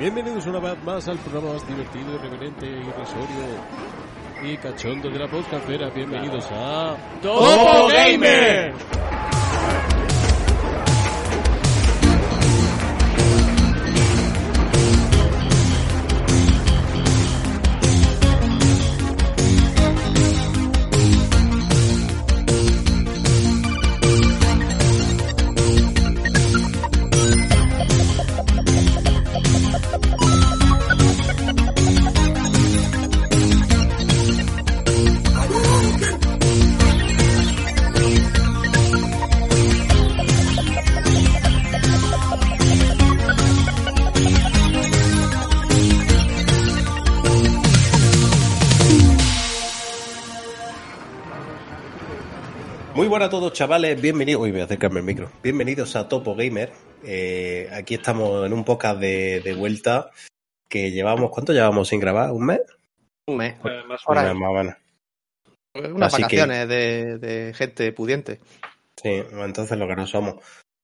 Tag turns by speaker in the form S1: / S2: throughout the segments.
S1: Bienvenidos una vez más al programa más divertido, irreverente, irrisorio y cachondo de la podcastera. Bienvenidos a
S2: Topo Gamer.
S3: Buenas a todos, chavales. Bienvenidos. Uy, voy a acercarme el micro. Bienvenidos a Topo Gamer. Eh, aquí estamos en un podcast de, de vuelta que llevamos. ¿Cuánto llevamos sin grabar? ¿Un mes?
S4: Un mes.
S5: Eh, más
S3: más o menos.
S4: Unas
S3: Así que-
S4: vacaciones de, de gente pudiente.
S3: Sí, entonces lo que no somos.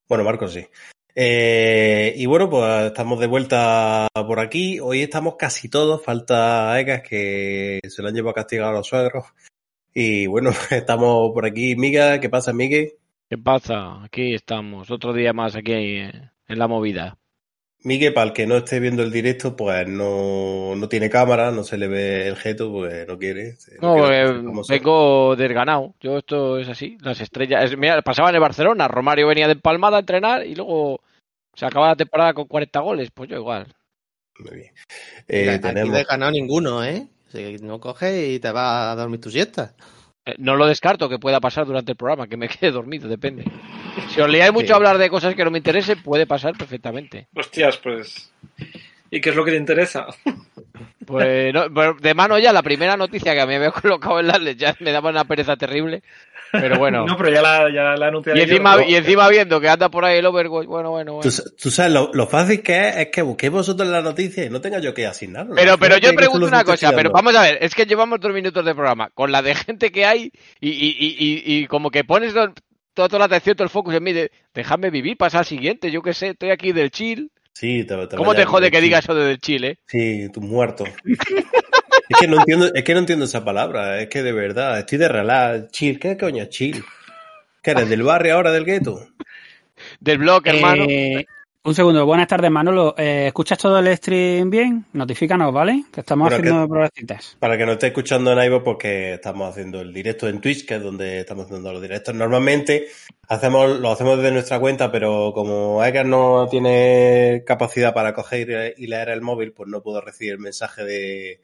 S3: Bueno, Marcos sí. Eh, y bueno, pues estamos de vuelta por aquí. Hoy estamos casi todos. Falta Egas que se lo han llevado a castigar a los suegros. Y bueno, estamos por aquí. Miga, ¿qué pasa, Miguel?
S2: ¿Qué pasa? Aquí estamos, otro día más aquí eh, en la movida.
S3: Miguel, para el que no esté viendo el directo, pues no, no tiene cámara, no se le ve el jeto, pues no quiere.
S2: No,
S3: quiere
S2: eh, vengo desganado. Yo esto es así. Las estrellas. es- mira, pasaba en el Barcelona. Romario venía de empalmada a entrenar y luego se acaba la temporada con 40 goles. Pues yo igual.
S3: Muy bien.
S4: Mira,
S3: Eh,
S4: Aquí
S3: tenemos...
S4: no he ganado ninguno, ¿eh? Si no coges y te vas a dormir tu siesta.
S2: Eh, No lo descarto que pueda pasar durante el programa, que me quede dormido, depende. Si os liáis mucho
S3: Sí.
S2: a hablar de cosas que no me interesen, puede pasar perfectamente.
S5: Hostias, pues. ¿Y qué es lo que te interesa?
S2: Pues no, pero de mano ya, la primera noticia que me había colocado en las ya me daba una pereza terrible. Pero bueno.
S5: No, pero ya la, ya la anunciaré
S2: Y encima,
S5: yo.
S2: y encima viendo que anda por ahí el Overwatch, bueno, bueno, bueno.
S3: Tú, tú sabes lo, lo fácil que es, es que busquéis vosotros la noticia y no tenga yo que asignarlo.
S2: Pero, pero yo pregunto una cosa, pero vamos a ver, es que llevamos dos minutos de programa, con la de gente que hay y, y, y, y, y como que pones do- toda, toda la atención, todo el focus en mí de déjame vivir, pasa al siguiente, yo qué sé, estoy aquí del chill.
S3: Sí, te, te
S2: ¿Cómo te jode
S3: de
S2: que digas eso de del chill, eh?
S3: Sí, tú muerto. es que no entiendo, es que no entiendo esa palabra, es que de verdad, estoy de relax, chill, ¿qué coño es chill? ¿Qué eres del barrio ahora del gueto?
S2: Del blog, hermano.
S6: Eh, un segundo, buenas tardes Manolo. Eh, ¿Escuchas todo el stream bien? Notifícanos, ¿vale? Que estamos
S3: Bueno,
S6: haciendo progresitas.
S3: Para que nos esté escuchando en iVoox, porque estamos haciendo el directo en Twitch, que es donde estamos haciendo los directos. Normalmente hacemos, lo hacemos desde nuestra cuenta, pero como Edgar no tiene capacidad para coger y leer el móvil, pues no puedo recibir el mensaje de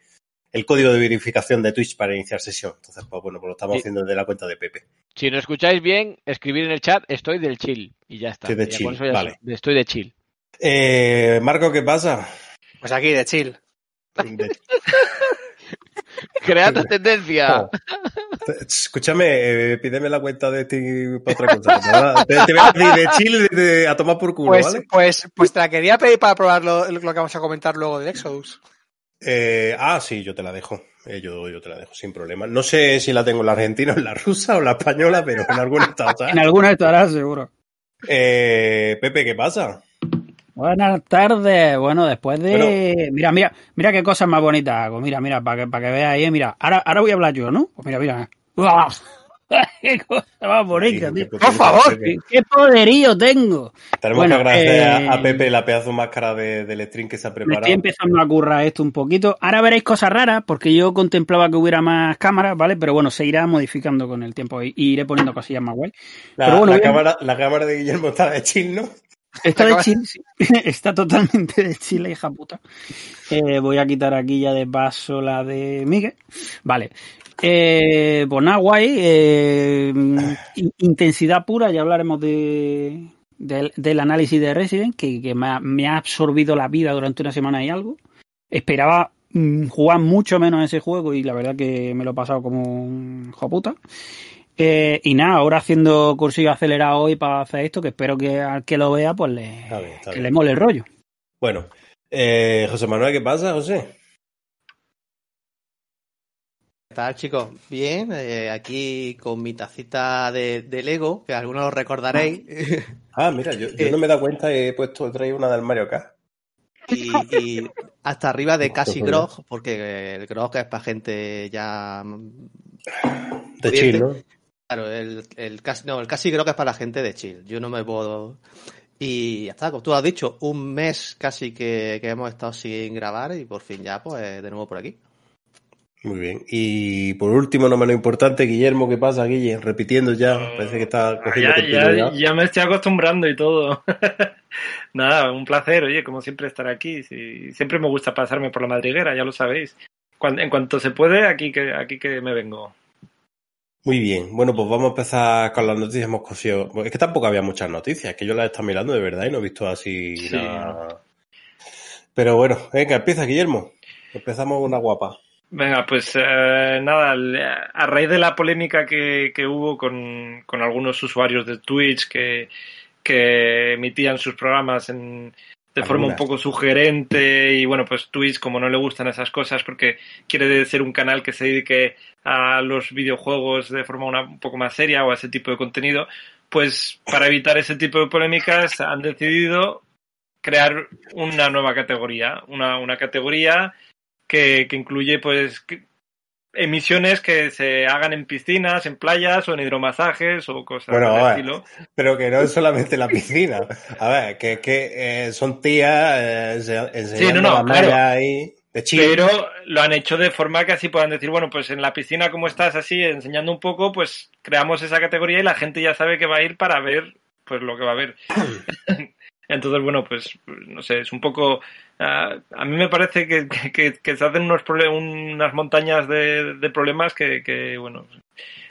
S3: el código de verificación de Twitch para iniciar sesión. Entonces, pues bueno, pues lo estamos
S2: Sí.
S3: haciendo desde la cuenta de Pepe.
S2: Si no escucháis bien, escribir en el chat, estoy del chill. Y ya está.
S3: Estoy de
S2: Ya
S3: chill,
S2: ya
S3: vale.
S2: Estoy de chill.
S3: Eh, Marco, ¿qué pasa?
S4: Pues aquí de chill.
S3: De-
S2: Creando tendencia.
S3: Oh. Escúchame, eh, pídeme la cuenta de ti para otra cosa. Te, voy a decir de Chile de- a tomar por culo,
S7: Pues,
S3: ¿vale?
S7: pues, pues te la quería pedir para probar lo, lo que vamos a comentar luego del Exodus.
S3: Eh, ah, sí, yo te la dejo. Eh, yo, yo te la dejo sin problema. No sé si la tengo en la argentina, en la rusa o en la española, pero en alguna. ¿sabes?
S6: En alguna estará seguro.
S3: Eh, Pepe, ¿qué pasa?
S6: Buenas tardes. Bueno, después de.
S3: Bueno.
S6: Mira, mira, mira qué cosas más bonitas hago. Mira, mira, para que, para que veáis, eh, mira. Ahora, ahora voy a hablar yo, ¿no? Pues mira, mira. ¡Uah! ¡Qué cosa más bonita, tío!
S3: Por
S7: favor.
S6: ¡Qué, qué poderío tengo!
S3: Tenemos
S6: Bueno,
S3: que agradecer
S6: eh,
S3: a, a Pepe la pedazo de máscara de, del stream que se ha
S6: Me
S3: preparado.
S6: estoy empezando a currar esto un poquito. Ahora veréis cosas raras, porque yo contemplaba que hubiera más cámaras, ¿vale? Pero bueno, se irá modificando con el tiempo y, iré poniendo cosillas más guay.
S3: La,
S6: Pero bueno,
S3: la
S6: bien.
S3: cámara, la cámara de Guillermo está de chill, ¿no?
S6: Está de Chile, sí. está totalmente de Chile, hija puta. Eh, voy a quitar aquí ya de paso la de Miguel. Vale. Eh, pues nada, guay. eh, in- intensidad pura, ya hablaremos de, del, del análisis de Resident, que, que me, ha, me ha absorbido la vida durante una semana y algo. Esperaba mm, jugar mucho menos ese juego y la verdad que me lo he pasado como un hijo puta. Eh, y nada, ahora haciendo cursillo acelerado hoy para hacer esto, que espero que al que lo vea, pues le,
S3: Está bien, está
S6: que
S3: bien.
S6: le mole el rollo.
S3: Bueno, eh, José Manuel, ¿qué pasa, José?
S4: ¿Qué tal, chicos? Bien, eh, aquí con mi tacita de, de Lego, que algunos lo recordaréis.
S3: Ah, mira, yo, yo no me he dado cuenta, he puesto, he traído una del Mario Kart.
S4: y, y hasta arriba de casi grog, porque el grog es para gente ya...
S3: De chill, ¿no?
S4: Claro, el, el, casi, no, el casi grog es para la gente de chill. Yo no me puedo... Y ya está, como tú has dicho, un mes casi que, que hemos estado sin grabar y por fin ya, pues, de nuevo por aquí.
S3: Muy bien. Y por último, no menos importante, Guillermo, ¿qué pasa, Guille? Repitiendo ya, parece que está cogiendo
S5: Ya, ya,
S3: continuidad.
S5: ya me estoy acostumbrando y todo. Nada, un placer, oye, como siempre estar aquí. Sí, siempre me gusta pasarme por la madriguera, ya lo sabéis. En cuanto se puede, aquí que, aquí que me vengo.
S3: Muy bien. Bueno, pues vamos a empezar con las noticias. Hemos cosido... Es que tampoco había muchas noticias, que yo las he estado mirando de verdad y no he visto así
S5: Sí.
S3: nada. Pero bueno, venga, empieza, Guillermo. Empezamos una guapa.
S5: Venga, pues eh, nada, a raíz de la polémica que, que hubo con, con algunos usuarios de Twitch que, que emitían sus programas en, de forma un poco sugerente y bueno, pues Twitch como no le gustan esas cosas porque quiere ser un canal que se dedique a los videojuegos de forma una- un poco más seria o a ese tipo de contenido, pues para evitar ese tipo de polémicas han decidido crear una nueva categoría, una, una categoría que, que incluye pues que- emisiones que se hagan en piscinas, en playas o en hidromasajes o cosas
S3: Bueno,
S5: del estilo.
S3: Pero que no es solamente la piscina. A ver, que, que eh, son tías eh, ense- enseñando
S5: no,
S3: la
S5: claro.
S3: malla ahí de.
S5: Pero lo han hecho de forma que así puedan decir, bueno, pues en la piscina como estás así enseñando un poco, pues creamos esa categoría y la gente ya sabe que va a ir para ver pues lo que va a ver. Entonces, bueno, pues no sé, es un poco... ah, a mí me parece que, que- que se hacen unos unas montañas de, de problemas que, que, bueno,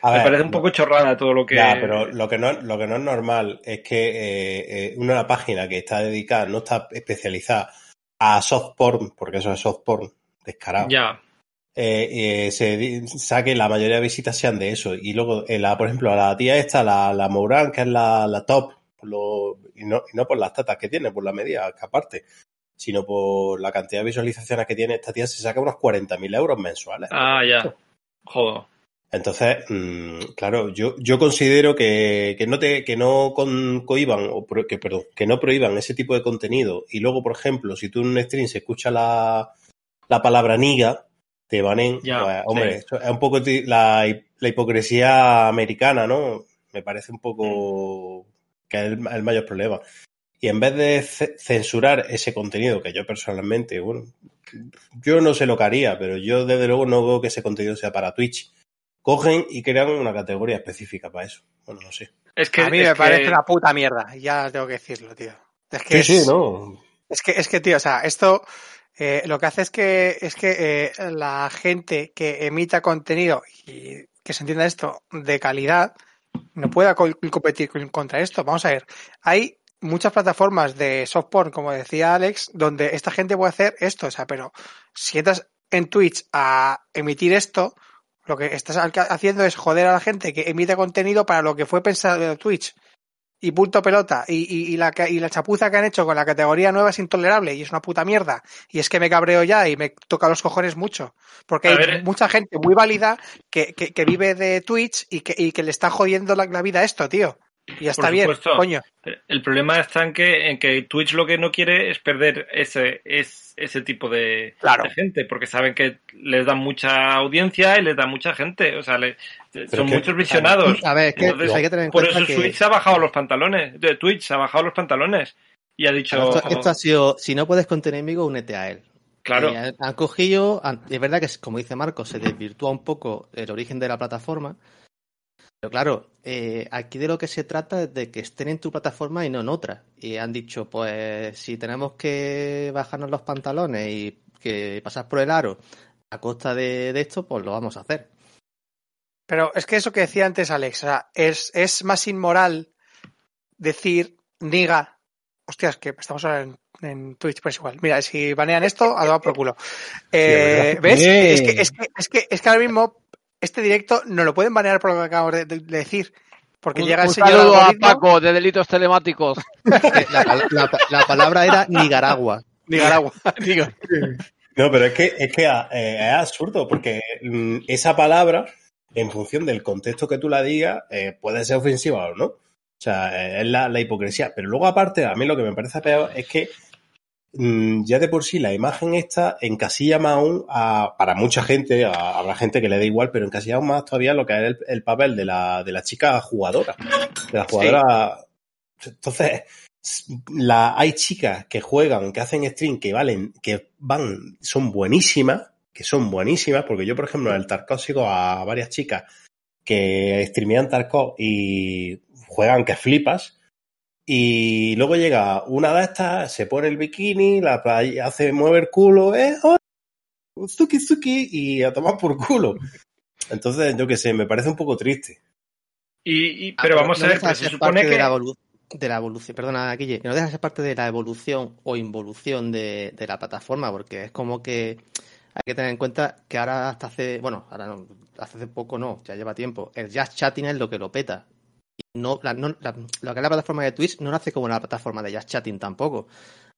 S3: A
S5: me
S3: ver,
S5: parece un poco chorrada todo lo que...
S3: Ya, pero lo que no, lo que no es normal es que eh, eh, una página que está dedicada, no está especializada a soft porn, porque eso es soft porn, descarado,
S5: Ya,
S3: eh, eh, se saque la mayoría de visitas sean de eso. Y luego, eh, la, por ejemplo, a la tía esta, la, la Mourán, que es la, la top, lo- y, no, y no por las tatas que tiene, por la medida que aparte, sino por la cantidad de visualizaciones que tiene, esta tía se saca unos 40.000 euros mensuales.
S5: ah, ya, jodo.
S3: Entonces, mm, claro, yo, yo considero que, que no te, que no con- cohiban, o pro- que, perdón, que no prohíban ese tipo de contenido. Y luego, por ejemplo, si tú en un stream se escucha la, la palabra niga, te banen,
S5: Ya,
S3: pues, hombre,
S5: sí.
S3: esto es un poco la, la hipocresía americana, ¿no? Me parece un
S5: Mm.
S3: poco que es el, el mayor problema. Y en vez de ce- censurar ese contenido, que yo personalmente, bueno, yo no sé lo que haría, pero yo desde luego no veo que ese contenido sea para Twitch. Cogen y crean una categoría específica para eso. Bueno, no sé.
S5: Es que,
S7: a mí
S5: es
S7: me
S5: que-
S7: parece una puta mierda, ya tengo que decirlo, tío. Es que es,
S3: ¿no?
S7: es que, es que, tío, o sea, esto eh, lo que hace es que, es que eh, la gente que emita contenido y que se entienda esto de calidad no pueda co- competir con- contra esto. Vamos a ver, hay muchas plataformas de soft porn, como decía Alex, donde esta gente puede hacer esto, o sea, pero si entras en Twitch a emitir esto, lo que estás haciendo es joder a la gente que emite contenido para lo que fue pensado Twitch. Y punto pelota. Y, y, y la, y la chapuza que han hecho con la categoría nueva es intolerable y es una puta mierda. Y es que me cabreo ya y me toca los cojones mucho. Porque
S5: A
S7: hay
S5: ver.
S7: mucha gente muy válida que, que, que vive de Twitch y que, y que le está jodiendo la, la vida a esto, tío. Y ya está bien, coño.
S5: El problema está en que, en que Twitch lo que no quiere es perder ese, es, ese tipo de,
S7: Claro.
S5: de gente, porque saben que les dan mucha audiencia y les da mucha gente. O sea, le- son
S3: que-
S5: muchos visionados.
S4: A ver, es que
S5: Entonces,
S4: hay que tener en
S5: Por
S4: cuenta
S5: eso
S4: que
S5: Twitch se ha bajado los pantalones. De Twitch se ha bajado los pantalones. Y ha dicho.
S4: esto, esto ha sido, si no puedes con tu enemigo, únete a él.
S5: Claro.
S4: Han, han cogido, han- es verdad que, como dice Marco, se desvirtúa un poco el origen de la plataforma. Pero claro, eh, aquí de lo que se trata es de que estén en tu plataforma y no en otra. Y han dicho, pues si tenemos que bajarnos los pantalones y que pasar por el aro a costa de, de esto, pues lo vamos a hacer.
S7: Pero es que eso que decía antes Alex, o sea, es, es más inmoral decir niga. Hostias, que estamos ahora en, en Twitch, pues igual. Mira, si banean esto, a por culo. Eh. ¿Ves? Es que, es, que, es, que, es que ahora mismo este directo no lo pueden banear por lo que acabo de, de- de decir. Porque
S2: Un,
S7: llega el
S2: un
S7: señor
S2: saludo a Paco de Delitos Telemáticos.
S4: La, pal- la pa- la palabra era Nicaragua.
S7: Nicaragua.
S3: No, pero es que es, que, eh, es absurdo, porque mm, esa palabra, en función del contexto que tú la digas, eh, puede ser ofensiva o no. O sea, es la, la hipocresía. Pero luego, aparte, a mí lo que me parece peor es que ya de por sí la imagen esta encasilla más aún a, para mucha gente, a- habrá gente que le da igual, pero encasilla aún más todavía lo que es el, el papel de la, de la chica jugadora. De la jugadora. Entonces, la, hay chicas que juegan, que hacen stream, que valen, que van, son buenísimas, que son buenísimas, porque yo, por ejemplo, en el Tarkov sigo a varias chicas que streamean Tarkov y juegan que flipas. Y luego llega una de estas, se pone el bikini, la playa- hace mueve el culo, eh, oh, zuki zuki, y a tomar por culo. Entonces, yo qué sé, me parece un poco triste.
S5: Y, y-
S4: Ah,
S5: pero vamos
S4: no
S5: a ver, pero se supone
S4: parte
S5: que...
S4: de la, evolu- de la evolución, perdona, Guille, no deja de ser parte de la evolución o involución de, de la plataforma, porque es como que hay que tener en cuenta que ahora hasta hace, bueno, ahora no, hasta hace poco no, ya lleva tiempo, el Just Chatting es lo que lo peta. No, no- lo que es la plataforma de Twitch no nace como la plataforma de Just Chatting tampoco.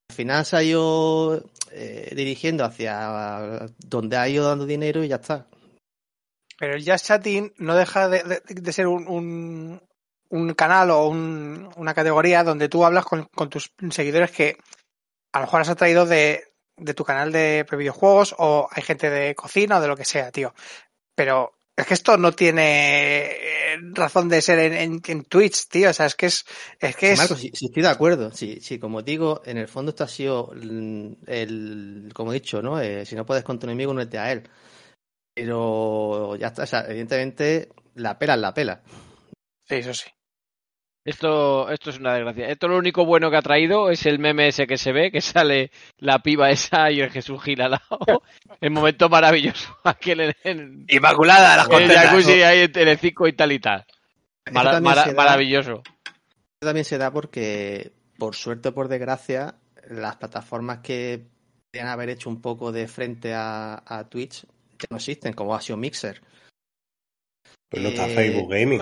S4: Al final se ha ido eh, dirigiendo hacia donde ha ido dando dinero y ya está.
S7: Pero el Just Chatting no deja de, ser un, un- canal o un- una categoría donde tú hablas con, con tus seguidores que a lo mejor has atraído de, de tu canal de videojuegos o hay gente de cocina o de lo que sea, tío. Pero es que esto no tiene eh, razón de ser en, en- en Twitch, tío. O sea, es que es, es que
S4: Sí,
S7: es,
S4: Marcos, sí, sí estoy de acuerdo. Sí, sí, como digo, en el fondo esto ha sido el, el- como he dicho, ¿no? Eh, si no puedes con tu enemigo, únete a él. Pero ya está, o sea, evidentemente la pela es la pela.
S7: sí, eso sí.
S2: Esto, esto es una desgracia. Esto lo único bueno que ha traído es el meme ese que se ve, que sale la piba esa y el Jesús Gil al lado. El momento maravilloso. Aquel en, en,
S5: Inmaculada, las
S2: en el jacuzzi ahí en Telecinco y tal y tal. Mara- mara-
S4: da-
S2: maravilloso.
S4: Esto también se da porque, por suerte o por desgracia, las plataformas que podrían haber hecho un poco de frente a, a Twitch ya no existen, como ha sido Mixer.
S3: Pues no está
S4: Eh,
S3: Facebook Gaming.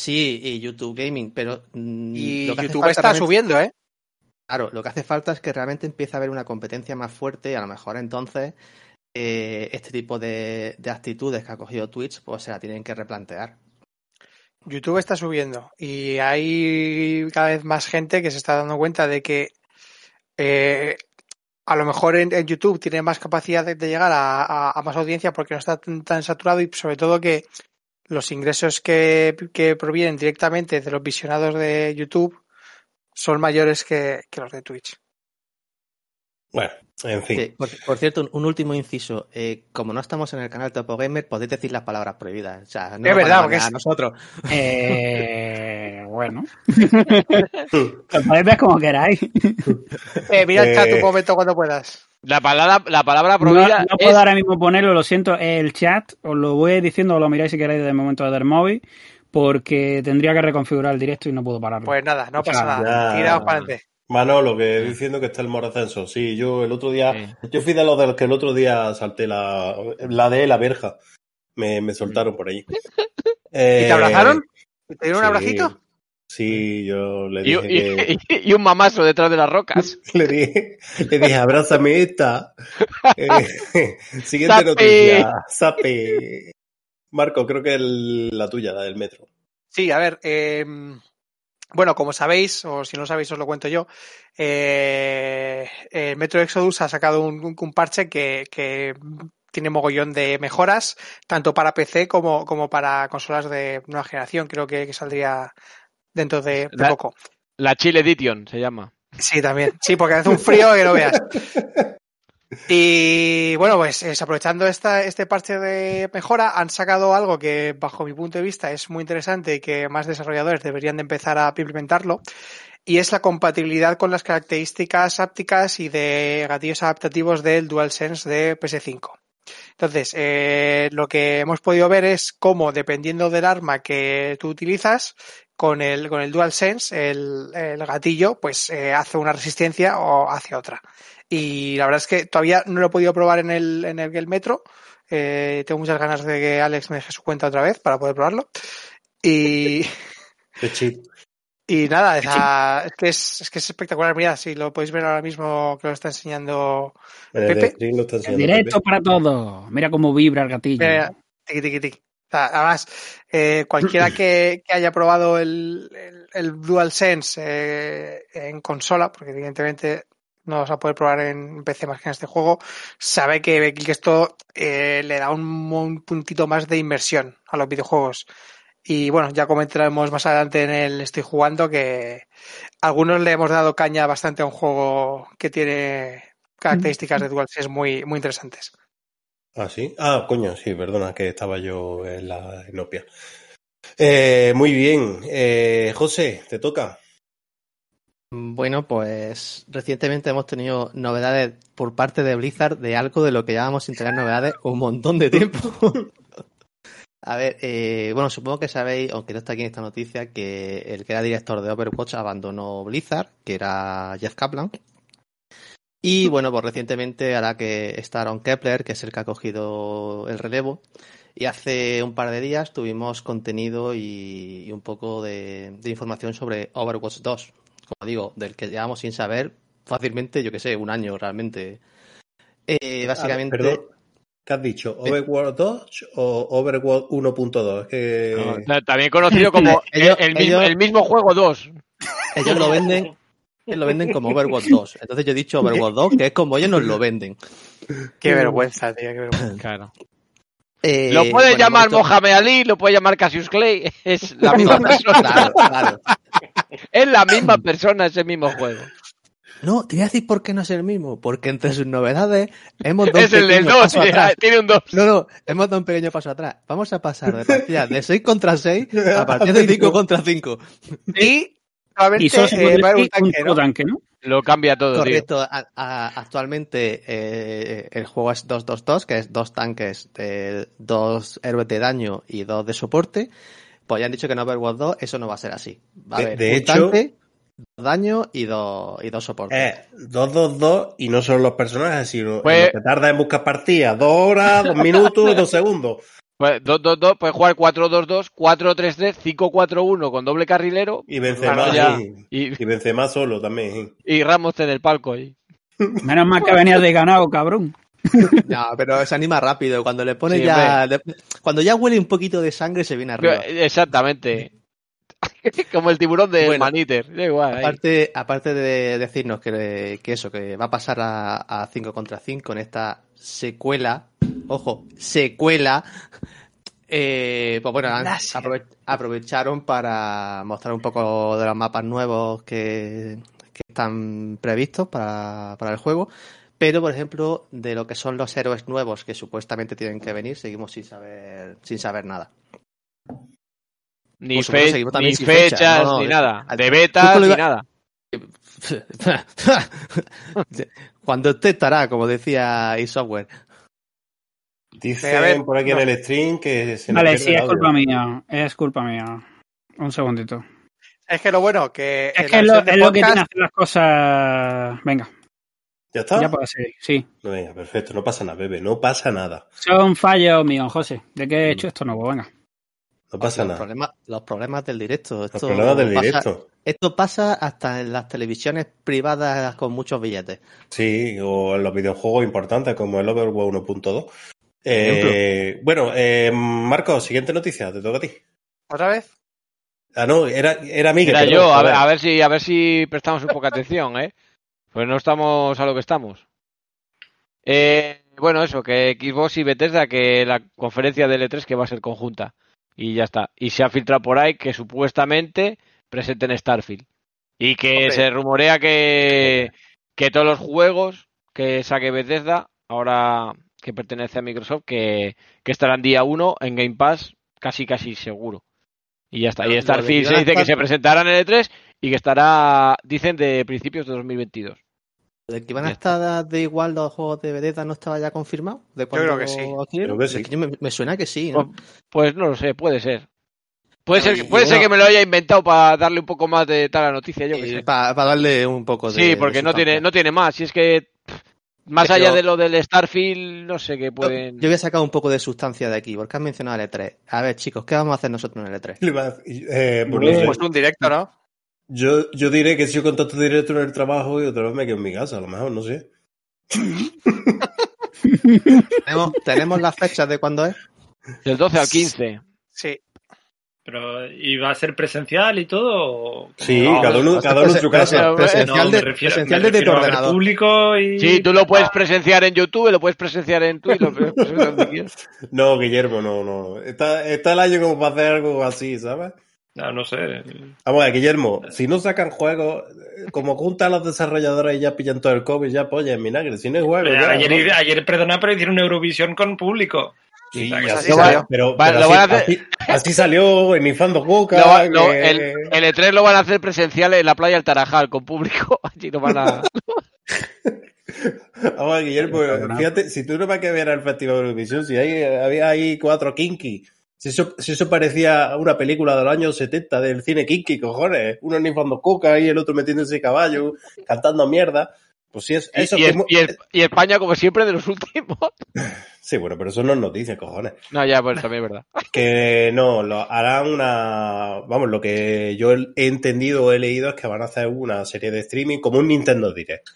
S4: Sí, y YouTube Gaming, pero mm,
S7: Y
S4: lo que
S7: YouTube está
S4: realmente-
S7: subiendo, ¿eh?
S4: Claro, lo que hace falta es que realmente empiece a haber una competencia más fuerte y a lo mejor entonces eh, este tipo de, de actitudes que ha cogido Twitch pues se la tienen que replantear.
S7: YouTube está subiendo y hay cada vez más gente que se está dando cuenta de que eh, a lo mejor en, en YouTube tiene más capacidad de, de llegar a, a- a más audiencia porque no está tan, tan saturado y sobre todo que los ingresos que, que provienen directamente de los visionados de YouTube son mayores que, que los de Twitch.
S3: Bueno, en fin.
S4: Sí, por, por cierto, un, un último inciso. eh, como no estamos en el canal Topo Gamer, podéis decir las palabras prohibidas. O sea, no
S7: Es verdad, porque
S4: a nosotros.
S6: Eh, bueno. Lo podéis ver como queráis.
S7: Eh, mira el chat
S3: Eh.
S7: un momento cuando puedas.
S2: La palabra, la palabra
S6: No,
S2: prohibida
S6: no puedo
S2: es-
S6: ahora mismo ponerlo, lo siento. El chat, os lo voy diciendo, os lo miráis si queréis desde el momento del móvil, porque tendría que reconfigurar el directo y no puedo pararlo.
S7: Pues nada, no pasa nada. Tiraos para adelante.
S3: Manolo, que diciendo que está el moracenso. Sí, yo el otro día,
S2: Sí.
S3: yo fui de los de los que el otro día salté la, la de la verja. Me, me soltaron por allí.
S7: ¿Y te abrazaron? ¿Y ¿Te dieron un abracito?
S3: Sí, yo le
S2: y,
S3: dije que...
S2: y- y un mamazo detrás de las rocas.
S3: Le dije, le dije, abrázame esta. Eh, siguiente noticia. Sape. Marco, creo que el- la tuya, la del metro.
S7: Sí, a ver, eh, bueno, como sabéis, o si no sabéis os lo cuento yo, eh, eh, Metro Exodus ha sacado un, un- un parche que, que tiene mogollón de mejoras, tanto para PC como, como para consolas de nueva generación, creo que, que saldría dentro de, de
S2: La-
S7: poco.
S2: La Chile Edition se llama.
S7: Sí, también. Sí, porque hace un frío que no veas. Y bueno, pues es, aprovechando esta, este parche de mejora, han sacado algo que bajo mi punto de vista es muy interesante y que más desarrolladores deberían de empezar a implementarlo. Y es la compatibilidad con las características ápticas y de gatillos adaptativos del DualSense de PS5. Entonces, eh, lo que hemos podido ver es cómo, dependiendo del arma que tú utilizas, con el, con el DualSense, el, el gatillo, pues eh, hace una resistencia o hace otra. Y la verdad es que todavía no lo he podido probar en el, en el, el metro. Eh, tengo muchas ganas de que Alex me deje su cuenta otra vez para poder probarlo. Y,
S3: Qué chip.
S7: y nada, esa- es, que es, es que es espectacular. Mira, si lo podéis ver ahora mismo que lo está enseñando Pepe.
S3: stream lo está enseñando
S6: Directo
S3: Pepe.
S6: para todos. Mira cómo vibra el gatillo.
S7: Mira, tiqui, tiqui, tiqui. Además, eh, cualquiera que, que haya probado el, el, el DualSense eh, en consola, porque evidentemente no vas a poder probar en PC más que en este juego, sabe que, que esto eh, le da un, un puntito más de inversión a los videojuegos. Y bueno, ya comentaremos más adelante en el Estoy jugando que algunos le hemos dado caña bastante a un juego que tiene características de DualSense muy, muy interesantes.
S3: Ah, sí. Ah, coño, sí, perdona, que estaba yo en la inopia. Eh, muy bien. Eh, José, te toca.
S4: Bueno, pues recientemente hemos tenido novedades por parte de Blizzard de algo de lo que llevábamos sin tener novedades un montón de tiempo. A ver, eh, bueno, supongo que sabéis, aunque no está aquí en esta noticia, que el que era director de Overwatch abandonó Blizzard, que era Jeff Kaplan. Y bueno, pues recientemente hará que está Aaron Kepler, que es el que ha cogido el relevo. Y hace un par de días tuvimos contenido y, y un poco de, de información sobre Overwatch 2. Como digo, del que llevamos sin saber fácilmente, yo que sé, un año realmente. Eh, básicamente.
S3: Perdón, ¿Qué has dicho? ¿Overwatch 2 o Overwatch 1.2? Es que...
S2: No, también conocido como
S4: Ellos-
S2: el, mismo,
S4: ellos-
S2: el mismo juego 2.
S4: ellos lo venden lo venden como Overwatch 2. Entonces yo he dicho Overwatch 2, que es como ellos nos lo venden.
S7: Qué vergüenza, tío, qué vergüenza.
S2: Claro.
S4: Eh,
S2: Lo
S4: bueno,
S2: llamar Mohamed Ali, lo puedes llamar Cassius Clay. Es la misma persona.
S4: Claro, claro.
S2: Es la misma persona ese mismo juego.
S4: No, te voy a decir por qué no es el mismo. Porque entre sus novedades hemos dado un
S2: Es el del
S4: pequeño
S2: 2.
S4: paso atrás.
S2: Tiene un 2.
S4: No, no, hemos dado un pequeño paso atrás. Vamos a pasar de partidas de 6 contra 6 a partidas de 5 contra 5.
S7: Y probablemente
S6: Y solo se
S7: eh,
S6: puede
S7: haber un tanque, ¿no?
S6: tanque, ¿no?
S2: Lo cambia todo, tío.
S4: Correcto. A- a- actualmente eh, el juego es 2-2-2, que es dos tanques, de dos héroes de daño y dos de soporte. Pues ya han dicho que en Overwatch 2 eso no va a ser así. Va a
S3: De-
S4: haber
S3: de
S4: un
S3: hecho-
S4: tanque, dos daños y dos, y dos soportes.
S3: Eh, 2-2-2 y no solo los personajes, sino
S2: Pues-
S3: lo que tarda en buscar partidas. Dos horas, dos minutos y dos segundos.
S2: Pues 2-2-2, puedes jugar 4-2-2, 4-3-3, 5-4-1 con doble carrilero
S3: Y Benzema,
S2: y,
S3: y Benzema solo también.
S2: y Ramos en el palco ahí.
S6: Menos mal que venías de ganado, cabrón.
S4: No, pero se anima rápido. Cuando le pone
S2: Sí,
S4: ya. de- cuando ya huele un poquito de sangre, se viene arriba.
S2: Exactamente. Como el tiburón de
S4: Bueno,
S2: Maniter. Da igual, ahí.
S4: Aparte, aparte de decirnos que, que eso, que va a pasar a, 5 contra 5 en esta secuela, ojo, secuela, eh, pues bueno, aprove- aprovecharon para mostrar un poco de los mapas nuevos que, que están previstos para, para el juego. Pero, por ejemplo, de lo que son los héroes nuevos que supuestamente tienen que venir, seguimos sin saber, sin saber nada.
S2: Ni,
S4: supuesto, sin
S2: fechas,
S4: No, no,
S2: ni
S4: de-
S2: nada. De
S4: lo
S2: ni
S4: iba-
S2: nada.
S4: Cuando usted estará, como decía eSoftware.
S3: Dicen por aquí
S7: no.
S3: en el stream que se nos
S6: Vale, sí, es culpa mía. Es culpa mía. Un segundito.
S7: Es que lo bueno, que.
S6: Es que es lo, es lo que
S7: podcast-
S6: tiene hacer las cosas. Venga,
S3: ¿Ya está?
S6: ya puede ser. Sí.
S3: Venga, perfecto. No pasa nada, bebé. No pasa nada.
S6: Son fallos míos, José. ¿De qué he hecho esto nuevo? Venga.
S3: No pasa
S4: los,
S3: nada.
S4: problemas, los problemas del directo.
S3: Los problemas del
S4: pasa-
S3: directo.
S4: Esto pasa hasta en las televisiones privadas con muchos billetes.
S3: Sí, o en los videojuegos importantes como el Overwatch 1.2. Eh, bueno, eh, Marco, siguiente noticia, te toca a ti.
S7: ¿Otra vez?
S3: Ah, no, era, era Miguel.
S2: Era yo, a ver, a ver si, a ver si prestamos un poco atención, ¿eh? Pues no estamos a lo que estamos. Eh, bueno, eso, que Xbox y Bethesda, que la conferencia de L3 que va a ser conjunta. Y ya está. Y se ha filtrado por ahí que supuestamente presenten Starfield. Y que se rumorea que, que todos los juegos que saque Bethesda, ahora que pertenece a Microsoft, que, que estarán día uno en Game Pass, casi casi seguro. Y ya está. Y
S4: de
S2: Starfield se dice que se presentará en el E3 y que estará, dicen, de principios de 2022.
S4: ¿De que van a estar de igual los juegos de Bethesda no estaba ya confirmado? ¿De cuándo
S7: creo que sí.
S3: Creo que
S4: Es
S3: sí.
S4: yo me, me suena que sí, ¿no?
S2: Pues, pues no lo sé, puede ser. Puede ser, puede ser que me lo haya inventado para darle un poco más de tal a la noticia, yo que sé.
S4: para, darle un poco de.
S2: Sí,
S4: de
S2: porque no
S4: sustancia.
S2: tiene, no tiene más. Si es que más allá de lo del Starfield, no sé qué pueden.
S4: yo voy a sacar un poco de sustancia de aquí, porque has mencionado el E3. A ver, chicos, ¿qué vamos a hacer nosotros en el E3?
S3: Le va- eh, pues no sé.
S7: Pues un directo, ¿no?
S3: yo, yo diré que si yo contacto directo en el trabajo y otra vez me quedo en mi casa, a lo mejor, no sé.
S4: ¿Tenemos, ¿Tenemos las fechas de cuándo es?
S2: Del 12 al 15.
S7: Sí.
S5: Pero, ¿y va a ser presencial y todo? o-
S3: Sí,
S5: No,
S3: cada uno, cada uno en su casa.
S4: Presencial,
S5: no,
S4: de,
S5: refiero,
S4: presencial desde tu ordenador.
S5: público y...
S2: Sí, tú lo puedes presenciar en YouTube, lo puedes presenciar en quieras.
S3: No, Guillermo, no, no. Está, está el año como para hacer algo así, ¿sabes?
S5: No, no sé.
S3: Vamos a ver, Guillermo, si no sacan juegos, como juntan los desarrolladores y ya pillan todo el COVID, ya polla en vinagre. Si no hay juegos, ya.
S5: ayer,
S3: ¿no?
S5: ayer, perdona, pero hicieron Eurovisión con público.
S3: Sí, así,
S7: así
S3: salió.
S7: salió.
S3: Pero,
S2: Va-
S3: pero
S2: lo
S3: así,
S2: van a hacer-
S3: así- así salió en Infando Coca.
S2: Lo va- lo-
S3: que-
S2: el, el E3 lo van a hacer presencial en la playa del Tarajal, con público. Allí lo van a...
S3: Vamos Guillermo, fíjate, si tú no vas a ver el Festival de Eurovisión, si hay, había ahí cuatro kinky. Si eso, si eso parecía a una película de los años 70 del cine kinky, cojones. Uno en Infando Coca y el otro metiéndose caballo, cantando mierda. Pues sí, es,
S2: Y,
S3: eso
S2: y-
S3: es como-
S2: y- y España, como siempre, de los últimos.
S3: Sí, bueno, pero eso no es noticia, cojones.
S2: No, ya, pues también es verdad.
S3: Que no, lo, harán una. Vamos, lo que yo he entendido o he leído es que van a hacer una serie de streaming como un Nintendo Direct,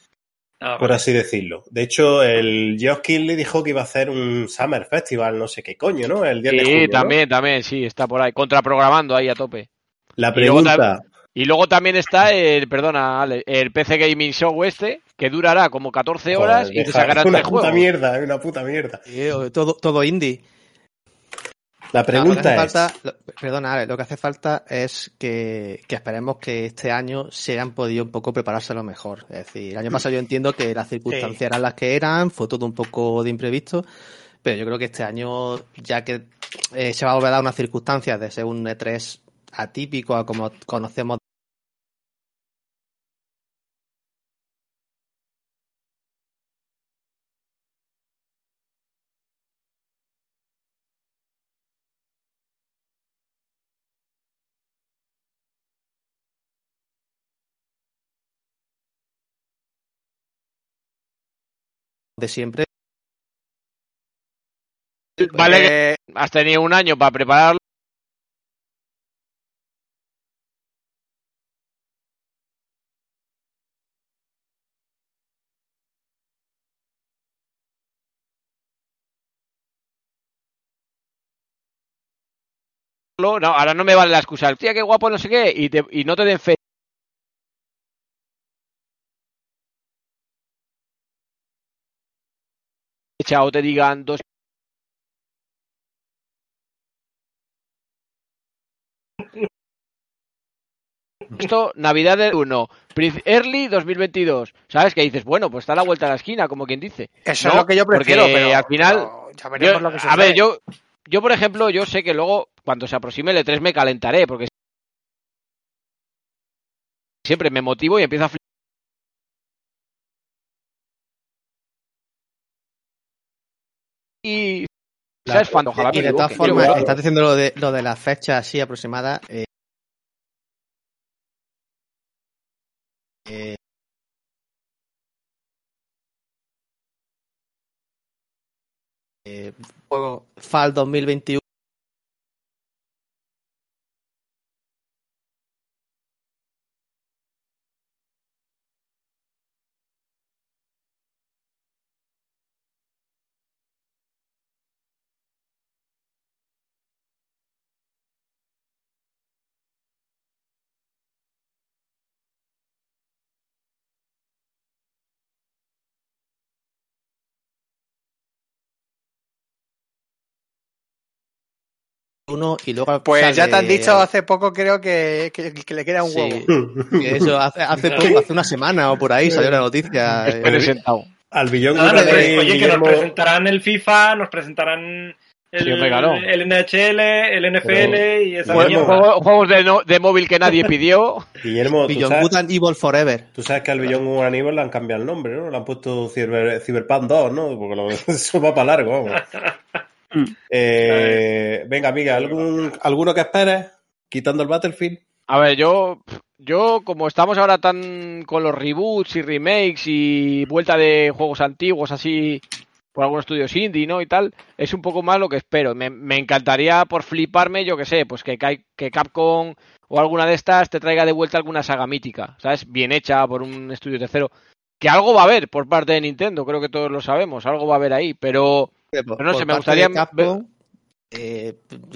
S5: Ah,
S3: por así decirlo. De hecho, el Geoff Keighley dijo que iba a hacer un Summer Festival, no sé qué coño, ¿no? El 10 de
S2: Sí,
S3: junio, ¿no?
S2: también, también, sí, está por ahí. Contraprogramando ahí a tope.
S3: La
S2: Y luego
S3: pregunta.
S2: Y luego también está el, perdona, Ale, el PC Gaming Show este, que durará como 14 horas
S3: Joder,
S2: y te sacarán
S3: es una puta mierda, es una puta mierda.
S4: Sí, todo, todo indie.
S3: La pregunta es.
S4: falta, lo- perdona, Ale, lo que hace falta es que, que esperemos que este año se hayan podido un poco prepararse a lo mejor. Es decir, el año pasado yo entiendo que las circunstancias
S7: Sí.
S4: eran las que eran, fue todo un poco de imprevisto, pero yo creo que este año, ya que eh, se va a volver a dar unas circunstancias de ser un E3 atípico a como conocemos de siempre.
S2: Vale,
S7: Eh,
S2: has tenido un año para prepararlo. No, ahora no me vale la excusa. Tía, qué guapo, no sé qué. Y, te- y no te den fe. O te digan dos Esto, Navidad del 1, Prince Early 2022. ¿Sabes? Que dices, bueno, pues está a la vuelta de la esquina, como quien dice.
S7: eso
S2: No,
S7: es lo que yo prefiero,
S2: porque
S7: pero
S2: al final-
S7: ya veremos
S2: Yo-
S7: lo que
S2: a
S7: sucede.
S2: ver, yo, yo, por ejemplo, yo sé que luego, cuando se aproxime el E3, me calentaré, porque siempre me motivo y empiezo a flipar. Y la, ¿sabes? Ojalá
S4: y de todas
S2: ¿eh?
S4: formas, estás diciendo lo de, lo de las fechas así aproximadas. Eh, eh, eh, Fall 2021 uno y luego.
S7: Pues sale... ya te han dicho hace poco, creo que, que, que le queda un
S4: sí.
S7: huevo.
S4: Eso, hace, hace, poco, hace una semana o por ahí salió la noticia.
S2: Espere
S4: eh,
S2: sentado.
S3: Al billón
S5: ah, Oye, Guillermo... que nos presentarán el FIFA, nos presentarán el, el, NHL, el NFL Pero... y esa Guillermo...
S2: juegos, juegos de, no, de, móvil que nadie pidió.
S3: Guillermo,
S4: Beyond. Good and Evil Forever.
S3: Tú sabes que al Beyond Good Evil le han cambiado el nombre, ¿no? Le han puesto Cyber, Cyberpunk 2, ¿no? Porque lo... eso va para largo, vamos. Eh, venga, amiga, ¿algún, ¿alguno que esperes? Quitando el Battlefield.
S2: A ver, yo, yo como estamos ahora tan con los reboots y remakes y vuelta de juegos antiguos así por algunos estudios indie, ¿no? Y tal, es un poco más lo que espero. Me, encantaría por fliparme, yo que sé, pues que, que Capcom o alguna de estas te traiga de vuelta alguna saga mítica, ¿sabes? Bien hecha por un estudio tercero. Que algo va a haber por parte de Nintendo, creo que todos lo sabemos, algo va a haber ahí, pero
S4: Por-
S2: no sé, me gustaría
S4: Capcom, eh,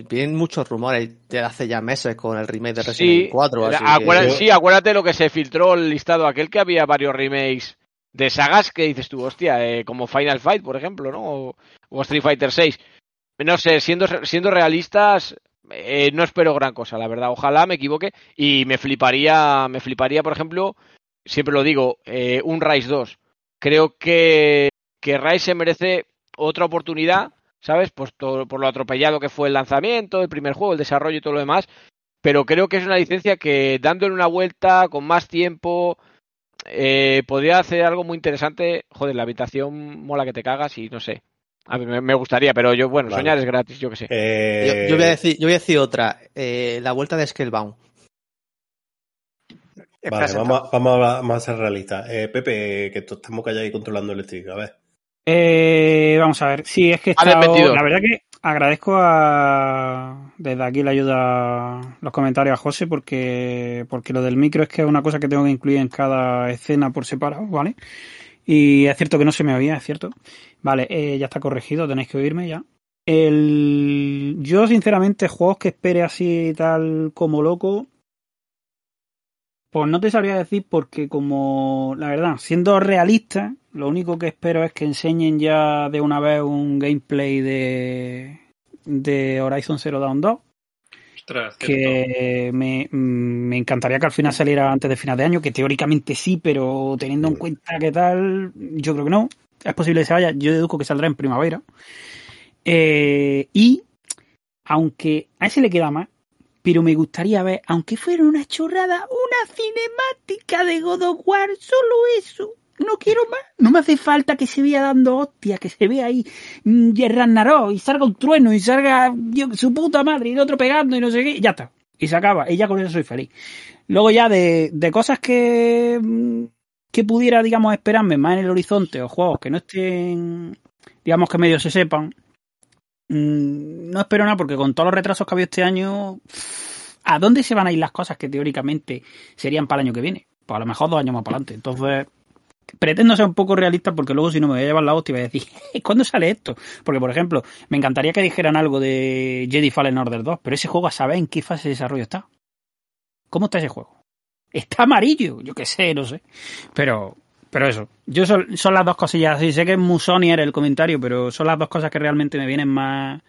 S4: vienen muchos rumores de hace ya meses con el remake de Resident
S2: Sí,
S4: Evil 4. así
S2: acuérdate,
S4: que-
S2: sí, acuérdate lo que se filtró el listado aquel que había varios remakes de sagas que dices tú, hostia, eh, como Final Fight, por ejemplo, ¿no? O, o Street Fighter 6. No sé, siendo, siendo realistas, eh, no espero gran cosa, la verdad. Ojalá me equivoque y me fliparía, me fliparía, por ejemplo, siempre lo digo, eh, un Rise 2. Creo que, que Rise se merece otra oportunidad, ¿sabes? Pues todo- por lo atropellado que fue el lanzamiento, el primer juego, el desarrollo y todo lo demás pero creo que es una licencia que dándole una vuelta con más tiempo eh, podría hacer algo muy interesante. Joder, la habitación mola que te cagas y no sé. A mí me, gustaría, pero yo, bueno,
S3: Vale.
S2: soñar es gratis, yo que sé.
S4: Yo,
S3: Eh,
S4: yo voy a decir, yo voy a decir otra. eh, la vuelta de Scalebound.
S3: Vale, vamos, a- vamos, a, hablar- vamos a ser realistas. Eh, Pepe, que estamos callados y controlando el eléctrico. A ver.
S6: Eh, vamos a ver, sí, es que he estado- la verdad que agradezco a desde aquí la ayuda, los comentarios a José, porque, porque lo del micro es que es una cosa que tengo que incluir en cada escena por separado, ¿vale? Y es cierto que no se me oía, es cierto. Vale, eh, ya está corregido, tenéis que oírme ya. El... Yo, sinceramente, juegos que espere así tal como loco, pues no te sabría decir porque como, la verdad, siendo realista, lo único que espero es que enseñen ya de una vez un gameplay de, de Horizon Zero Dawn 2,
S5: Ostras,
S6: que me, me encantaría que al final saliera antes de final de año, que teóricamente sí, pero teniendo en cuenta que tal, yo creo que no. Es posible que se vaya, yo deduzco que saldrá en primavera. Eh, y, aunque a ese le queda más, pero me gustaría ver, aunque fuera una chorrada, una cinemática de God of War, solo eso. No quiero más. No me hace falta que se vea dando hostias, que se vea ahí mm, Ragnarok y salga un trueno y salga su puta madre y el otro pegando y no sé qué. Y ya está. Y se acaba. Y ya con eso soy feliz. Luego ya de, de cosas que, mm, que pudiera, digamos, esperarme más en el horizonte o juegos que no estén, digamos, que medio se sepan. Mm, No espero nada porque con todos los retrasos que ha habido este año, ¿a dónde se van a ir las cosas que teóricamente serían para el año que viene? Pues a lo mejor dos años más para adelante. Entonces, pretendo ser un poco realista porque luego si no me voy a llevar la hostia y voy a decir, ¿cuándo sale esto? Porque, por ejemplo, me encantaría que dijeran algo de Jedi Fallen Order 2, pero ese juego a saber en qué fase de desarrollo está. ¿Cómo está ese juego? Está amarillo, yo qué sé, no sé. Pero, pero eso, yo son, son las dos cosillas. Sí, sé que es Musonier el comentario, pero son las dos cosas que realmente me vienen más,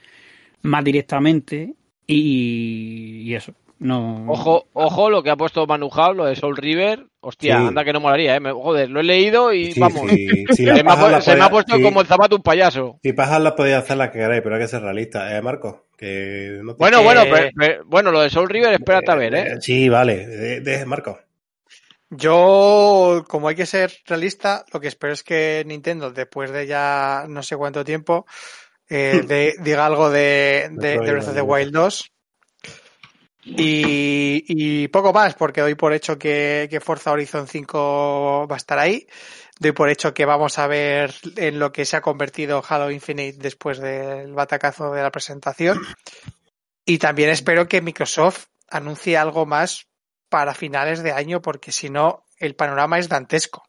S6: más directamente. Y, y eso. No.
S2: Ojo, ojo lo que ha puesto Manu Jao, lo de Soul River. Hostia,
S3: Sí.
S2: anda que no molaría, ¿eh? Joder, lo he leído y
S3: Sí,
S2: vamos.
S3: sí, sí, la
S2: se, me ha,
S3: paja
S2: pu-
S3: la
S2: se me ha
S3: podía-
S2: puesto
S3: sí.
S2: como el zapato un payaso.
S3: Si pajas las podéis hacer las que queráis, pero hay que ser realista, ¿eh, Marco? Que no te-
S2: Bueno, bueno, pero- pero- bueno, lo de Soul River, espérate a ver, ¿eh?
S3: Sí, vale. De, de- Marco.
S7: Yo, como hay que ser realista, lo que espero es que Nintendo, después de ya no sé cuánto tiempo, eh, de- diga algo de, de, de Breath of the Wild 2. Y, y poco más, porque doy por hecho que, que Forza Horizon 5 va a estar ahí. Doy por hecho que vamos a ver en lo que se ha convertido Halo Infinite después del batacazo de la presentación. Y también espero que Microsoft anuncie algo más para finales de año, porque si no, el panorama es dantesco.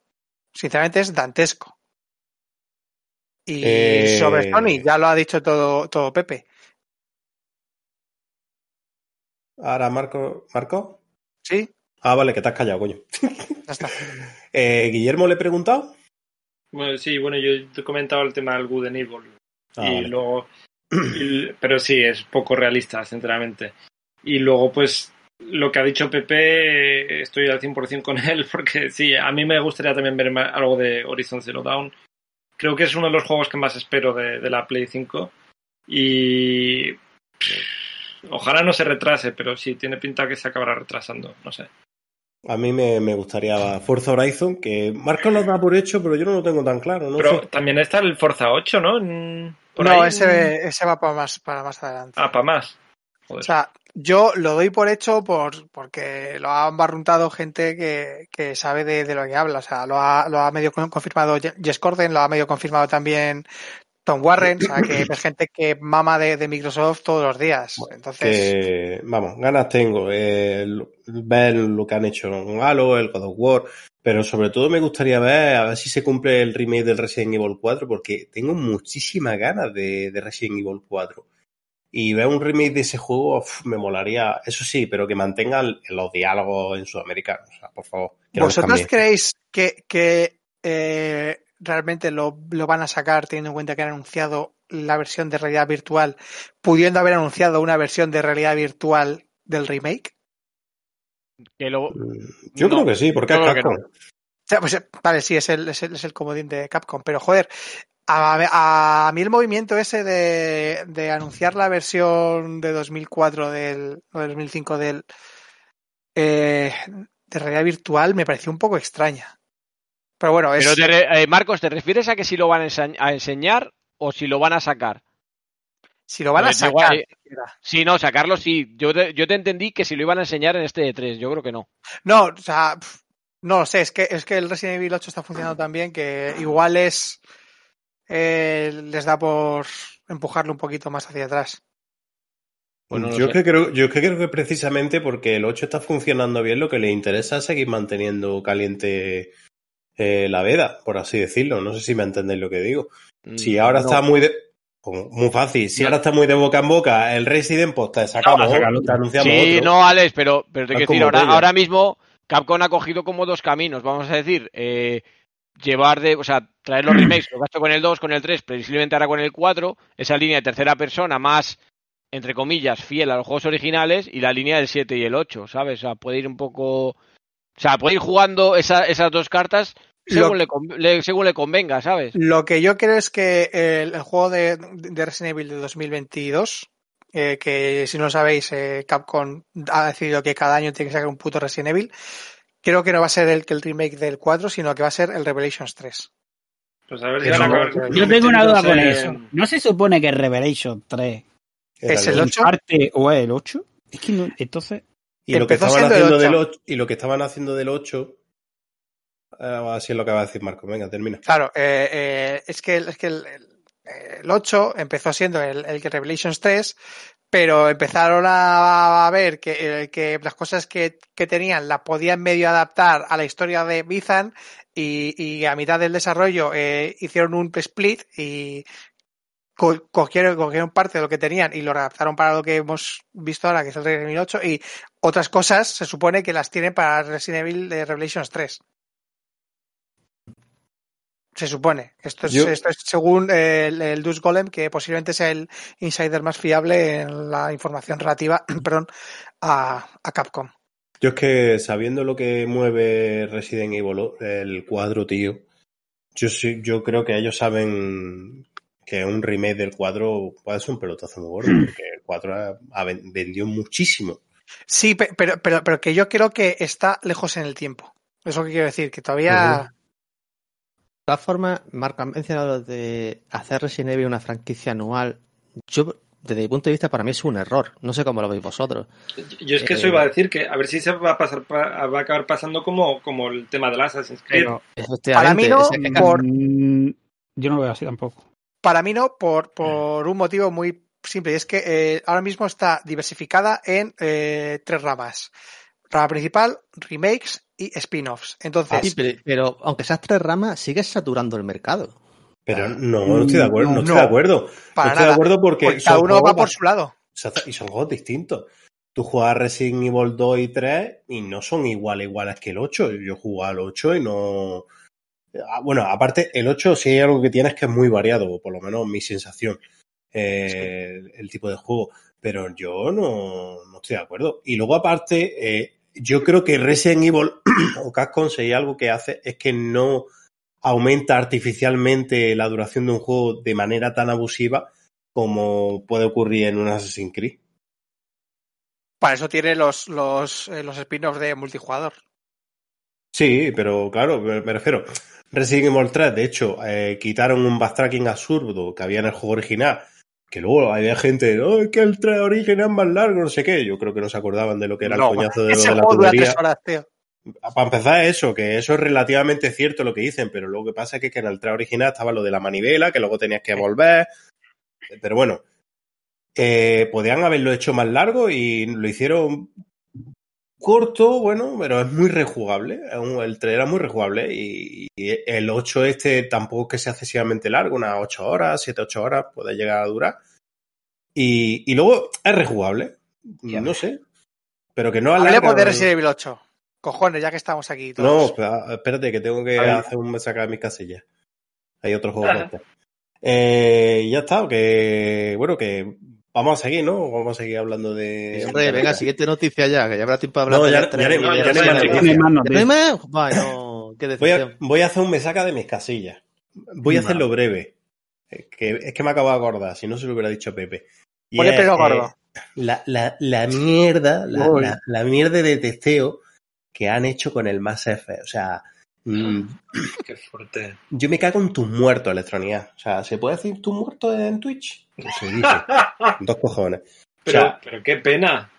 S7: Sinceramente es dantesco. Y
S3: Eh,
S7: sobre Sony, ya lo ha dicho todo, todo Pepe.
S3: Ahora, Marco. ¿Marco?
S7: ¿Sí?
S3: Ah, vale, que te has callado, coño.
S7: Ya está.
S3: Eh, Guillermo le he preguntado.
S5: Bueno, sí, bueno, yo te he comentado el tema del Good and Evil.
S3: Ah,
S5: y
S3: vale.
S5: luego. y- pero sí, es poco realista, sinceramente. Y luego, pues, lo que ha dicho Pepe, estoy al 100% con él, porque sí, a mí me gustaría también ver algo de Horizon Zero Dawn. Creo que es uno de los juegos que más espero de, de la Play 5. Y. pff, Ojalá no se retrase, pero sí, tiene pinta que se acabará retrasando, no sé.
S3: A mí me, me gustaría Forza Horizon, que Marco lo da por hecho, pero yo no lo tengo tan claro. No
S5: Pero
S3: sé.
S5: también está el Forza 8, ¿no? Por
S7: No,
S5: ahí.
S7: ese, ese va para más, para más adelante.
S5: Ah, para más. Joder.
S7: O sea, yo lo doy por hecho por, porque lo ha barruntado gente que, que sabe de, de lo que habla. O sea, lo ha, lo ha medio con- confirmado Je- Jess Corden, lo ha medio confirmado también Tom Warren. O sea, que es gente que mama de, de Microsoft todos los días. Entonces,
S3: que, vamos, ganas tengo. eh, ver lo que han hecho con Halo, el God of War, pero sobre todo me gustaría ver a ver si se cumple el remake del Resident Evil 4, porque tengo muchísimas ganas de, de Resident Evil 4. Y ver un remake de ese juego uf, me molaría, eso sí, pero que mantengan los diálogos en Sudamérica, o sea, por favor. que
S7: ¿Vosotros creéis que, que, eh, realmente lo, lo van a sacar teniendo en cuenta que han anunciado la versión de realidad virtual, pudiendo haber anunciado una versión de realidad virtual del remake?
S2: Que lo,
S3: Mm, Yo
S2: No,
S3: creo que sí, porque es Capcom.
S7: O sea, pues, eh, vale, sí, es el, es el, es el comodín de Capcom, pero joder, a, a mí el movimiento ese de, de anunciar la versión de 2004 del, o de 2005 del, eh, de realidad virtual me pareció un poco extraña. Pero bueno, es,
S2: Pero te re- eh, Marcos, ¿te refieres a que si lo van a, enseñar o si lo van a sacar?
S7: si lo van a
S2: Pues
S7: sacar.
S2: eh, Sí, no, sacarlo sí. Yo te, yo te entendí que si lo iban a enseñar en este E3, yo creo que no.
S7: No, o sea, no lo sé, es que, es que el Resident Evil 8 está funcionando tan bien que igual es. Eh, les da por empujarlo un poquito más hacia atrás.
S2: No lo
S3: yo,
S2: sé.
S3: que creo, yo que creo que precisamente porque el 8 está funcionando bien, lo que le interesa es seguir manteniendo caliente eh, la veda, por así decirlo. No sé si me entendéis lo que digo. Si
S2: Mm,
S3: ahora
S2: no.
S3: está muy de... Muy fácil. Si
S2: No.
S3: ahora está muy de boca en boca, el Resident, pues te sacamos,
S6: a sacarlo.
S3: te anunciamos
S2: Sí,
S3: otro.
S2: no, Alex, pero, pero te
S3: Es
S2: quiero decir, ahora, ahora mismo Capcom ha cogido como dos caminos, vamos a decir. eh, llevar de, o sea, traer los remakes, lo gasto con el 2, con el 3, previsiblemente ahora con el 4, esa línea de tercera persona más, entre comillas, fiel a los juegos originales, y la línea del 7 y el 8, ¿sabes? O sea, puede ir un poco... O sea, puede ir jugando esa- esas dos cartas según,
S7: Lo-
S2: le, según le convenga, ¿sabes?
S7: Lo que yo creo es que el, el juego de, de Resident Evil de 2022, eh, que si no lo sabéis, eh, Capcom ha decidido que cada año tiene que sacar un puto Resident Evil, creo que no va a ser el, que el remake del 4, sino que va a ser el Revelations 3.
S5: Pues a ver si van a acabar
S6: Yo tengo una duda con eso. ¿No se supone que Revelation 3
S3: Era
S7: ¿Es el
S3: lo-
S7: 8?
S6: parte o es el 8? Es que no, entonces...
S3: Y lo que estaban
S7: el
S3: haciendo del
S7: 8.
S3: 8, y lo que estaban haciendo del 8, eh, así es lo que va a decir Marco. Venga, termina.
S7: Claro, eh, eh, es que, es que el, el- el 8 empezó siendo el, el que Revelations 3, pero empezaron a, ver que, eh, que las cosas que, que tenían la podían medio adaptar a la historia de Bizan y, a mitad del desarrollo eh, hicieron un split y co- cogieron, cogieron parte de lo que tenían y lo adaptaron para lo que hemos visto ahora, que es el Resident Evil 8, y otras cosas se supone que las tienen para Resident Evil de Revelations 3. Se supone. Esto es, esto es según el, el Dus Golem, que posiblemente sea el insider más fiable en la información relativa perdón, a, a Capcom.
S3: Yo es que sabiendo lo que mueve Resident Evil, el cuadro, tío, yo sí, yo creo que ellos saben que un remake del cuadro puede ser un pelotazo muy gordo, porque el cuadro ha, ha ven- vendió muchísimo.
S7: Sí, pe- pero, pero, pero que yo creo que está lejos en el tiempo. Eso que quiero decir, que todavía.
S4: Todas formas, Marco, has mencionado de hacer Resident Evil una franquicia anual. Yo, desde mi punto de vista, para mí es un error. No sé cómo lo veis vosotros.
S5: Yo es que eso
S4: Eh,
S5: iba a decir que a ver si se va a pasar pa- va a acabar pasando como, como el tema del Assassin's Creed.
S7: Para mí no, por-
S6: yo no lo veo así tampoco.
S7: Para mí no, por, por un motivo muy simple. Y es que eh, ahora mismo está diversificada en eh, tres ramas. Rama principal, remakes y spin-offs. Entonces,
S4: Sí, pero, pero aunque seas tres ramas, sigues saturando el mercado.
S3: Pero no, no estoy de acuerdo, no, estoy
S7: No,
S3: de acuerdo.
S7: para
S3: no estoy de acuerdo porque,
S7: cada uno va por su lado.
S3: Y son juegos distintos. Tú juegas Resident Evil 2 y 3 y no son iguales iguales que el 8. Yo jugué al 8 y no... Ah, Bueno, aparte, el 8 sí hay algo que tiene es que es muy variado, o por lo menos mi sensación, eh, el, el tipo de juego. Pero yo no, no estoy de acuerdo. Y luego aparte, eh, yo creo que Resident Evil o Capcom hay algo que hace es que no aumenta artificialmente la duración de un juego de manera tan abusiva como puede ocurrir en un Assassin's Creed.
S7: Para eso tiene los, los, eh, los spin-offs de multijugador.
S3: Sí, pero claro, me, me refiero. Resident Evil 3, de hecho, eh, quitaron un backtracking absurdo que había en el juego original. Que luego había gente, no, es que el 3 original es más largo, no sé qué. Yo creo que no se acordaban de lo que era
S7: No,
S3: el coñazo de lo de la tubería.
S7: tres horas, tío.
S3: Para empezar, eso, que eso es relativamente cierto lo que dicen, pero lo que pasa es que, en el 3 original estaba lo de la manivela, que luego tenías que volver. Pero bueno, eh, podían haberlo hecho más largo y lo hicieron corto, bueno, pero es muy rejugable. El 3 era muy rejugable y, y el 8 este tampoco es que sea excesivamente largo, unas 8 horas, 7, 8 horas puede llegar a durar. Y, y luego es rejugable.
S2: Ya
S3: no sé. Pero que no alarga-
S7: Hablemos de Resident Evil 8. Cojones, ya que estamos aquí
S3: No,
S7: todos.
S3: espera- espérate, que tengo que hacer un sacar mis casillas. Hay otro juego que hacer. Eh, ya está, que bueno, que vamos a seguir, ¿no? Vamos a seguir hablando de.
S4: Hombre, venga, siguiente noticia ya, que ya habrá tiempo de hablar
S3: No,
S4: de
S3: ya- ya ya
S5: ya
S3: no
S5: sí,
S4: ¿Ya no hay más? Qué
S3: Voy a, voy a hacer un me saca de mis casillas. Voy a hacerlo breve. Que, es que me acabo de acordar, si no se lo hubiera dicho Pepe. Y
S7: Ponle
S3: es,
S7: pelo
S3: eh,
S7: gordo.
S3: la, la, la mierda, la, la, la mierda de testeo que han hecho con el Mass Effect. O sea, mm,
S5: Qué fuerte.
S3: yo me cago en tus muertos, Electronía. O sea, ¿se puede decir tus muertos en Twitch? No se dice. Dos cojones. O
S5: Pero,
S3: sea,
S5: pero qué pena.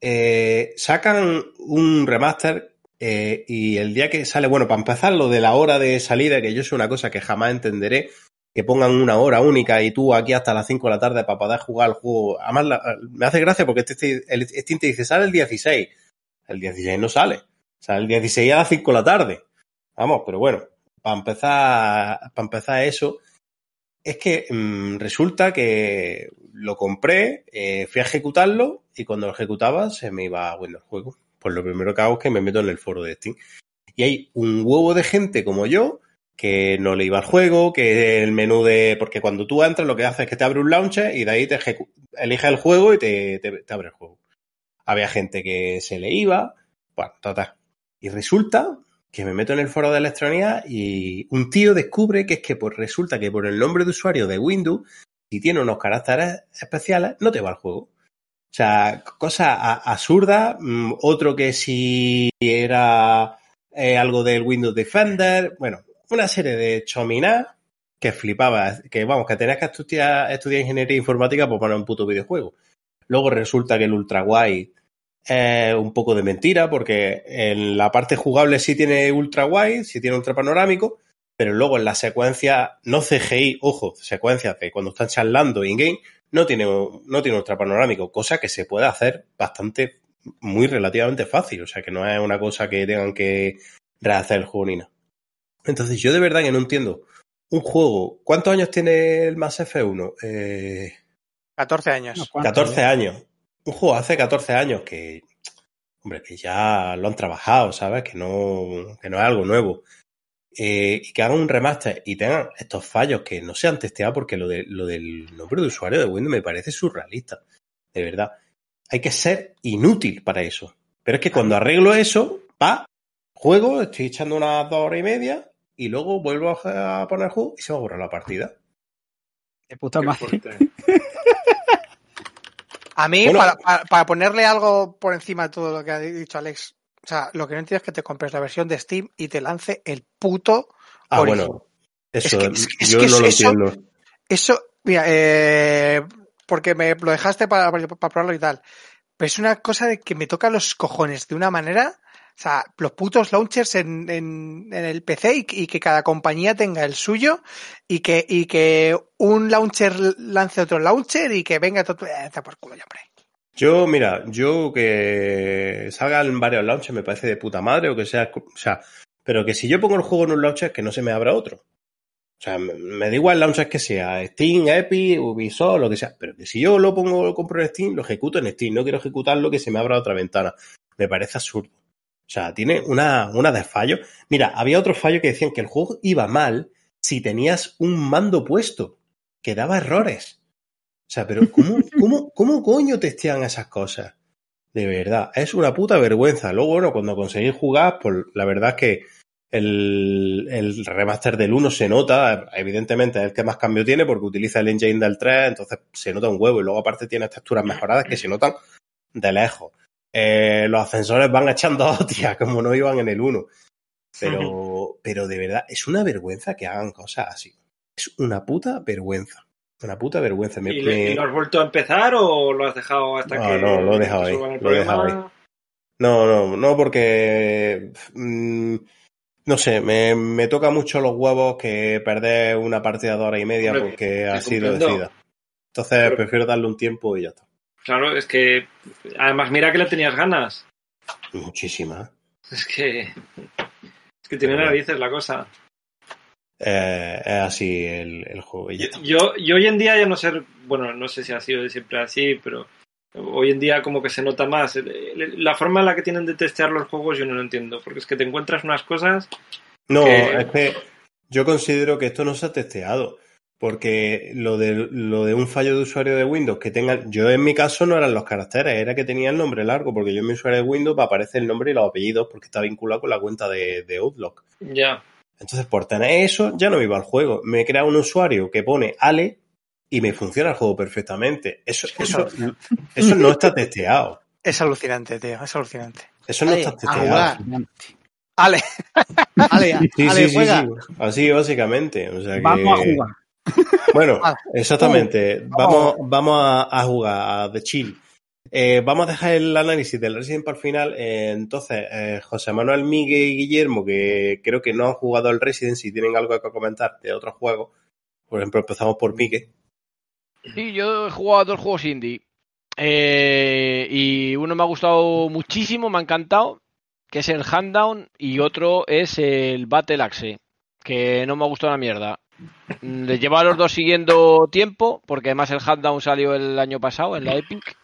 S3: eh, sacan un remaster eh, y el día que sale, bueno, para empezar, lo de la hora de salida, que yo es una cosa que jamás entenderé, que pongan una hora única y tú aquí hasta las 5 de la tarde para poder jugar el juego. Además, la- me hace gracia porque este, el Steam te dice, sale el 16. El 16 no sale. Sale el 16 a las 5 de la tarde. Vamos, pero bueno, para empezar, para empezar eso, es que mm, resulta que lo compré, eh, fui a ejecutarlo y cuando lo ejecutaba se me iba bueno el juego. Pues lo primero que hago es que me meto en el foro de Steam. Y hay un huevo de gente como yo que no le iba al juego, que el menú de... Porque cuando tú entras lo que hace es que te abre un launcher y de ahí te ejecu- eliges el juego y te, te, te abre el juego. Había gente que se le iba, bueno, total. Y resulta que me meto en el foro de electrónica y un tío descubre que es que pues resulta que por el nombre de usuario de Windows, si tiene unos caracteres especiales, no te va al juego. O sea, cosa absurda. Mm, Otro que si era eh, algo del Windows Defender. Bueno, una serie de chominas que flipaba. Que vamos, que tenías que estudiar, ingeniería informática para poner un puto videojuego. Luego resulta que el ultra wide es un poco de mentira, porque en la parte jugable sí tiene ultra wide, sí tiene ultra panorámico, pero luego en la secuencia, no CGI, ojo, secuencias de cuando están charlando in-game, no tiene, no tiene ultra panorámico, cosa que se puede hacer bastante, muy relativamente fácil, o sea que no es una cosa que tengan que rehacer el juego ni nada. Entonces yo de verdad que no entiendo un juego, ¿cuántos años tiene el Mass Effect 1? Eh,
S7: 14 años.
S6: No, ¿cuánto,
S3: 14
S6: eh?
S3: años. Un juego hace 14 años que, hombre, que ya lo han trabajado, ¿sabes? Que no, que no es algo nuevo. Eh, y que hagan un remaster y tengan estos fallos que no se han testeado porque lo, de, lo del nombre de usuario de Windows me parece surrealista. De verdad. Hay que ser inútil para eso. Pero es que cuando arreglo eso, va, juego, estoy echando unas dos horas y media y luego vuelvo a poner el juego y se va a borrar la partida.
S6: De puta madre.
S7: A mí,
S3: Bueno.
S7: para, para- para ponerle algo por encima de todo lo que ha dicho Alex, o sea, lo que no entiendo es que te compres la versión de Steam y te lance el puto
S3: Ah, bueno. Eso,
S7: Es que- es es
S3: yo
S7: que
S3: no lo
S7: eso-
S3: entiendo.
S7: Eso, mira, eh, porque me lo dejaste para, para probarlo y tal. Pero es una cosa de que me toca los cojones de una manera. O sea, los putos launchers en, el PC y, que cada compañía tenga el suyo y que, un launcher lance otro launcher y que venga todo. Eh, está por culo hombre.
S3: Yo, mira, yo que salgan varios launchers me parece de puta madre o que sea, o sea, pero que si yo pongo el juego en un launcher que no se me abra otro. O sea, me, me da igual el launcher que sea, Steam, Epic, Ubisoft, lo que sea, pero que si yo lo pongo, lo compro en Steam, lo ejecuto en Steam, no quiero ejecutarlo que se me abra otra ventana. Me parece absurdo. O sea, tiene una, una de fallos. Mira, había otro fallo que decían que el juego iba mal si tenías un mando puesto, que daba errores. O sea, pero ¿cómo, cómo, cómo coño testean esas cosas? De verdad, es una puta vergüenza. Luego, bueno, cuando conseguís jugar, pues la verdad es que el, el remaster del 1 se nota, evidentemente es el que más cambio tiene porque utiliza el engine del 3, entonces se nota un huevo y luego aparte tiene texturas mejoradas que se notan de lejos. Eh, los ascensores van echando hostias como no iban en el 1. Pero, pero de verdad, es una vergüenza que hagan cosas así. Es una puta vergüenza. Una puta vergüenza. Me-
S5: ¿Y, le-
S3: me-
S5: y lo has vuelto a empezar o lo has dejado hasta
S3: No,
S5: que
S3: no, lo he dejado ahí, lo he dejado
S5: problema?
S3: No, no, no, porque mm, no sé, me, me toca mucho los huevos que perder una partida de hora y media porque así lo decida. Entonces
S5: Pero-
S3: prefiero darle un tiempo y ya está.
S5: Claro, es que además mira que le tenías ganas.
S3: Muchísimas.
S5: Es que es que tiene narices la cosa.
S3: eh, es así el, el juego.
S5: Yo, yo hoy en día ya no sé, bueno, no sé si ha sido siempre así, pero hoy en día como que se nota más. La forma en la que tienen de testear los juegos yo no lo entiendo, porque es que te encuentras unas cosas
S3: No,
S5: que-
S3: es que yo considero que esto no se ha testeado. Porque lo de, lo de un fallo de usuario de Windows que tengan. Yo en mi caso no eran los caracteres, era que tenía el nombre largo. Porque yo en mi usuario de Windows me aparece el nombre y los apellidos porque está vinculado con la cuenta de, de Outlook.
S5: ya.
S3: Entonces, por tener eso, ya no me iba al juego. Me he creado un usuario que pone Ale y me funciona el juego perfectamente. Eso, eso, eso no está testeado.
S7: Es alucinante, tío, es alucinante.
S3: Eso no
S4: Ale,
S3: está
S4: a
S3: testeado.
S7: Ale,
S4: Ale,
S3: Sí,
S4: Ale,
S3: sí, sí,
S4: juega.
S3: sí. Así básicamente. O sea que-
S6: Vamos a jugar.
S3: Bueno,
S7: Ah.
S3: exactamente.
S7: Oh.
S3: Vamos, vamos a, a jugar a The Chill. Eh, vamos a dejar el análisis del Resident para el final. Eh, entonces, eh, José Manuel, Miguel y Guillermo, que creo que no han jugado al Resident, si tienen algo que comentar de otros juegos. Por ejemplo, empezamos por Miguel.
S2: Sí, yo he jugado a dos juegos indie. Eh, y uno me ha gustado muchísimo, me ha encantado, que es el Handdown, y otro es el Battle Axe, que no me ha gustado una mierda. Les llevaba a los dos siguiendo tiempo, porque además el Handdown salió el año pasado en la Epic.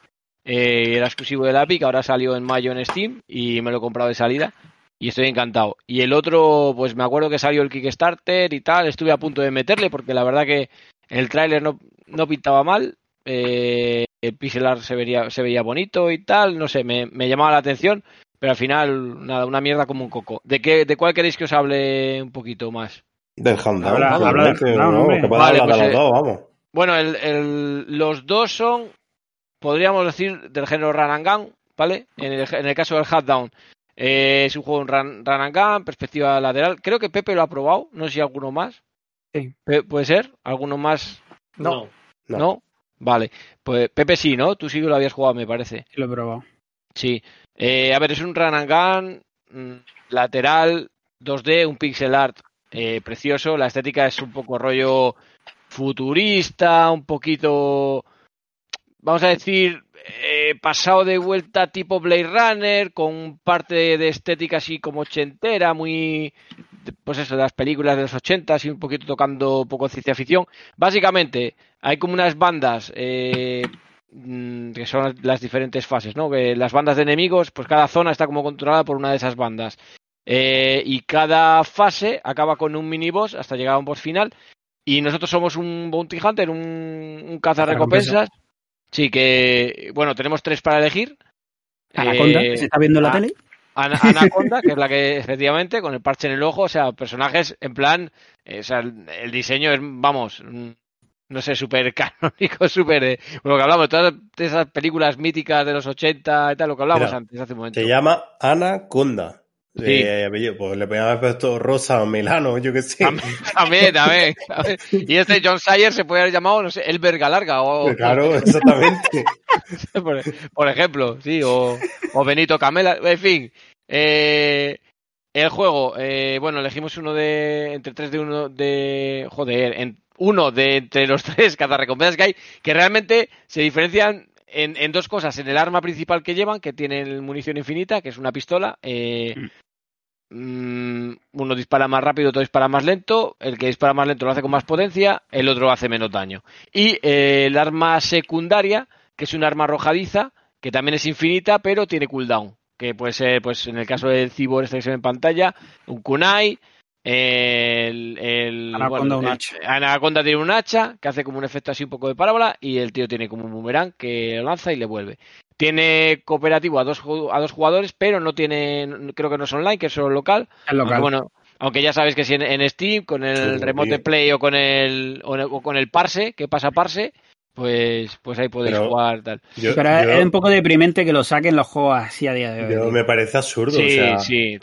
S2: Eh, era exclusivo de la Epic, ahora salió en mayo en Steam y me lo he comprado de salida. Y estoy encantado. Y el otro, pues me acuerdo que salió el Kickstarter y tal. Estuve a punto de meterle porque la verdad que el tráiler no, no pintaba mal. eh, el pixel art se, vería, se veía bonito y tal. No sé, me, me llamaba la atención. Pero al final, nada, una mierda como un coco. ¿De qué, de cuál queréis que os hable un poquito más?
S6: Del
S2: pues, eh,
S3: vamos.
S2: Bueno, el, el- los dos son, podríamos decir, del género Run and Gun, ¿vale? En el, en el caso del Hat Down, eh, es un juego en run, run and gun, perspectiva lateral. Creo que Pepe lo ha probado, no sé si alguno más.
S6: Sí.
S2: ¿Puede ser? ¿Alguno más?
S7: no.
S3: No.
S2: No. Vale. Pues Pepe sí, ¿no? Tú sí que lo habías jugado, me parece.
S6: Lo he probado.
S2: Sí. Eh, a ver, es un run and gun mm, lateral, 2D, un pixel art eh, precioso. La estética es un poco rollo futurista, un poquito, vamos a decir, eh, pasado de vuelta tipo Blade Runner, con parte de estética así como ochentera, muy, pues eso, de las películas de los ochentas y un poquito tocando un poco ciencia ficción. Básicamente, hay como unas bandas eh, mm, que son las diferentes fases, ¿no? Las bandas de enemigos, pues cada zona está como controlada por una de esas bandas. Eh, y cada fase acaba con un miniboss hasta llegar a un boss final. Y nosotros somos un bounty hunter, un, un cazarrecompensas. Sí, que, bueno, tenemos tres para elegir.
S6: Anaconda,
S2: Eh,
S6: que se está viendo en la tele.
S2: Ana- Anaconda, que es la que efectivamente, con el parche en el ojo, o sea, personajes en plan, eh, o sea, el, el diseño es, vamos, mm, no sé, súper canónico, súper, eh, lo que hablamos, todas esas películas míticas de los 80 y tal, lo que hablamos
S3: Mira,
S2: antes, hace un momento.
S3: Se llama Anaconda.
S2: Sí.
S3: Apellido. Pues le podían haber puesto Rosa o Milano, yo qué sé.
S2: También, también, también. Y este John Sayer se puede haber llamado, no sé, El Verga Larga, o,
S3: Claro, exactamente.
S2: por, por ejemplo, sí, o, o Benito Camela, en fin. Eh, el juego, eh, bueno, elegimos uno de entre tres de uno de joder, en, uno de entre los tres cazarrecompensas que hay, que realmente se diferencian en, en dos cosas, en el arma principal que llevan, que tienen munición infinita, que es una pistola. eh, mm, uno dispara más rápido, otro dispara más lento. El que dispara más lento lo hace con más potencia, el otro hace menos daño. Y eh, el arma secundaria, que es un arma arrojadiza, que también es infinita, pero tiene cooldown. Que puede ser, pues en el caso del Cibor este que se ve en pantalla, un kunai. El, el,
S6: Anaconda, un
S2: el-. Anaconda tiene un hacha que hace como un efecto así un poco de parábola y el tío tiene como un boomerang que lo lanza y le vuelve. Tiene cooperativo a dos, ju- a dos jugadores, pero no tiene, creo que no es online, que es solo local.
S6: Es local.
S2: Aunque, bueno, aunque ya sabes que si en, en Steam, con el
S3: Sí,
S2: Remote
S3: bien.
S2: Play o con el, o, o con el Parse, que pasa Parse, pues, pues ahí podéis
S3: Pero-
S2: jugar tal.
S3: Yo,
S6: Pero
S3: yo-
S6: es un poco deprimente que lo saquen los juegos así a día de hoy.
S3: yo me parece absurdo.
S2: Sí,
S3: o sea,
S2: sí,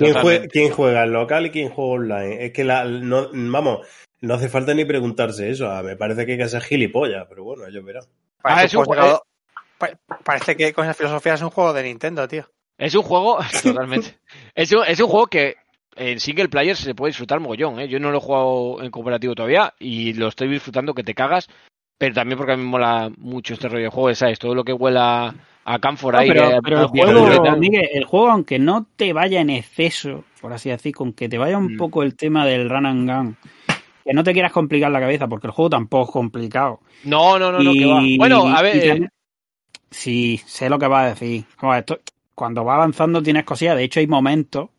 S3: ¿quién, juega en local y quién juega online? Es que la, no, vamos, no hace falta ni preguntarse eso. Me parece que hay que ser gilipollas, pero bueno, ellos verán.
S2: Ah, es un
S7: pa- parece que con esa filosofía es un juego de Nintendo, tío.
S2: Es un juego, totalmente. Es un, es un juego que en single player se puede disfrutar mogollón, ¿eh? Yo no lo he jugado en cooperativo todavía y lo estoy disfrutando que te cagas, pero también porque a mí me mola mucho este rollo de juego, ¿sabes? Todo lo que huela a camphor
S6: No,
S2: ahí.
S6: pero,
S2: que-
S6: pero el juego. Miguel, el juego, aunque no te vaya en exceso, por así decir, con que te vaya un
S2: Mm.
S6: poco el tema del run and gun que no te quieras complicar la cabeza, porque el juego tampoco es complicado.
S2: No, no, no, no, que va. Bueno, a
S6: y
S2: ver,
S6: también- Sí, sé lo que vas a decir. Esto- cuando va avanzando tienes cosillas. De hecho, hay momentos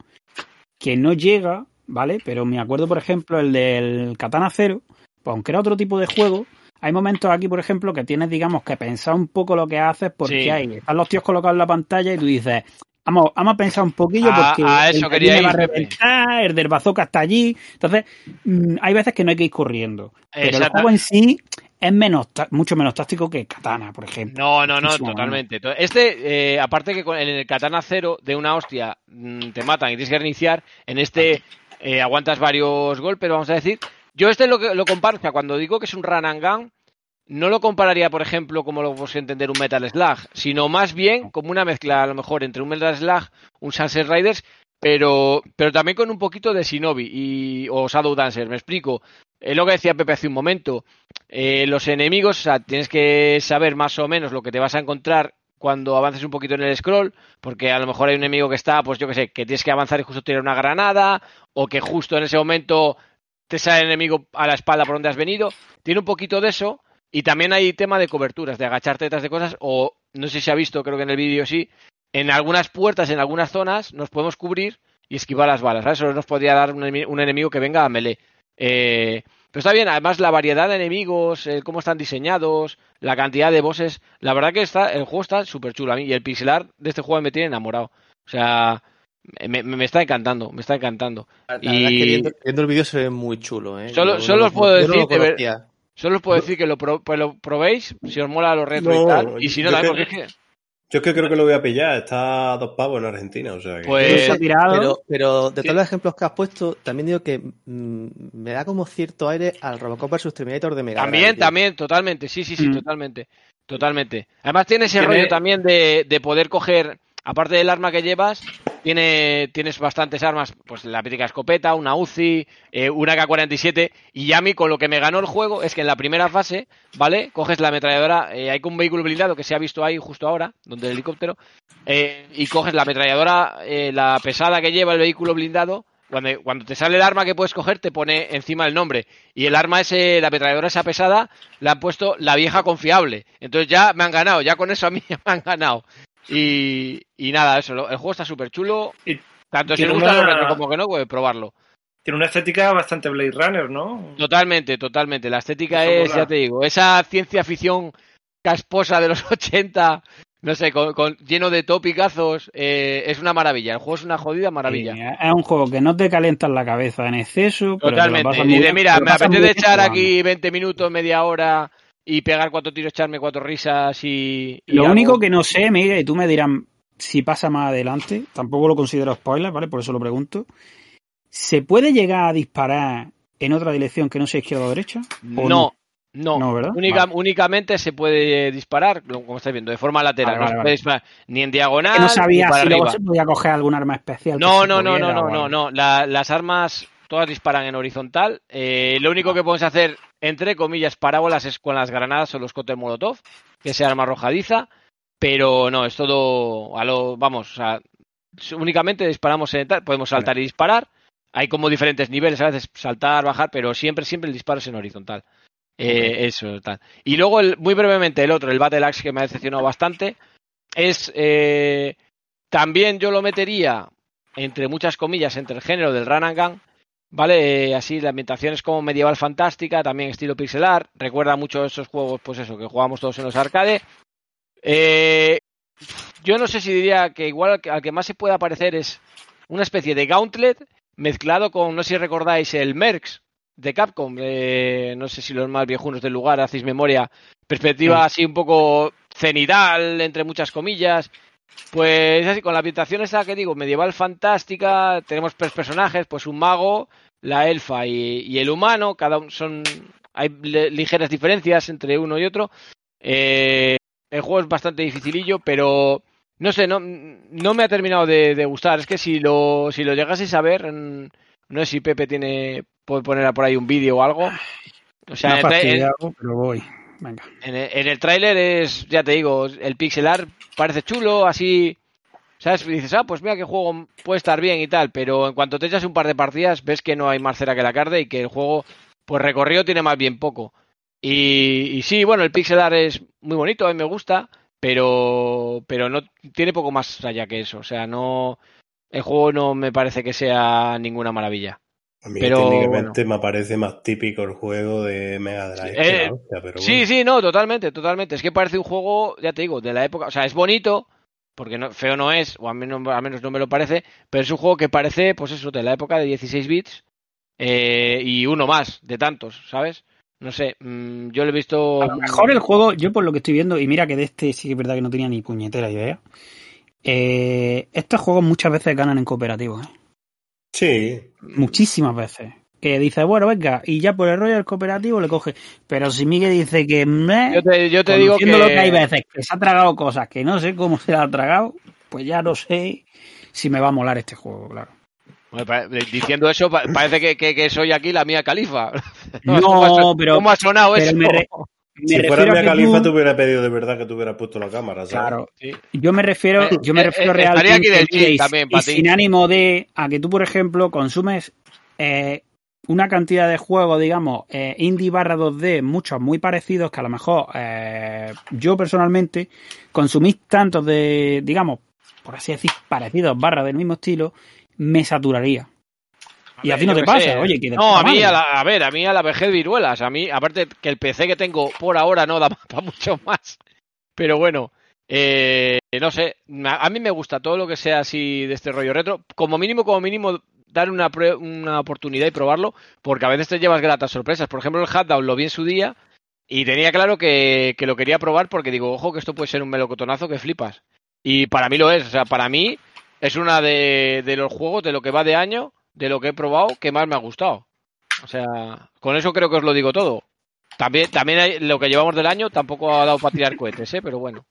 S6: que no llega, ¿vale? Pero me acuerdo, por ejemplo, el del Katana Zero, pues aunque era otro tipo de juego, hay momentos aquí, por ejemplo, que tienes, digamos, que pensar un poco lo que haces porque
S2: Sí.
S6: hay, están los tíos colocados en la pantalla y tú dices, vamos, vamos a pensar un poquillo
S2: A-
S6: porque
S2: a
S6: el
S2: eso
S6: de
S2: quería
S6: va a reventar, el del bazooka está allí. Entonces, mm, hay veces que no hay que ir corriendo. Pero el juego en sí es menos, mucho menos táctico que Katana, por ejemplo.
S2: No, no, no, totalmente. To- Este, eh, aparte que en el Katana Cero, de una hostia mm, te matan y tienes que reiniciar, en este eh, aguantas varios golpes, vamos a decir. Yo este lo que lo comparo, o sea, cuando digo que es un run and gun, no lo compararía, por ejemplo, como lo podemos entender un Metal Slug, sino más bien como una mezcla, a lo mejor, entre un Metal Slug, un Sunset Riders, pero, pero también con un poquito de Shinobi y, o Shadow Dancer, me explico. Es lo que decía Pepe hace un momento. Eh, los enemigos, o sea, tienes que saber más o menos lo que te vas a encontrar cuando avances un poquito en el scroll, porque a lo mejor hay un enemigo que está, pues yo que sé, que tienes que avanzar y justo tirar una granada, o que justo en ese momento te sale el enemigo a la espalda por donde has venido. Tiene un poquito de eso, y también hay tema de coberturas, de agacharte detrás de cosas, o no sé si ha visto, creo que en el vídeo sí, en algunas puertas, en algunas zonas, nos podemos cubrir y esquivar las balas. ¿sabes? Eso nos podría dar un enemigo que venga a melee. Eh, pero está bien, además la variedad de enemigos, el cómo están diseñados, la cantidad de bosses, la verdad que está, el juego está súper chulo a mí y el pixelar de este juego me tiene enamorado. O sea, me, está encantando, me está encantando.
S4: La
S2: Y-
S4: verdad es que viendo, viendo el vídeo se ve muy chulo, ¿eh?
S2: Solo-
S4: Yo
S2: solo
S4: no-
S2: os puedo
S4: no
S2: decir ver-. Solo os puedo decir que lo, pro- pues lo probéis, si os mola los retro y tal, y si no, también, porque es que...
S3: Yo es que creo que lo voy a pillar. Está a dos pavos en Argentina. O sea que...
S2: Pues-
S4: Pero, pero de
S5: Sí.
S4: todos los ejemplos que has puesto, también digo que mm, me da como cierto aire al Robocop vs Terminator de Mega
S2: También,
S4: tío.
S2: también, totalmente, sí, sí, sí,
S6: Mm.
S2: totalmente, totalmente. Además tiene ese
S5: Tiene-
S2: rollo también de, de poder coger, aparte del arma que llevas, tiene, tienes bastantes armas, pues la típica escopeta, una UCI, eh, una K-47, y ya a mí con lo que me ganó el juego es que en la primera fase, ¿vale? Coges la ametralladora, eh, hay un vehículo blindado que se ha visto ahí justo ahora, donde el helicóptero, eh, y coges la ametralladora, eh, la pesada que lleva el vehículo blindado, cuando, te sale el arma que puedes coger, te pone encima el nombre. Y el arma ese, la ametralladora esa pesada, le han puesto la vieja confiable. Entonces ya me han ganado, ya con eso a mí ya me han ganado. Y, y nada, eso, el juego está súper chulo.
S5: Y
S2: Tanto si os gusta
S5: una-
S2: lo retro como que no, pues probarlo.
S5: Tiene una estética bastante Blade Runner, ¿no?
S2: Totalmente, totalmente. La estética
S5: Eso
S2: es,
S5: mola.
S2: ya te digo, esa ciencia ficción casposa de los 80, no sé, con, con- lleno de topicazos, eh, es una maravilla. El juego es una jodida maravilla.
S6: Sí, es un juego que no te calientas la cabeza en exceso. pero te lo
S2: Totalmente.
S6: pasas
S2: Y
S6: muy
S2: de, mira, me apetece echar aquí 20 minutos, media hora y pegar cuatro tiros, echarme cuatro risas y. y
S6: Lo
S2: algo.
S6: único que no sé, Miguel, y tú me dirás si pasa más adelante, tampoco lo considero spoiler, ¿vale? Por eso lo pregunto. ¿Se puede llegar a disparar en otra dirección que no sea izquierda o derecha? ¿O
S2: No, no.
S6: No, ¿verdad?
S2: Única-
S6: Vale.
S2: Únicamente se puede disparar, como estáis viendo, de forma lateral.
S6: Vale,
S2: no
S6: vale,
S2: se puede disparar ni en diagonal
S6: Que no
S2: ni
S6: sabía
S2: para
S6: si luego se podía coger algún arma especial.
S2: No, no, no, no, no, no, no. La- las armas todas disparan en horizontal. Eh, lo único que podemos hacer, entre comillas, parábolas es con las granadas o los cócteles molotov, que sea arma arrojadiza. Pero no, es todo a lo. Vamos, o sea, únicamente disparamos en tal. Podemos saltar y disparar. Hay como diferentes niveles, a veces saltar, bajar, pero siempre, siempre el disparo es en horizontal. Eh, Eso, tal. Y luego, el- muy brevemente, el otro, el Battle Axe, que me ha decepcionado bastante, es. eh, también yo lo metería, entre muchas comillas, entre el género del Run and Gun, ¿vale? Eh, así, la ambientación es como medieval fantástica, también estilo pixelar, recuerda mucho esos juegos, pues eso, que jugamos todos en los arcades. Eh, yo no sé si diría que igual al que, al que más se puede parecer es una especie de Gauntlet mezclado con, no sé si recordáis, el Mercs de Capcom. eh, no sé si los más viejunos del lugar hacéis memoria. Perspectiva así un poco cenidal, entre muchas comillas. Pues así, con la ambientación esa que digo, medieval fantástica, tenemos tres personajes, pues un mago, la elfa y, y el humano, cada uno son, hay ligeras diferencias entre uno y otro. Eh, el juego es bastante dificilillo, pero no sé, no, no me ha terminado de, de gustar. Es que si lo, si lo llegaseis a ver, no sé si Pepe tiene, puede poner por ahí un vídeo o algo. O sea, en-
S6: pero voy.
S2: En el, en el tráiler es, ya te digo, el pixelar parece chulo, así, ¿sabes? Dices, ah, pues mira que juego puede estar bien y tal, pero en cuanto te echas un par de partidas ves que no hay más cera que la carne y que el juego pues recorrido tiene más bien poco. Y, y sí, bueno, el pixel art es muy bonito, a mí me gusta, pero, pero no tiene poco más allá que eso. O sea, no, el juego no me parece que sea ninguna maravilla.
S3: A mí
S2: Pero,
S3: técnicamente me parece más típico el juego de Mega Drive. que
S2: Eh,
S3: la hostia, pero
S2: Sí,
S3: bueno.
S2: sí, no, totalmente, totalmente. Es que parece un juego, ya te digo, de la época. O sea, es bonito, porque no, feo no es, o al menos, al menos no me lo parece, pero es un juego que parece, pues eso, de la época de 16 bits eh, y uno más, de tantos, ¿sabes? No sé, mm, yo lo he visto.
S6: A lo mejor el juego, yo por lo que estoy viendo, y mira que de este sí que es verdad que no tenía ni puñetera idea. eh, estos juegos muchas veces ganan en cooperativo, ¿eh?
S3: Sí,
S6: muchísimas veces. Que dice, bueno, venga, y ya por el rollo del cooperativo le coge. Pero si Miguel dice que meh,
S2: Yo te, yo te digo que.
S6: lo que hay veces que se ha tragado cosas que no sé cómo se ha tragado, pues ya no sé si me va a molar este juego, claro.
S2: Diciendo eso, pa- parece que, que- que soy aquí la mía califa.
S6: No,
S2: ¿Cómo ha
S6: pero-
S2: ¿Cómo ha sonado
S6: pero
S2: eso?
S6: me re- Me
S3: si fuera
S6: refiero a
S3: Mia
S6: que
S3: Califa
S6: tú-
S3: te hubiera pedido de verdad que te hubiera puesto la cámara, ¿sabes?
S6: Claro,
S2: Sí.
S6: yo me refiero,
S2: Eh,
S6: yo me
S2: eh,
S6: refiero
S2: eh, estaría
S6: realmente
S2: aquí del
S6: y-
S2: también,
S6: y sin ánimo de a que tú, por ejemplo, consumes eh, una cantidad de juegos, digamos, eh, indie barra 2D, muchos muy parecidos que a lo mejor eh, yo personalmente consumís tantos de, digamos, por así decir, parecidos barra del mismo estilo, me saturaría. Y a ti no te pasa,
S2: sé.
S6: oye, que
S2: No, a mí, a, la- a ver, a mí a la vejez viruelas. A mí, aparte que el PC que tengo por ahora no da para mucho más. Pero bueno, eh, no sé. A, mí me gusta todo lo que sea así de este rollo retro. Como mínimo, como mínimo, dar una, una oportunidad y probarlo. Porque a veces te llevas gratas sorpresas. Por ejemplo, el Hatdown lo vi en su día. Y tenía claro que, que lo quería probar porque digo, ojo, que esto puede ser un melocotonazo que flipas. Y para mí lo es. O sea, para mí es una de, de los juegos de lo que va de año, de lo que he probado, que más me ha gustado. O sea, con eso creo que os lo digo todo. También, también hay- lo que llevamos del año tampoco ha dado para tirar cohetes, ¿eh? pero bueno.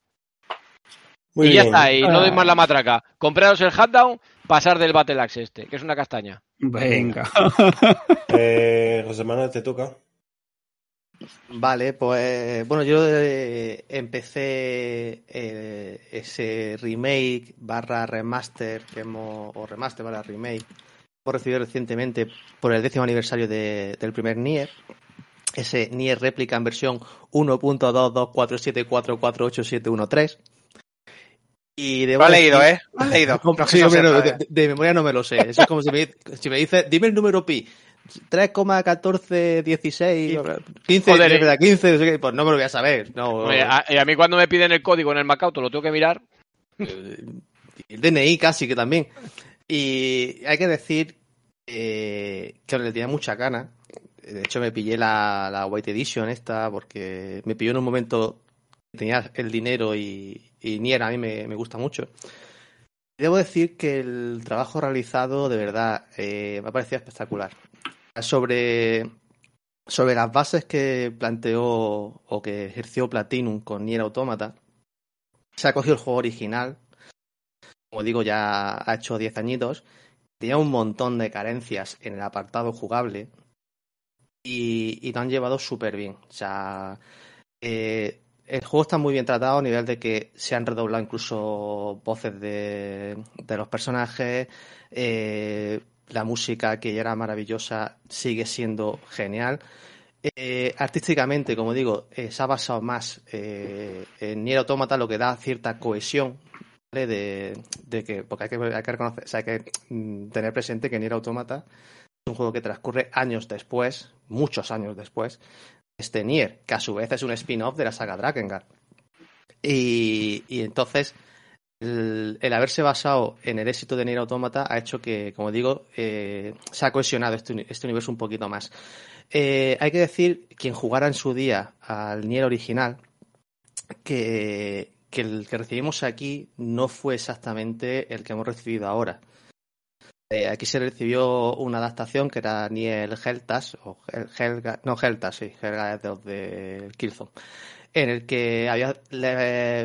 S3: Muy
S2: y ya está, y no doy
S6: Ah.
S2: más la matraca. Compraros el Hatdown, pasar del Battle Axe este, que es una castaña.
S6: Venga.
S3: Eh, José Manuel, te toca.
S4: Vale, pues bueno, yo eh, empecé eh, ese remake barra remaster que hemos, o remaster barra remake, recibido recientemente por el décimo aniversario de- del primer Nier, ese Nier réplica en versión 1.22474488713. Y debo
S7: Lo has leído, ¿eh? Lo has leído. Que
S4: sí, no, de, de memoria no me lo sé. Eso es como si me, si me dices, dime el número pi. 3,1416, 15,
S2: Joder,
S4: de
S2: eh.
S4: verdad, 15, no sé qué, pues no me lo voy a saber. No,
S2: Hombre, a, y a mí cuando me piden el código en el Macauto lo tengo que mirar.
S4: eh, el DNI casi que también. Y hay que decir eh, que le tenía mucha gana. De hecho, me pillé la, White Edition esta porque me pilló en un momento que tenía el dinero y, y Nier a mí me, me gusta mucho. Debo decir que el trabajo realizado, de verdad, eh, me ha parecido espectacular. Sobre, sobre las bases que planteó o que ejerció Platinum con Nier Automata, se ha cogido el juego original, como digo, ya ha hecho 10 añitos, tenía un montón de carencias en el apartado jugable y, lo han llevado súper bien. O sea, eh, el juego está muy bien tratado a nivel de que se han redoblado incluso voces de, los personajes, eh, la música que ya era maravillosa sigue siendo genial. Eh, artísticamente, como digo, eh, se ha basado más eh, en Nier Automata, lo que da cierta cohesión. De, que, porque hay que, hay que reconocer, mm, tener presente que Nier Automata es un juego que transcurre años después, muchos años después, de este Nier, que a su vez es un spin-off de la saga Drakengard. Y, y entonces, el, el haberse basado en el éxito de Nier Automata ha hecho que, como digo, eh, se ha cohesionado este, este universo un poquito más. Eh, hay que decir, quien jugara en su día al Nier original, que, que el que recibimos aquí no fue exactamente el que hemos recibido ahora. Eh, aquí se recibió una adaptación que era Nier Heltas, o Hel- Helga, no Heltas, sí, Helga de de en el que había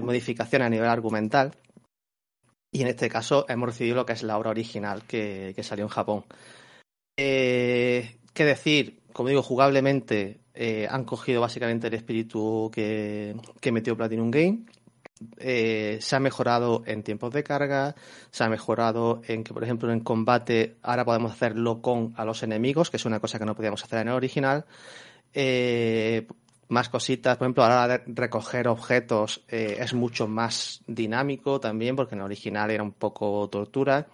S4: modificaciones a nivel argumental. Y en este caso hemos recibido lo que es la obra original que, que salió en Japón. Eh, ¿Qué decir? Como digo, jugablemente eh, han cogido básicamente el espíritu que, que metió Platinum Game. Eh, se ha mejorado en tiempos de carga, se ha mejorado en que, por ejemplo, en combate ahora podemos hacerlo con a los enemigos, que es una cosa que no podíamos hacer en el original. Eh, más cositas, por ejemplo, ahora de recoger objetos eh, es mucho más dinámico también, porque en el original era un poco tortura.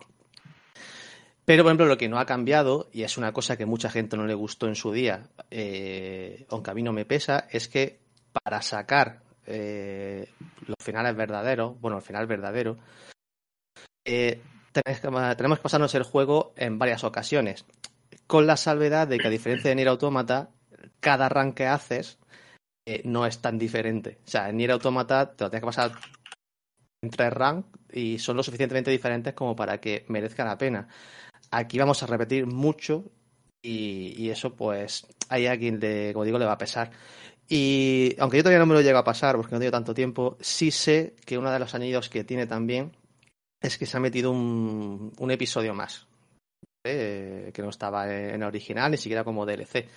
S4: Pero, por ejemplo, lo que no ha cambiado, y es una cosa que mucha gente no le gustó en su día, aunque a mí no me pesa, es que para sacar eh, los finales verdaderos, bueno, el final verdadero, eh, tenemos, que, pasarnos el juego en varias ocasiones. Con la salvedad de que, a diferencia de Nier Automata, cada run que haces eh, no es tan diferente. O sea, en Nier Automata te lo tienes que pasar en tres ranks y son lo suficientemente diferentes como para que merezca la pena. Aquí vamos a repetir mucho y, eso pues hay a quien, le, como digo, le va a pesar. Y aunque yo todavía no me lo llego a pasar porque no tengo tanto tiempo, sí sé que uno de los anillos que tiene también es que se ha metido un, un episodio más, eh, que no estaba en original, ni siquiera como DLC.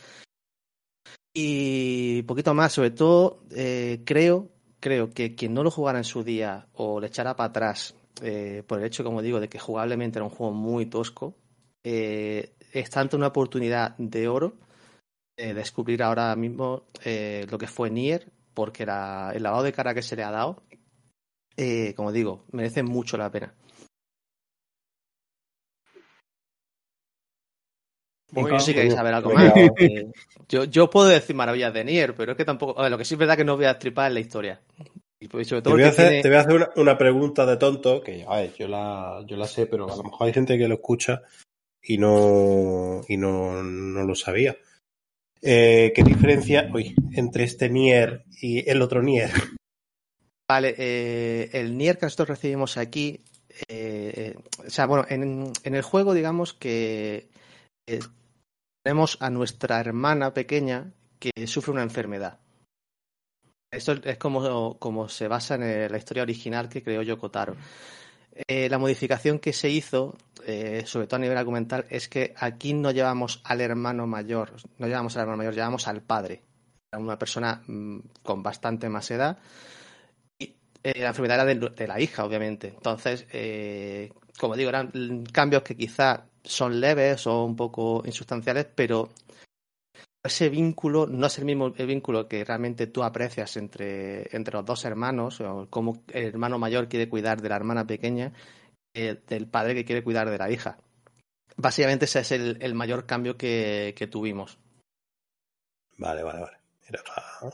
S4: Y poquito más, sobre todo, eh, creo, creo que quien no lo jugara en su día o le echara para atrás eh, por el hecho, como digo, de que jugablemente era un juego muy tosco, eh, es tanto una oportunidad de oro eh, descubrir ahora mismo eh, lo que fue Nier, porque la, el lavado de cara que se le ha dado, eh, como digo, merece mucho la pena.
S6: Muy
S4: No sé si
S6: bien.
S4: queréis saber algo más. yo, yo puedo decir maravillas de Nier, pero es que tampoco. a ver, lo que sí es verdad que no voy a tripar en la historia. Y pues,
S3: Te voy a hacer,
S4: tiene-
S3: te voy a hacer una, una pregunta de tonto, que a ver, yo la, yo la sé, pero a lo mejor hay gente que lo escucha y no, y no, no lo sabía. Eh, ¿Qué diferencia uy, entre este Nier y el otro Nier?
S4: Vale, eh, el Nier que nosotros recibimos aquí, eh, o sea, bueno, en, el juego digamos que tenemos a nuestra hermana pequeña que sufre una enfermedad. Esto es como, como se basa en la historia original que creó Yoko Taro. Eh, la modificación que se hizo, eh, sobre todo a nivel argumental, es que aquí no llevamos al hermano mayor, no llevamos al hermano mayor, llevamos al padre. Era una persona mm, con bastante más edad y eh, la enfermedad era de, de la hija, obviamente. Entonces, eh, como digo, eran mm, cambios que quizá son leves o un poco insustanciales, pero ese vínculo no es el mismo vínculo que realmente tú aprecias entre, entre los dos hermanos, o cómo el hermano mayor quiere cuidar de la hermana pequeña, que del padre que quiere cuidar de la hija. Básicamente ese es el, el mayor cambio que, que tuvimos.
S3: Vale, vale, vale. Era pa-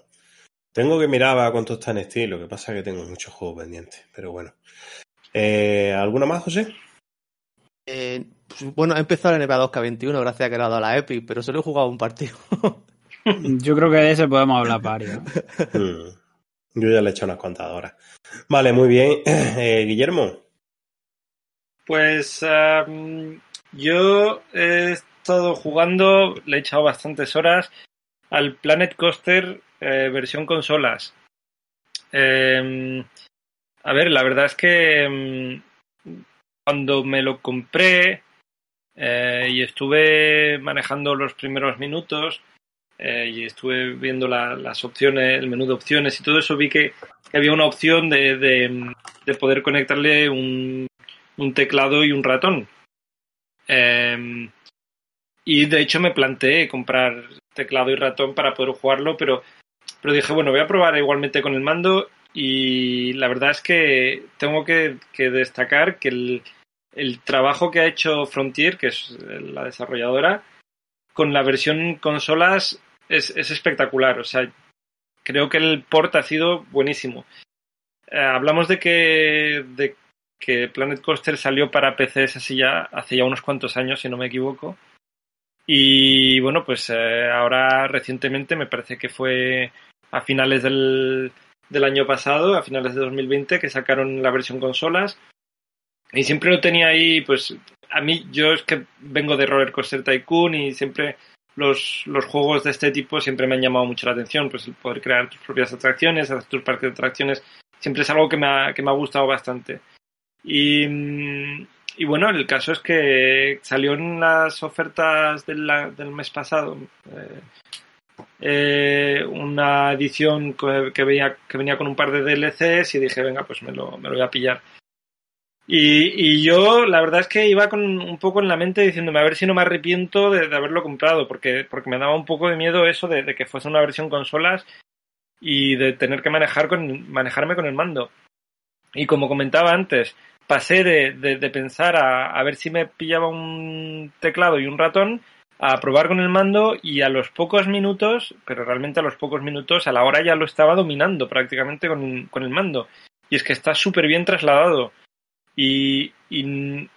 S3: Tengo que mirar a cuánto está en Steam, lo que pasa que tengo muchos juegos pendientes, pero bueno. Eh, ¿Alguna más, José?
S4: Eh, pues, bueno, he empezado en NBA 2K21 gracias a que le ha dado la Epic, pero solo he jugado un partido.
S6: Yo creo que de ese podemos hablar varios.
S3: Hmm. Yo ya le he hecho unas cuantas horas. Vale, muy bien. Eh, Guillermo.
S5: Pues um, yo he estado jugando, le he echado bastantes horas al Planet Coaster eh, versión consolas. Eh, a ver, la verdad es que mm, cuando me lo compré eh, y estuve manejando los primeros minutos eh, y estuve viendo la- las opciones, el menú de opciones y todo eso, vi que, había una opción de, de- de poder conectarle un, un teclado y un ratón. Eh, y de hecho me planteé comprar teclado y ratón para poder jugarlo, pero, pero dije, bueno, voy a probar igualmente con el mando y la verdad es que tengo que, destacar que el, el trabajo que ha hecho Frontier, que es la desarrolladora, con la versión consolas es, es espectacular. O sea, creo que el port ha sido buenísimo. Eh, hablamos de que, de que Planet Coaster salió para PCs así ya hace ya unos cuantos años, si no me equivoco. Y bueno, pues eh, ahora recientemente me parece que fue a finales del, del año pasado, a finales de 2020, que sacaron la versión consolas. Y siempre lo tenía ahí, pues a mí, yo es que vengo de Roller Coaster Tycoon y siempre los, los juegos de este tipo siempre me han llamado mucho la atención, pues el poder crear tus propias atracciones, hacer tus parques de atracciones, siempre es algo que me ha, que me ha gustado bastante. Y, bueno, el caso es que salió en las ofertas del mes pasado, eh, eh, una edición que, venía, que venía con un par de DLCs y dije, venga, pues me lo, me lo voy a pillar. Y, yo, la verdad es que iba con un poco en la mente diciéndome a ver si no me arrepiento de, haberlo comprado, porque, porque me daba un poco de miedo eso de, de que fuese una versión consolas y de tener que manejar con, manejarme con el mando. Y como comentaba antes, pasé de, de, de pensar a, a, ver si me pillaba un teclado y un ratón a probar con el mando y a los pocos minutos, pero realmente a los pocos minutos, a la hora ya lo estaba dominando prácticamente con, con el mando. Y es que está súper bien trasladado. Y, y,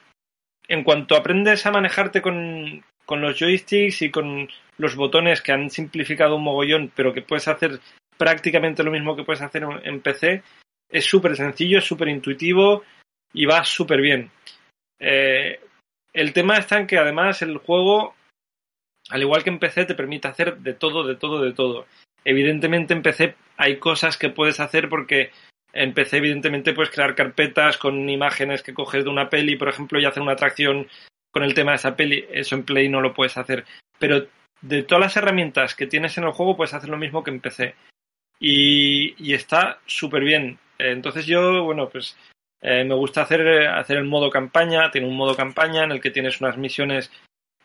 S5: en cuanto aprendes a manejarte con, con los joysticks y con los botones que han simplificado un mogollón, pero que puedes hacer prácticamente lo mismo que puedes hacer en PC, es súper sencillo, súper intuitivo y va súper bien. Eh, el tema está en que además el juego, al igual que en PC, te permite hacer de todo, de todo, de todo. Evidentemente en PC hay cosas que puedes hacer porque en PC evidentemente puedes crear carpetas con imágenes que coges de una peli, por ejemplo, y hacer una atracción con el tema de esa peli. Eso en Play no lo puedes hacer. Pero de todas las herramientas que tienes en el juego puedes hacer lo mismo que en PC. Y, y está súper bien. Entonces yo, bueno, pues eh, me gusta hacer, hacer el modo campaña, tiene un modo campaña en el que tienes unas misiones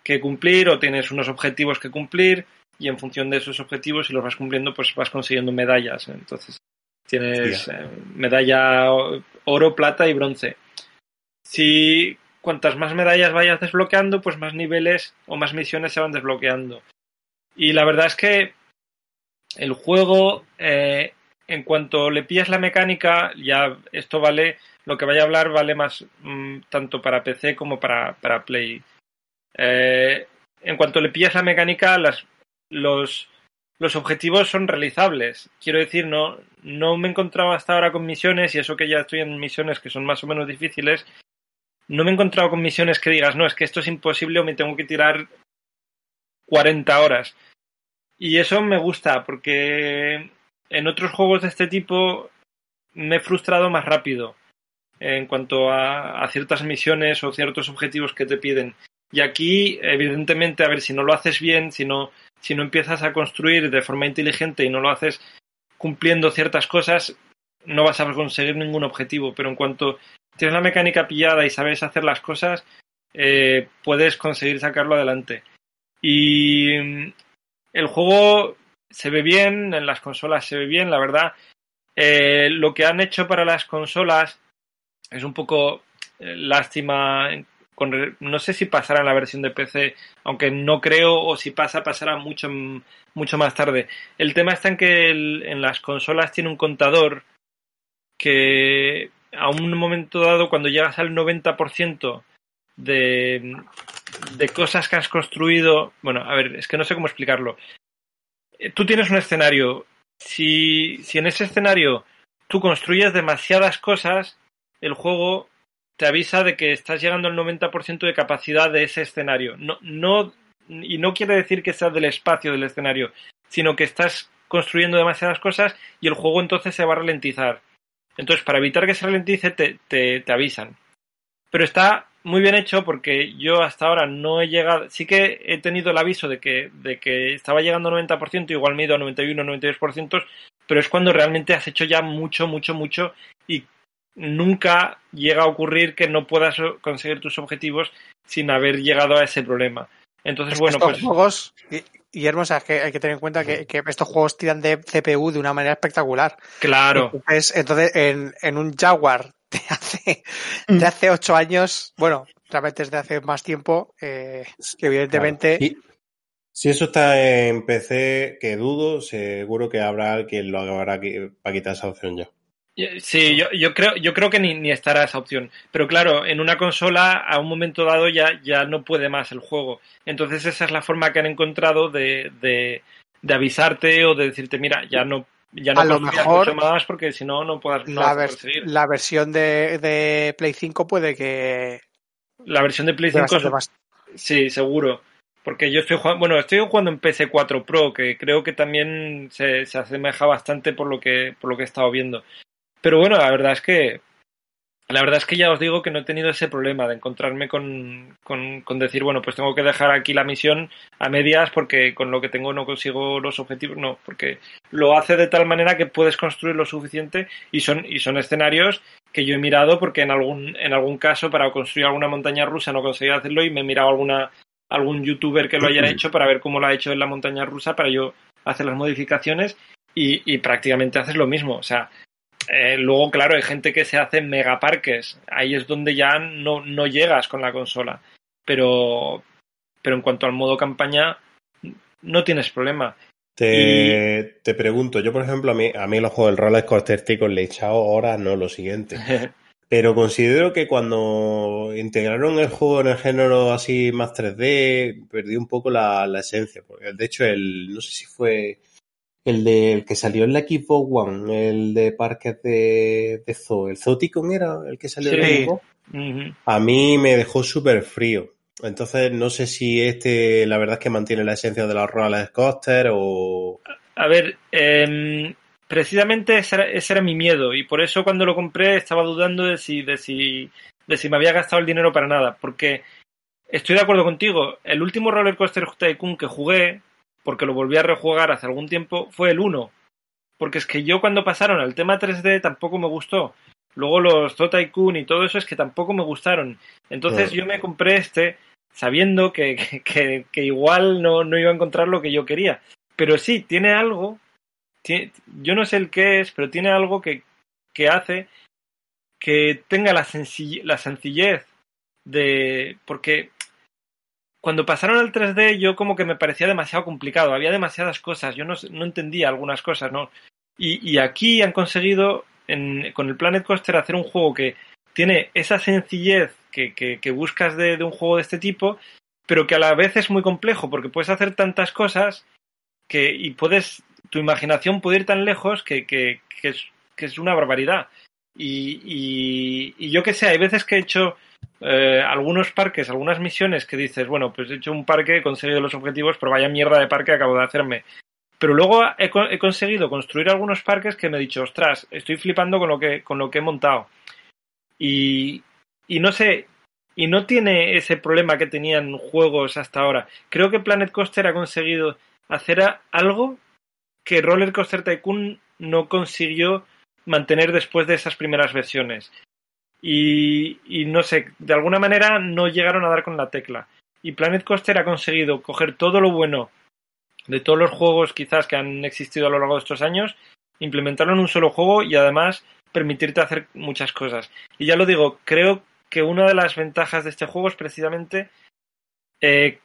S5: que cumplir o tienes unos objetivos que cumplir y en función de esos objetivos, si los vas cumpliendo, pues vas consiguiendo medallas. Entonces tienes eh, medalla oro, plata y bronce. Si cuantas más medallas vayas desbloqueando, pues más niveles o más misiones se van desbloqueando. Y la verdad es que el juego eh, en cuanto le pillas la mecánica, ya esto vale, lo que vaya a hablar vale más mmm, tanto para PC como para, para Play. Eh, en cuanto le pillas la mecánica, los, objetivos son realizables. Quiero decir, no, no me he encontrado hasta ahora con misiones, y eso que ya estoy en misiones que son más o menos difíciles, no me he encontrado con misiones que digas, no, es que esto es imposible o me tengo que tirar 40 horas. Y eso me gusta, porque en otros juegos de este tipo me he frustrado más rápido en cuanto a, ciertas misiones o ciertos objetivos que te piden. Y aquí, evidentemente, a ver, si no lo haces bien, si no, si no empiezas a construir de forma inteligente y no lo haces cumpliendo ciertas cosas, no vas a conseguir ningún objetivo. Pero en cuanto tienes la mecánica pillada y sabes hacer las cosas, eh, puedes conseguir sacarlo adelante. Y el juego se ve bien, en las consolas se ve bien, la verdad. Eh, lo que han hecho para las consolas es un poco eh, lástima. No sé si pasará en la versión de PC, aunque no creo, o si pasa, pasará mucho, mucho más tarde. El tema está en que en las consolas tiene un contador que a un momento dado, cuando llegas al 90% de, de cosas que has construido, bueno, a ver, es que no sé cómo explicarlo tú tienes un escenario. Si, si en ese escenario tú construyes demasiadas cosas, el juego te avisa de que estás llegando al 90% de capacidad de ese escenario. No, no, y no quiere decir que sea del espacio del escenario, sino que estás construyendo demasiadas cosas y el juego entonces se va a ralentizar. Entonces, para evitar que se ralentice, te, te, te avisan. Pero está muy bien hecho porque yo hasta ahora no he llegado, sí que he tenido el aviso de que, de que estaba llegando al 90%, igual me he ido a 91, 92%, pero es cuando realmente has hecho ya mucho, mucho, mucho y nunca llega a ocurrir que no puedas conseguir tus objetivos sin haber llegado a ese problema. Entonces,
S7: es
S5: bueno,
S7: estos
S5: pues...
S7: juegos, Guillermo, o sea, que hay que tener en cuenta que, que, estos juegos tiran de CPU de una manera espectacular.
S5: Claro.
S7: Entonces, entonces en, en un Jaguar de hace, de hace ocho años, bueno, realmente desde hace más tiempo, eh, que evidentemente...
S3: Claro. Si eso está en PC, que dudo, seguro que habrá alguien lo haga para quitar esa opción ya.
S5: Sí, yo, yo creo, yo creo que ni, ni, estará esa opción. Pero claro, en una consola a un momento dado ya, ya no puede más el juego. Entonces esa es la forma que han encontrado de, de, de avisarte o de decirte, mira, ya no, ya no
S7: a lo mejor
S5: mucho más porque si no, no puedas no
S7: la, vers la, versión de, de, Play 5 puede que.
S5: La versión de Play 5 es... más... Sí, seguro. Porque yo estoy jugando, bueno, estoy jugando en PC4 Pro, que creo que también se, se asemeja bastante por lo que, por lo que he estado viendo. Pero bueno, la verdad es que la verdad es que ya os digo que no he tenido ese problema de encontrarme con, con, decir, bueno, pues tengo que dejar aquí la misión a medias porque con lo que tengo no consigo los objetivos. No, porque lo hace de tal manera que puedes construir lo suficiente y son, y son escenarios que yo he mirado porque en algún, en algún caso para construir alguna montaña rusa no conseguía hacerlo y me he mirado alguna, algún youtuber que lo haya hecho para ver cómo lo ha hecho en la montaña rusa para yo hacer las modificaciones y, y prácticamente haces lo mismo. O sea, eh, luego, claro, hay gente que se hace megaparques. Ahí es donde ya no, no llegas con la consola. Pero, pero en cuanto al modo campaña, no tienes problema.
S3: Te, y... te pregunto, yo por ejemplo, a mí, a mí los juegos del Roller Coaster Tycoon le he echado horas, no lo siguiente. Pero considero que cuando integraron el juego en el género así más 3D, perdí un poco la, la esencia. Porque de hecho, el, no sé si fue el de el que salió en la Xbox One, el de parques de, de Zoo, el Zooticon era el que salió
S5: Sí.
S3: en la.
S5: Uh -huh.
S3: A mí me dejó súper frío. Entonces no sé si este, la verdad es que mantiene la esencia de los roller coaster o...
S5: A ver, eh, precisamente ese era, ese era, mi miedo y por eso cuando lo compré estaba dudando de si, de si, de si me había gastado el dinero para nada, porque estoy de acuerdo contigo. El último roller coaster Tycoon que jugué, porque lo volví a rejugar hace algún tiempo, fue el 1. Porque es que yo cuando pasaron al tema 3D tampoco me gustó. Luego los Tycoon y todo eso es que tampoco me gustaron. Entonces yo me compré este sabiendo que, que, que igual no, no, iba a encontrar lo que yo quería. Pero sí, tiene algo, tiene, yo no sé el qué es, pero tiene algo que, que hace que tenga la, sencillez, la sencillez de... Porque cuando pasaron al 3D yo como que me parecía demasiado complicado, había demasiadas cosas, yo no, no entendía algunas cosas, ¿no? Y, y aquí han conseguido en, con el Planet Coaster hacer un juego que tiene esa sencillez que, que, que buscas de, de, un juego de este tipo, pero que a la vez es muy complejo porque puedes hacer tantas cosas que y puedes tu imaginación puede ir tan lejos que, que, es, es una barbaridad. Y, y, y yo que sé, hay veces que he hecho eh, algunos parques, algunas misiones que dices, bueno, pues he hecho un parque, he conseguido los objetivos, pero vaya mierda de parque acabo de hacerme. Pero luego he, conseguido construir algunos parques que me he dicho, ostras, estoy flipando con lo que, con lo que he montado. Y, y no sé, y no tiene ese problema que tenían juegos hasta ahora. Creo que Planet Coaster ha conseguido hacer algo que Roller Coaster Tycoon no consiguió mantener después de esas primeras versiones. Y, no sé, de alguna manera no llegaron a dar con la tecla. Y Planet Coaster ha conseguido coger todo lo bueno de todos los juegos quizás que han existido a lo largo de estos años, implementarlo en un solo juego y además permitirte hacer muchas cosas. Y ya lo digo, creo que una de las ventajas de este juego es precisamente eh,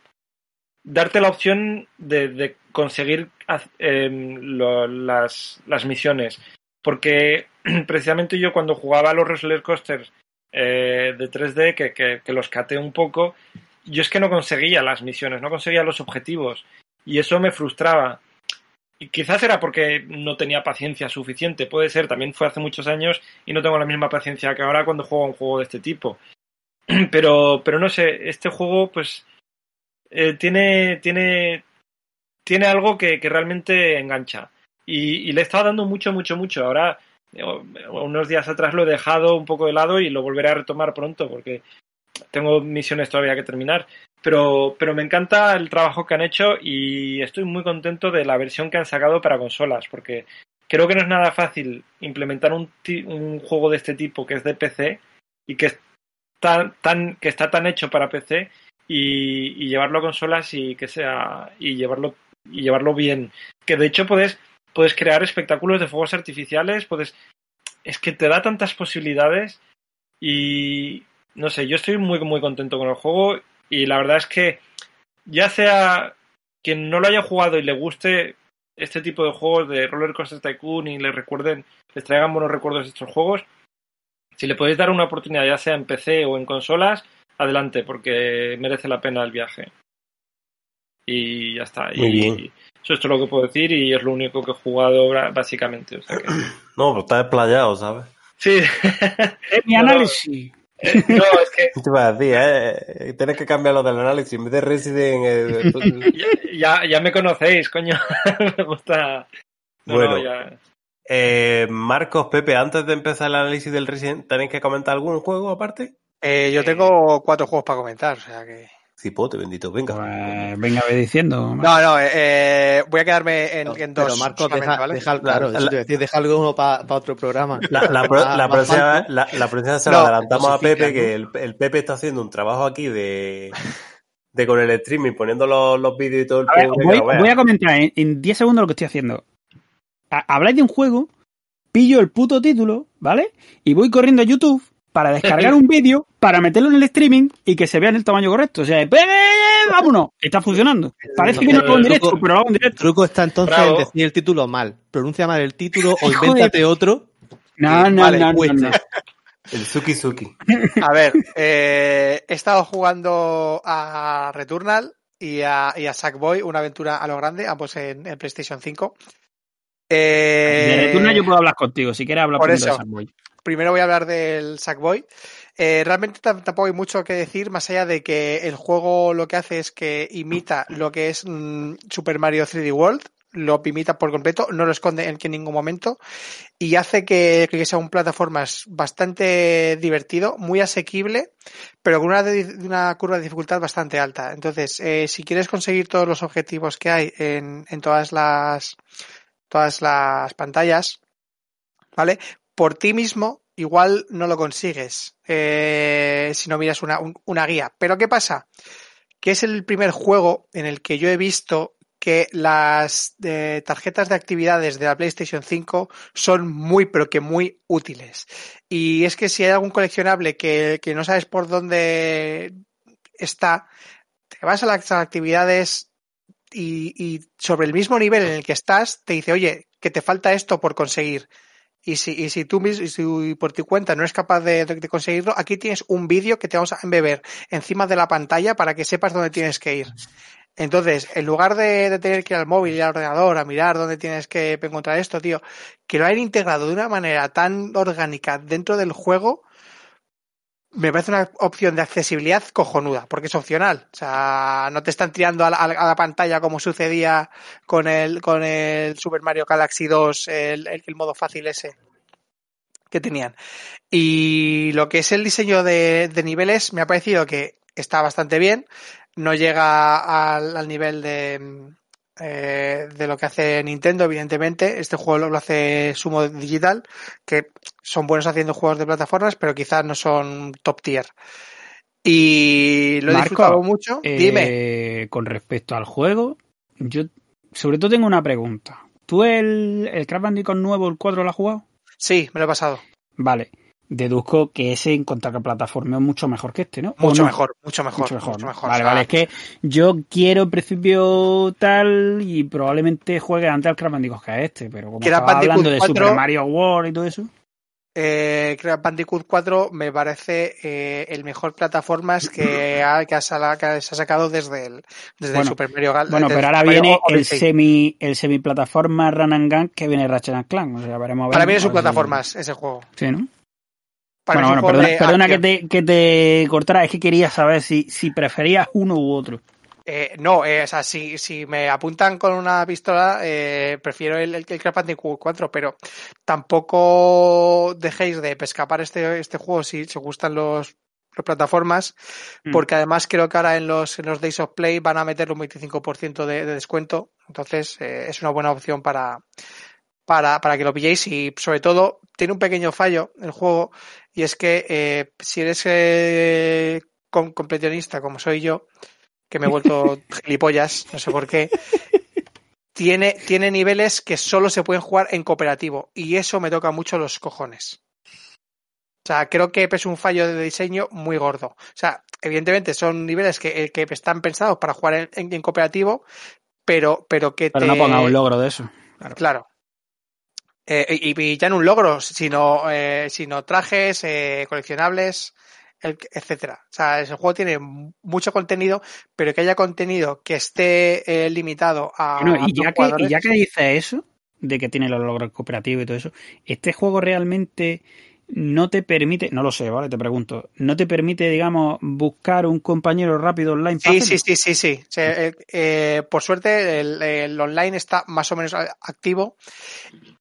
S5: darte la opción de, de conseguir eh, lo, las, las, misiones. Porque precisamente yo cuando jugaba a los roller coasters eh, de 3D, que, los caté un poco, yo es que no conseguía las misiones, no conseguía los objetivos. Y eso me frustraba. Y quizás era porque no tenía paciencia suficiente, puede ser, también fue hace muchos años y no tengo la misma paciencia que ahora cuando juego un juego de este tipo. Pero, pero no sé, este juego pues eh, tiene, tiene, tiene algo que, realmente engancha. Y, y, le he estado dando mucho, mucho, mucho. Ahora, unos días atrás lo he dejado un poco de lado y lo volveré a retomar pronto porque tengo misiones todavía que terminar. Pero, pero me encanta el trabajo que han hecho y estoy muy contento de la versión que han sacado para consolas porque creo que no es nada fácil implementar un, un juego de este tipo que es de PC y que está tan, que está tan hecho para PC y, y, llevarlo a consolas y que sea y llevarlo y llevarlo bien que de hecho puedes puedes crear espectáculos de fuegos artificiales puedes es que te da tantas posibilidades y no sé yo estoy muy muy contento con el juego y la verdad es que ya sea quien no lo haya jugado y le guste este tipo de juegos de Roller Coaster Tycoon y le recuerden les traigan buenos recuerdos de estos juegos si le podéis dar una oportunidad ya sea en PC o en consolas adelante, porque merece la pena el viaje. Y ya está.
S3: Muy
S5: y
S3: bien.
S5: Eso es todo lo que puedo decir y es lo único que he jugado básicamente. O sea que...
S3: No, pero está desplayado, ¿sabes?
S5: Sí.
S6: Es mi análisis.
S5: Eh, no, es que.
S3: Te iba a decir, ¿eh? Tienes que cambiar lo del análisis. En vez de Resident. Eh,
S5: ya, ya, ya, me conocéis, coño. me gusta. No,
S3: bueno.
S5: no, ya...
S3: Eh, Marcos, Pepe, antes de empezar el análisis del Resident, ¿tenéis que comentar algún juego aparte?
S7: Eh, yo tengo cuatro juegos para comentar, o sea que.
S3: Cipote, bendito, venga.
S6: Pues venga, ve diciendo.
S7: No, no, eh, eh, voy a quedarme en, en dos.
S4: Pero
S7: solamente,
S4: deja,
S7: ¿vale?
S4: deja- claro,
S3: La-
S4: eso te a decir, deja algo uno para otro programa.
S3: La, la
S4: Ah,
S3: la próxima, la, la próxima se
S7: No,
S3: adelantamos a Pepe, que el, el Pepe está haciendo un trabajo aquí de, de con el streaming, poniendo los, los vídeos y todo el
S6: A ver, voy, voy a comentar en, en 10 segundos lo que estoy haciendo. Ha- Habláis de un juego, pillo el puto título, ¿vale? Y voy corriendo a YouTube para descargar un vídeo, para meterlo en el streaming y que se vea en el tamaño correcto. O sea, ¡eh, vámonos, está funcionando. Parece que no lo hago en directo, pero lo hago en
S4: El
S6: directo.
S4: truco está entonces
S5: Bravo.
S4: en decir el título mal. Pronuncia mal el título o invéntate otro.
S6: No, no,
S4: Vale,
S6: no, no,
S4: pues,
S6: no.
S3: El Suki Suki.
S7: A ver, eh, he estado jugando a Returnal y a, y a Sackboy, una aventura a lo grande, ambos en, en PlayStation 5. Eh,
S6: De Returnal yo puedo hablar contigo, si quieres hablar
S7: por
S6: de. Sackboy.
S7: Primero voy a hablar del Sackboy. Eh, realmente tam- tampoco hay mucho que decir, más allá de que el juego lo que hace es que imita lo que es mm, Super Mario 3D World, lo imita por completo, no lo esconde en, ningún momento y hace que, sea un plataformas bastante divertido, muy asequible, pero con una curva de dificultad bastante alta. Entonces, eh, si quieres conseguir todos los objetivos que hay en, en todas las todas las pantallas, ¿vale? Por ti mismo, igual no lo consigues eh, si no miras una, un- una guía. Pero ¿qué pasa? Que es el primer juego en el que yo he visto que las eh, tarjetas de actividades de la PlayStation 5 son muy, pero que muy útiles. Y es que si hay algún coleccionable que, que no sabes por dónde está, te vas a las actividades y sobre el mismo nivel en el que estás, te dice, oye, que te falta esto por conseguir. Y si, y si tú mismo, si por tu cuenta no eres capaz de, conseguirlo, aquí tienes un vídeo que te vamos a embeber encima de la pantalla para que sepas dónde tienes que ir. Entonces, en lugar de, de tener que ir al móvil y al ordenador a mirar dónde tienes que encontrar esto, tío, que lo hayan integrado de una manera tan orgánica dentro del juego, me parece una opción de accesibilidad cojonuda, porque es opcional. O sea, no te están tirando a la, a la- pantalla como sucedía con el, con el Super Mario Galaxy 2, el, el- el modo fácil ese que tenían. Y lo que es el diseño de, de niveles, me ha parecido que está bastante bien. No llega al, al nivel de, eh, de lo que hace Nintendo, evidentemente. Este juego lo, hace Sumo Digital, que son buenos haciendo juegos de plataformas, pero quizás no son top tier. Y lo he
S6: Marco,
S7: disfrutado mucho. Dime.
S6: Eh, con respecto al juego, yo sobre todo tengo una pregunta. ¿Tú el, el Crash Bandicoot nuevo, el 4, lo has jugado?
S7: Sí, me lo he pasado.
S6: Vale. Deduzco que ese en plataforma es mucho mejor que este, ¿no? ¿O
S7: Mucho
S6: no?
S7: mejor, mucho mejor.
S6: Mucho mejor.
S7: mucho
S6: ¿no?
S7: mejor.
S6: Vale,
S7: O sea,
S6: vale. Es que yo quiero en principio tal y probablemente juegue antes al Crash Bandicoot que a este, pero como estaba
S7: Bandicoot
S6: hablando de
S7: 4,
S6: Super Mario World y todo eso.
S7: Eh, Crash Bandicoot 4 me parece eh, el mejor plataformas que ha, que ha sala- que se ha sacado desde el, desde el Super Mario Gal-
S6: Bueno, pero ahora
S7: Mario
S6: viene el semi el semi plataforma Run and Gun que viene Ratchet and Clank. O sea, veremos a ver,
S7: Para mí es un
S6: si-
S7: plataformas ese juego.
S6: Sí, ¿no?
S7: Para
S6: bueno, bueno, perdona, que, te, que te cortara, es que quería saber si, si preferías uno u otro.
S7: Eh, no, eh, o sea, si, si me apuntan con una pistola, eh, prefiero el, el, el Crash Bandicoot 4, pero tampoco dejéis de escapar este, este juego si os gustan los, los plataformas,
S6: Mm.
S7: porque además creo que ahora en los, en los Days of Play van a meter un 25% de, de descuento, entonces eh, es una buena opción para, para, para que lo pilléis y sobre todo tiene un pequeño fallo el juego y es que eh, si eres eh, com- completionista como soy yo, que me he vuelto gilipollas, no sé por qué, tiene, tiene niveles que solo se pueden jugar en cooperativo y eso me toca mucho los cojones. O sea, creo que es un fallo de diseño muy gordo. O sea, evidentemente son niveles que, eh, que están pensados para jugar en, en- en cooperativo, pero, pero que
S6: Pero
S7: te...
S6: no ponga un logro de eso. Claro.
S7: Claro. Eh, y, y ya no un logro, sino, eh, sino trajes, eh, coleccionables, etcétera. O sea, ese juego tiene mucho contenido, pero que haya contenido que esté eh, limitado a.
S6: Bueno, y ya, que, y ya que dices eso, de que tiene los logros cooperativos y todo eso, ¿este juego realmente no te permite, no lo sé, ¿vale? Te pregunto, ¿no te permite, digamos, buscar un compañero rápido online?
S7: Sí, sí, sí, sí, sí. O sea, eh, eh, por suerte el, el online está más o menos activo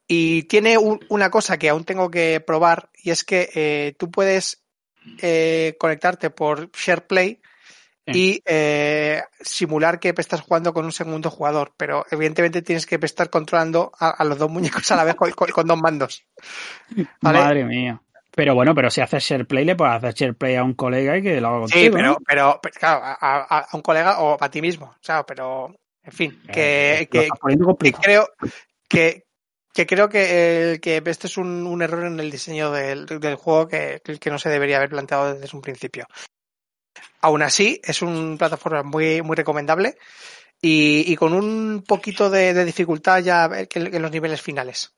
S7: y tiene un- una cosa que aún tengo que probar y es que eh, tú puedes eh, conectarte por SharePlay y eh, simular que estás jugando con un segundo jugador, pero evidentemente tienes que estar controlando a, a los dos muñecos a la vez con, con- con dos mandos. ¿vale?
S6: Madre mía. Pero bueno, pero si haces SharePlay, le puedes hacer SharePlay a un colega y que lo haga contigo.
S7: Sí, pero,
S6: ¿no?
S7: pero, pero, claro, a, un colega o a ti mismo, o sea, pero en fin, que,
S6: Eh,
S7: que, creo que, que creo que, el- que este es un, un error en el diseño del, del juego que, que no se debería haber planteado desde un principio. Aún así, es una plataforma muy, muy recomendable y, y con un poquito de, de dificultad ya en, en los niveles finales.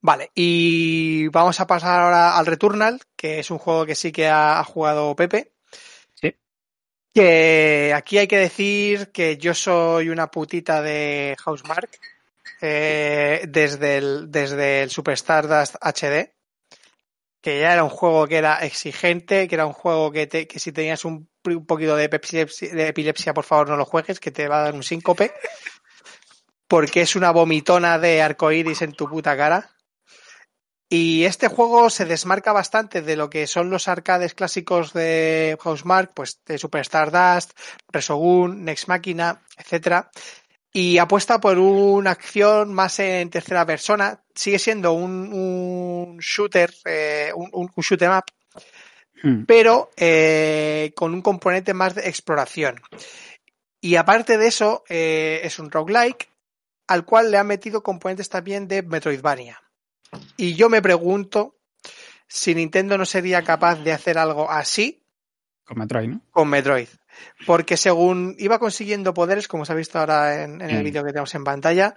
S7: Vale, y vamos a pasar ahora al Returnal, que es un juego que sí que ha, ha jugado Pepe.
S6: Sí.
S7: Que aquí hay que decir que yo soy una putita de Housemark eh, desde, el, desde el Superstar Dust HD, que ya era un juego que era exigente, que era un juego que, te, que si tenías un, un poquito de epilepsia, por favor no lo juegues, que te va a dar un síncope, porque es una vomitona de arcoíris en tu puta cara. Y este juego se desmarca bastante de lo que son los arcades clásicos de Housemark, pues de Superstar Dust, Resogun, Next Machina, etcétera. Y apuesta por una acción más en tercera persona. Sigue siendo un, un shooter, eh, un, un, shoot 'em up,
S6: Hmm.
S7: pero eh, con un componente más de exploración. Y aparte de eso, eh, es un roguelike al cual le han metido componentes también de Metroidvania. Y yo me pregunto si Nintendo no sería capaz de hacer algo así
S6: Con Metroid, ¿no?
S7: con Metroid. Porque según iba consiguiendo poderes, como se ha visto ahora en, en el
S6: Mm.
S7: vídeo que tenemos en pantalla,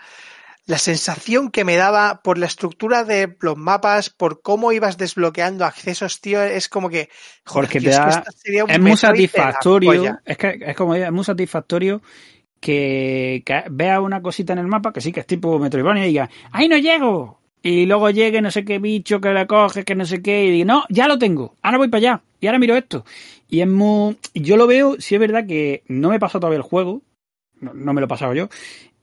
S7: la sensación que me daba por la estructura de los mapas, por cómo ibas desbloqueando accesos, tío, es como que. joder,
S6: Porque te
S7: es
S6: da- Es muy satisfactorio. Es que es como es muy satisfactorio que, que veas una cosita en el mapa que sí que es tipo Metroidvania y diga, ¡ahí no llego! Y luego llegue no sé qué bicho que le coge, que no sé qué, y diga, no, ya lo tengo, ahora voy para allá, y ahora miro esto. Y es muy. Yo lo veo, sí es verdad que no me pasado todavía el juego, no, no me lo he pasado yo,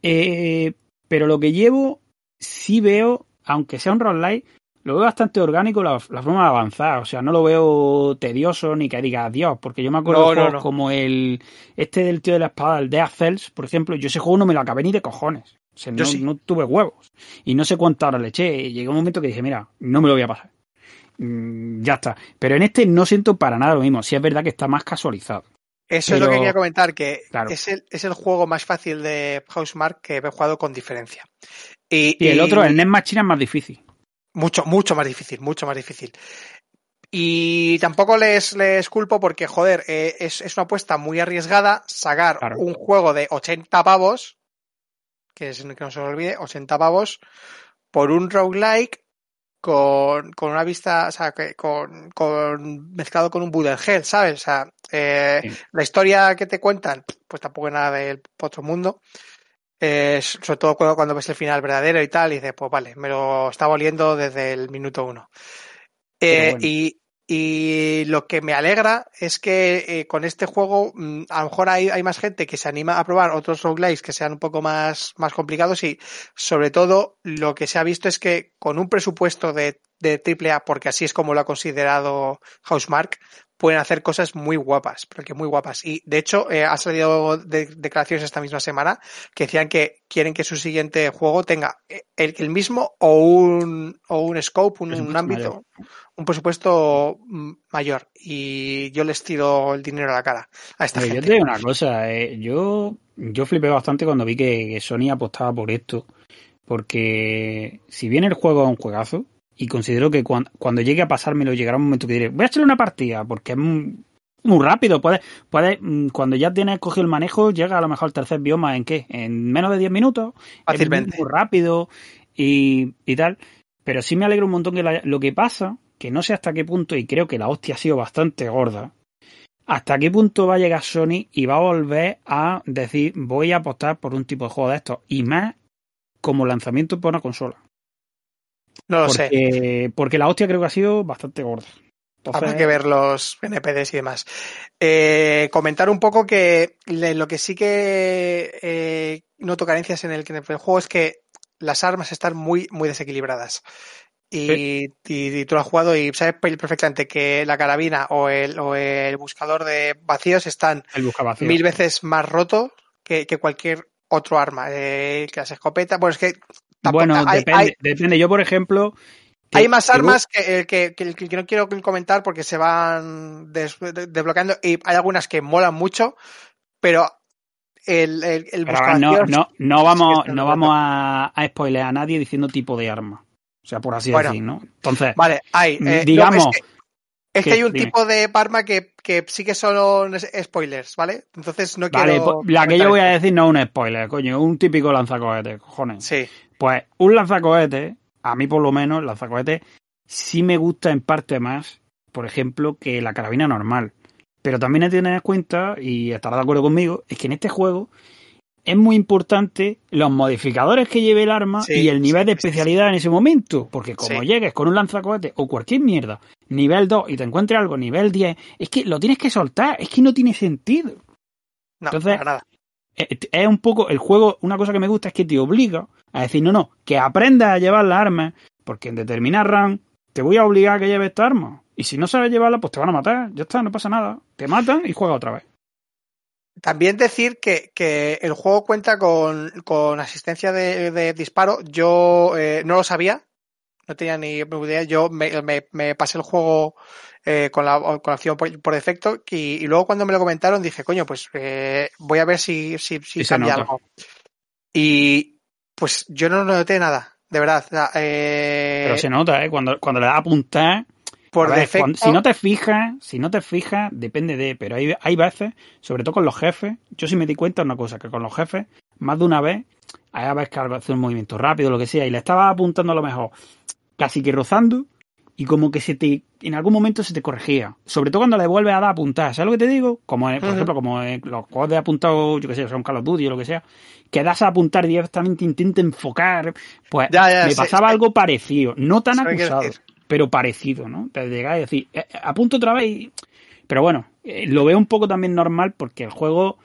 S6: eh, pero lo que llevo, sí veo, aunque sea un roguelike, lo veo bastante orgánico la, la forma de avanzar. O sea, no lo veo tedioso ni que diga adiós. Porque yo me acuerdo
S7: No,
S6: de
S7: no,
S6: juegos
S7: no.
S6: como el este del tío de la espada, el Death Cells, por ejemplo. Yo ese juego no me lo acabé ni de cojones. O sea,
S7: Yo
S6: no,
S7: sí.
S6: no tuve huevos. Y no sé cuántas horas le eché. Llegó un momento que dije, mira, no me lo voy a pasar. Mm, ya está. Pero en este no siento para nada lo mismo. Sí es verdad que está más casualizado.
S7: Eso es lo que quería comentar, que
S6: Claro.
S7: es, el, es el juego más fácil de Housemark que he jugado con diferencia. Y,
S6: Y el
S7: y
S6: otro, el Net Machina, es más difícil.
S7: Mucho, mucho más difícil, mucho más difícil. Y tampoco les, les culpo porque, joder, eh, es, es una apuesta muy arriesgada sacar
S6: Claro.
S7: un juego de 80 pavos, que, es, que no se olvide, 80 pavos, por un roguelike con, con una vista, o sea, que con, con mezclado con un bullet hell, ¿sabes? O sea, eh,
S6: Sí.
S7: la historia que te cuentan, pues tampoco es nada del otro mundo. Eh, sobre todo cuando, cuando ves el final verdadero y tal, y dices, pues vale, me lo estaba oliendo desde el minuto uno. Eh,
S6: bueno.
S7: y, y lo que me alegra es que eh, con este juego mm, a lo mejor hay, hay más gente que se anima a probar otros roguelikes que sean un poco más, más complicados y sobre todo lo que se ha visto es que con un presupuesto de, de AAA, porque así es como lo ha considerado Housemark, pueden hacer cosas muy guapas, pero que muy guapas. Y de hecho, eh, ha salido de- declaraciones esta misma semana que decían que quieren que su siguiente juego tenga eh, el, el mismo o un, o un scope, un, ámbito, un presupuesto mayor. Y yo les tiro el dinero a la cara a esta
S6: Oye, yo
S7: gente.
S6: te digo una cosa, eh, yo, yo flipé bastante cuando vi que, que Sony apostaba por esto, porque si bien el juego es un juegazo, y considero que cuan- cuando llegue a pasármelo llegará un momento que diré, voy a echarle una partida, porque es muy, muy rápido, puedes, puedes, mm, cuando ya tienes cogido el manejo, llega a lo mejor al tercer bioma en qué, en menos de 10 minutos, es
S7: Fácilmente.
S6: muy rápido y, y tal, pero sí me alegra un montón que la- lo que pasa, que no sé hasta qué punto, y creo que la hostia ha sido bastante gorda, hasta qué punto va a llegar Sony y va a volver a decir voy a apostar por un tipo de juego de estos y más como lanzamiento para una consola.
S7: No lo sé.
S6: porque, la hostia creo que ha sido bastante gorda. Entonces,
S7: Habrá que ver los NPDs y demás. Eh, comentar un poco que lo que sí que eh, noto carencias en el, en el juego es que las armas están muy, muy desequilibradas. Y, y- y tú lo has jugado y sabes perfectamente que la carabina o el, o el buscador de vacíos están mil veces más rotos que, que cualquier otro arma. Eh, que las escopetas, bueno, es que tampoco-
S6: Bueno,
S7: hay-
S6: depende,
S7: hay-
S6: depende. Yo, por ejemplo. que-
S7: hay más armas que, el que, que, no quiero comentar porque se van des- de- desbloqueando y hay algunas que molan mucho, pero el, el, el
S6: Pero no, no, no vamos, no vamos a, a spoilear a nadie diciendo tipo de arma. O sea, por así
S7: Bueno.
S6: decir, ¿no? Entonces,
S7: Vale, hay. eh, no,
S6: digamos.
S7: es que, es que
S6: ¿Qué?
S7: hay un
S6: Dime.
S7: tipo de arma que, que sí que son spoilers, ¿vale? Entonces no
S6: vale,
S7: quiero.
S6: pues, la que yo voy a decir no es un spoiler, coño, un típico lanzacohetes, cojones.
S7: Sí,
S6: Pues un lanzacohetes, a mí por lo menos, el lanzacohetes sí me gusta en parte más, por ejemplo, que la carabina normal. Pero también hay que tener en cuenta, y estará de acuerdo conmigo, es que en este juego es muy importante los modificadores que lleve el arma
S7: Sí,
S6: y el nivel
S7: sí,
S6: de
S7: sí.
S6: especialidad en ese momento. Porque como llegues con un lanzacohetes o cualquier mierda, nivel 2 y te encuentres algo nivel 10, es que lo tienes que soltar, es que no tiene sentido.
S7: no,
S6: Entonces-
S7: para nada.
S6: Eh, Es un poco el juego, una cosa que me gusta es que te obliga a decir, no, no, que aprendas a llevar las armas, porque en determinada run te voy a obligar a que lleves esta arma. Y si no sabes llevarla, pues te van a matar. Ya está, no pasa nada. Te matan y juega otra vez.
S7: También decir que, que el juego cuenta con, con asistencia de, disparo. Yo eh, no lo sabía, no tenía ni idea. Yo me pasé el juego eh, con, la, con la opción por, por defecto y, y luego cuando me lo comentaron dije, coño, pues eh, voy a ver si, si, si cambia
S6: nota.
S7: algo. Y pues yo no noté nada, de verdad. Eh,
S6: Pero se nota, ¿eh? Cuando, cuando le das a apuntar.
S7: por
S6: a ver,
S7: defecto.
S6: cuando- si no te fijas, si no te fijas, depende de. Pero hay, hay veces, sobre todo con los jefes, yo sí me di cuenta de una cosa, que con los jefes, más de una vez, hay veces que hace un movimiento rápido, lo que sea, y le estaba apuntando a lo mejor casi que rozando, y como que se te, en algún momento se te corregía. Sobre todo cuando le vuelves a dar a apuntar. ¿Sabes lo que te digo? Como, en- por ejemplo, como en los juegos de apuntado, yo que sé, son Call of Duty o lo que sea, que das a apuntar directamente, intenta enfocar. Pues
S7: Ya, ya,
S6: me
S7: sí,
S6: pasaba
S7: sí.
S6: algo parecido. No tan acusado, pero parecido, ¿no? Te llegar y decir, eh, eh, apunto otra vez y... Pero bueno, eh, lo veo un poco también normal porque el juego...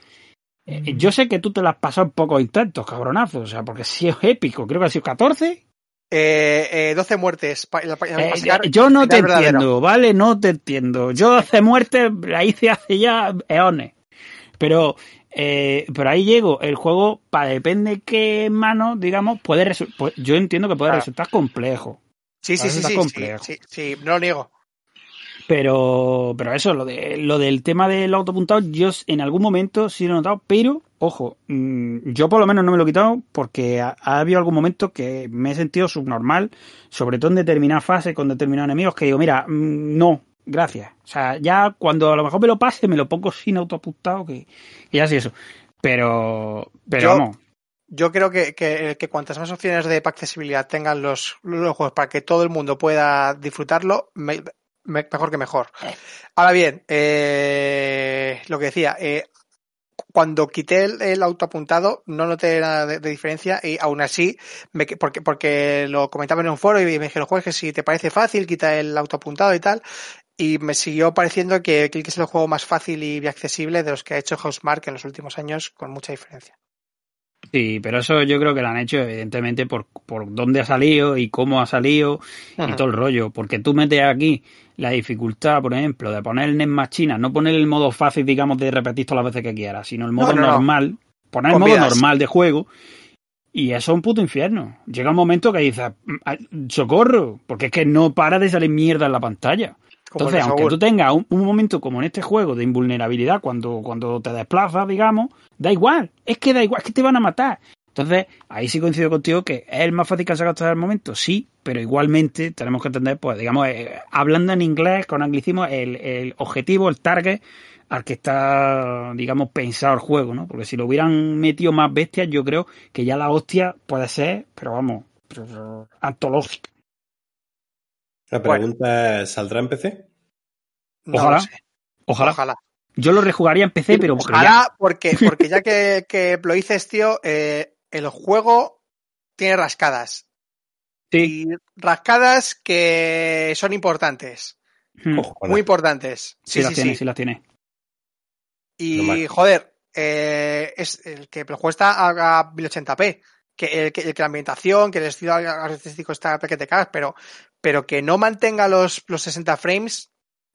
S6: eh, yo sé que tú te lo has pasado en pocos intentos, cabronazo. O sea, porque si es épico. Creo que ha sido 14.
S7: Eh, eh, 12 muertes.
S6: Eh, yo no te
S7: verdadero.
S6: entiendo, ¿vale? No te entiendo. Yo hace muerte la hice hace ya eones. Pero, eh, pero ahí llego. El juego, para depende qué mano, digamos, puede pues yo entiendo que puede resultar complejo.
S7: Sí, sí, sí, sí,
S6: complejo.
S7: sí, sí, sí, no lo niego.
S6: Pero, pero eso, lo, de, lo del tema del autopuntado, yo en algún momento sí lo he notado, pero, ojo, mm, yo por lo menos no me lo he quitado porque ha, ha habido algún momento que me he sentido subnormal, sobre todo en determinadas fases con determinados enemigos, que digo, mira, mm, no, gracias. O sea, ya cuando a lo mejor me lo pase, me lo pongo sin autopuntado, que, que ya sí eso. Pero, pero
S7: Yo-
S6: vamos,
S7: Yo creo que, que, que cuantas más opciones de accesibilidad tengan los, los juegos para que todo el mundo pueda disfrutarlo, me- mejor que mejor. Ahora bien, eh, lo que decía, eh, cuando quité el, el autoapuntado no noté nada de, de diferencia y aún así, me, que- porque, porque lo comentaba en un foro y me dijeron, juegue que si te parece fácil, quita el autoapuntado y tal. Y me siguió pareciendo que, que es el juego más fácil y accesible de los que ha hecho Housemark en los últimos años, con mucha diferencia.
S6: Sí, pero eso yo creo que lo han hecho evidentemente por, por dónde ha salido y cómo ha salido y todo el rollo. Porque tú metes aquí la dificultad, por ejemplo, de poner el NES Machina, no poner el modo fácil, digamos, de repetir todas las veces que quieras, sino el modo
S7: No, no, no.
S6: normal, poner el modo
S7: vidas.
S6: normal de juego. Y eso es un puto infierno. Llega un momento que dices, "Mm, socorro, porque es que no para de salir mierda en la pantalla. Entonces, aunque tú tengas un, un momento como en este juego de invulnerabilidad cuando, cuando te desplazas, digamos, da igual, es que da igual, es que te van a matar. Entonces, ahí sí coincido contigo que es el más fácil que han sacado hasta el momento, sí, pero igualmente tenemos que entender, pues, digamos, eh, hablando en inglés, con anglicismo, el, el objetivo, el target al que está, digamos, pensado el juego, ¿no? Porque si lo hubieran metido más bestias, yo creo que ya la hostia puede ser, pero vamos, antológica.
S3: La
S7: Bueno.
S3: pregunta es, ¿saldrá en PC?
S7: No
S6: Ojalá. Ojalá.
S7: Ojalá.
S6: Yo lo rejugaría en PC, pero
S7: Ojalá, porque, porque ya que, que lo dices, tío, eh, el juego tiene rascadas.
S6: Sí.
S7: y rascadas que son importantes.
S6: Hmm.
S7: Muy importantes.
S6: Sí,
S7: Sí,
S6: las
S7: sí,
S6: tiene,
S7: sí.
S6: sí las tiene.
S7: Y joder, eh, es el que el juego está a, a 1080p. Que, el, que, que la ambientación, que el estilo artístico está que te cagas, pero, pero que no mantenga los, los 60 frames,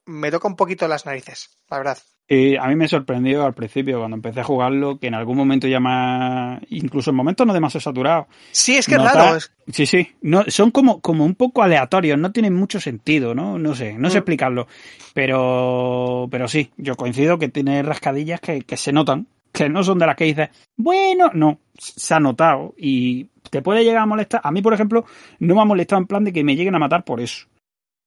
S7: me toca un poquito las narices, la verdad.
S6: Y a mí me sorprendió al principio cuando empecé a jugarlo que en algún momento ya más, incluso en momentos no demasiado saturados.
S7: Sí, es que es raro. es-
S6: Sí, sí, no, son como, como un poco aleatorios, no tienen mucho sentido, ¿no? No sé, no sé
S7: Mm.
S6: explicarlo. Pero, pero sí, yo coincido que tiene rascadillas que, que se notan, que no son de las que dices, bueno, no, se ha notado y te puede llegar a molestar. A mí, por ejemplo, no me ha molestado en plan de que me lleguen a matar por eso.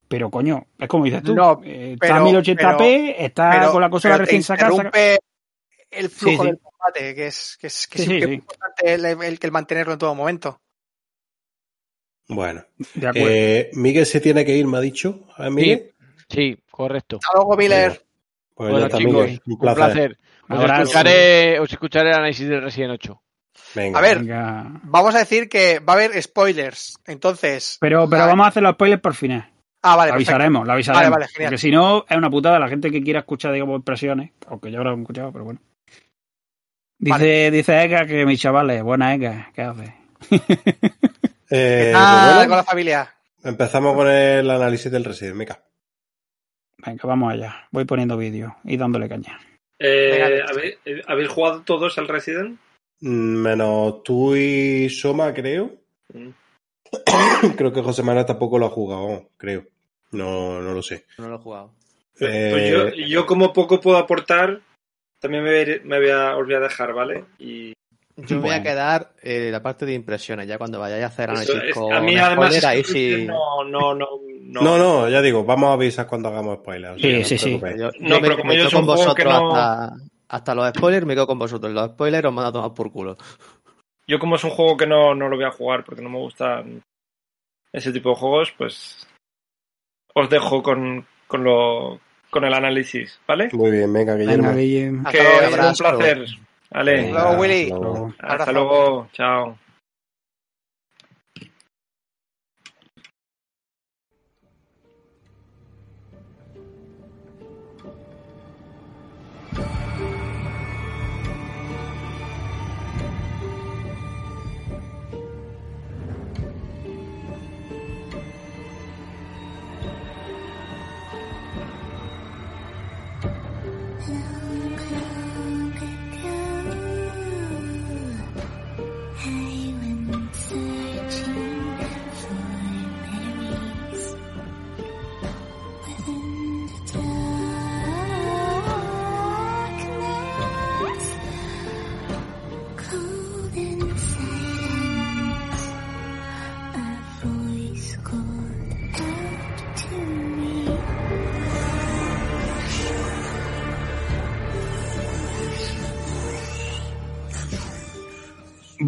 S6: Pero coño, es como dices tú,
S7: No,
S6: eh, está
S7: pero-
S6: a 1080p, está
S7: pero-
S6: con la
S7: te
S6: recién sacada. saca-
S7: el flujo
S6: Sí, sí.
S7: del combate, que es, que es, que
S6: Sí,
S7: es
S6: sí,
S7: que
S6: sí.
S7: es importante el, el, el mantenerlo en todo momento.
S3: Bueno.
S6: De acuerdo.
S3: Eh, Miguel se tiene que ir, me ha dicho. ¿A Miguel?
S2: Sí, correcto.
S7: Hasta luego, Miller.
S3: Pues
S2: Bueno, chicos.
S3: Un placer.
S2: Os escucharé, os escucharé el análisis del Resident 8.
S3: Venga.
S7: A ver,
S6: Venga.
S7: vamos a decir que va a haber spoilers. Entonces.
S6: Pero, pero
S7: Ah,
S6: vamos a hacer los spoilers por final.
S7: Ah, vale,
S6: lo
S7: perfecto.
S6: avisaremos, lo avisaremos.
S7: Vale, vale, genial.
S6: porque si no, es una putada la gente que quiera escuchar, digamos, impresiones, aunque ya habrá escuchado, pero bueno. Dice, dice Ega que mi chavales, buena Ega, ¿qué hace?
S3: Eh,
S7: Ah,
S3: pues bueno,
S7: con la familia.
S3: empezamos con el análisis del Resident. Venga.
S6: Venga, vamos allá. Voy poniendo vídeo y dándole caña.
S5: Eh,
S7: Venga.
S5: ¿habéis, eh, ¿Habéis jugado todos al Resident?
S3: Mm, Menos tú y Soma, creo.
S5: Mm.
S3: creo que José Manuel tampoco lo ha jugado, creo. No, no lo sé.
S4: No lo he jugado.
S5: Pues
S3: Eh,
S5: yo, yo como poco puedo aportar, también me, voy a ir- me voy a, os voy a dejar, ¿vale? Y
S4: Yo me voy a
S6: Bueno.
S4: quedar la parte de impresiones, ya cuando vayáis a hacer análisis
S5: es-
S4: con
S5: a mí además
S4: spoiler,
S5: es
S4: ahí
S5: que
S4: sí.
S5: no, no, no, no,
S3: No, no, ya digo, vamos a avisar cuando hagamos spoilers. o sea,
S6: Sí,
S3: no
S6: sí,
S3: os
S6: sí.
S4: Yo,
S5: No,
S4: yo
S5: pero
S4: me,
S5: como
S4: me
S5: yo
S4: con vosotros
S5: no-
S4: hasta, hasta los spoilers, me quedo con vosotros. Los spoilers os van a tomar por culo.
S5: Yo como es un juego que no, no lo voy a jugar porque no me gustan ese tipo de juegos, pues os dejo con, con, lo, con el análisis, ¿vale?
S3: Muy bien, venga, Guillermo.
S6: Venga.
S7: Hasta
S5: Que ha sido un placer. Vale,
S3: Venga,
S7: luego, Willy.
S3: hasta
S5: hasta luego, chao.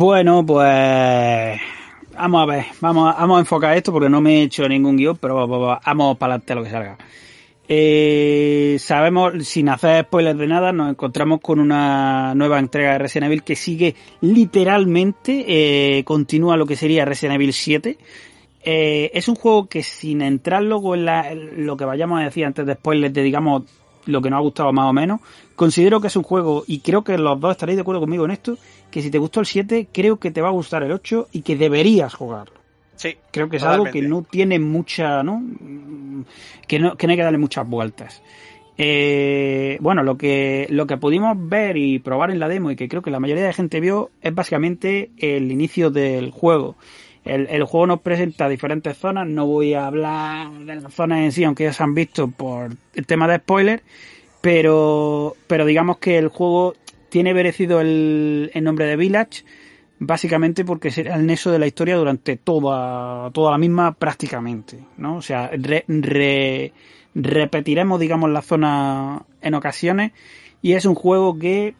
S6: Bueno, pues vamos a ver, vamos a, vamos a enfocar esto porque no me he hecho ningún guion, pero vamos, vamos- para adelante a lo que salga. Eh, sabemos, sin hacer spoilers de nada, nos encontramos con una nueva entrega de Resident Evil que sigue literalmente, eh, continúa lo que sería Resident Evil 7. Eh, es un juego que sin entrar luego en, la- lo que vayamos a decir antes de spoilers de digamos lo que nos ha gustado más o menos, considero que es un juego, y creo que los dos estaréis de acuerdo conmigo en esto, que si te gustó el 7, creo que te va a gustar el 8 y que deberías jugarlo.
S7: Sí.
S6: Creo que es algo que no tiene mucha, ¿no? Que no, que no hay que darle muchas vueltas. Eh, bueno, lo que, lo que pudimos ver y probar en la demo y que creo que la mayoría de gente vio es básicamente el inicio del juego. El, el juego nos presenta diferentes zonas, no voy a hablar de las zonas en sí, aunque ya se han visto por el tema de spoiler, pero, pero digamos que el juego tiene merecido el, el nombre de Village, básicamente porque será el nexo de la historia durante toda, toda la misma prácticamente, ¿no? O sea, re- re- repetiremos, digamos, la zona en ocasiones y es un juego que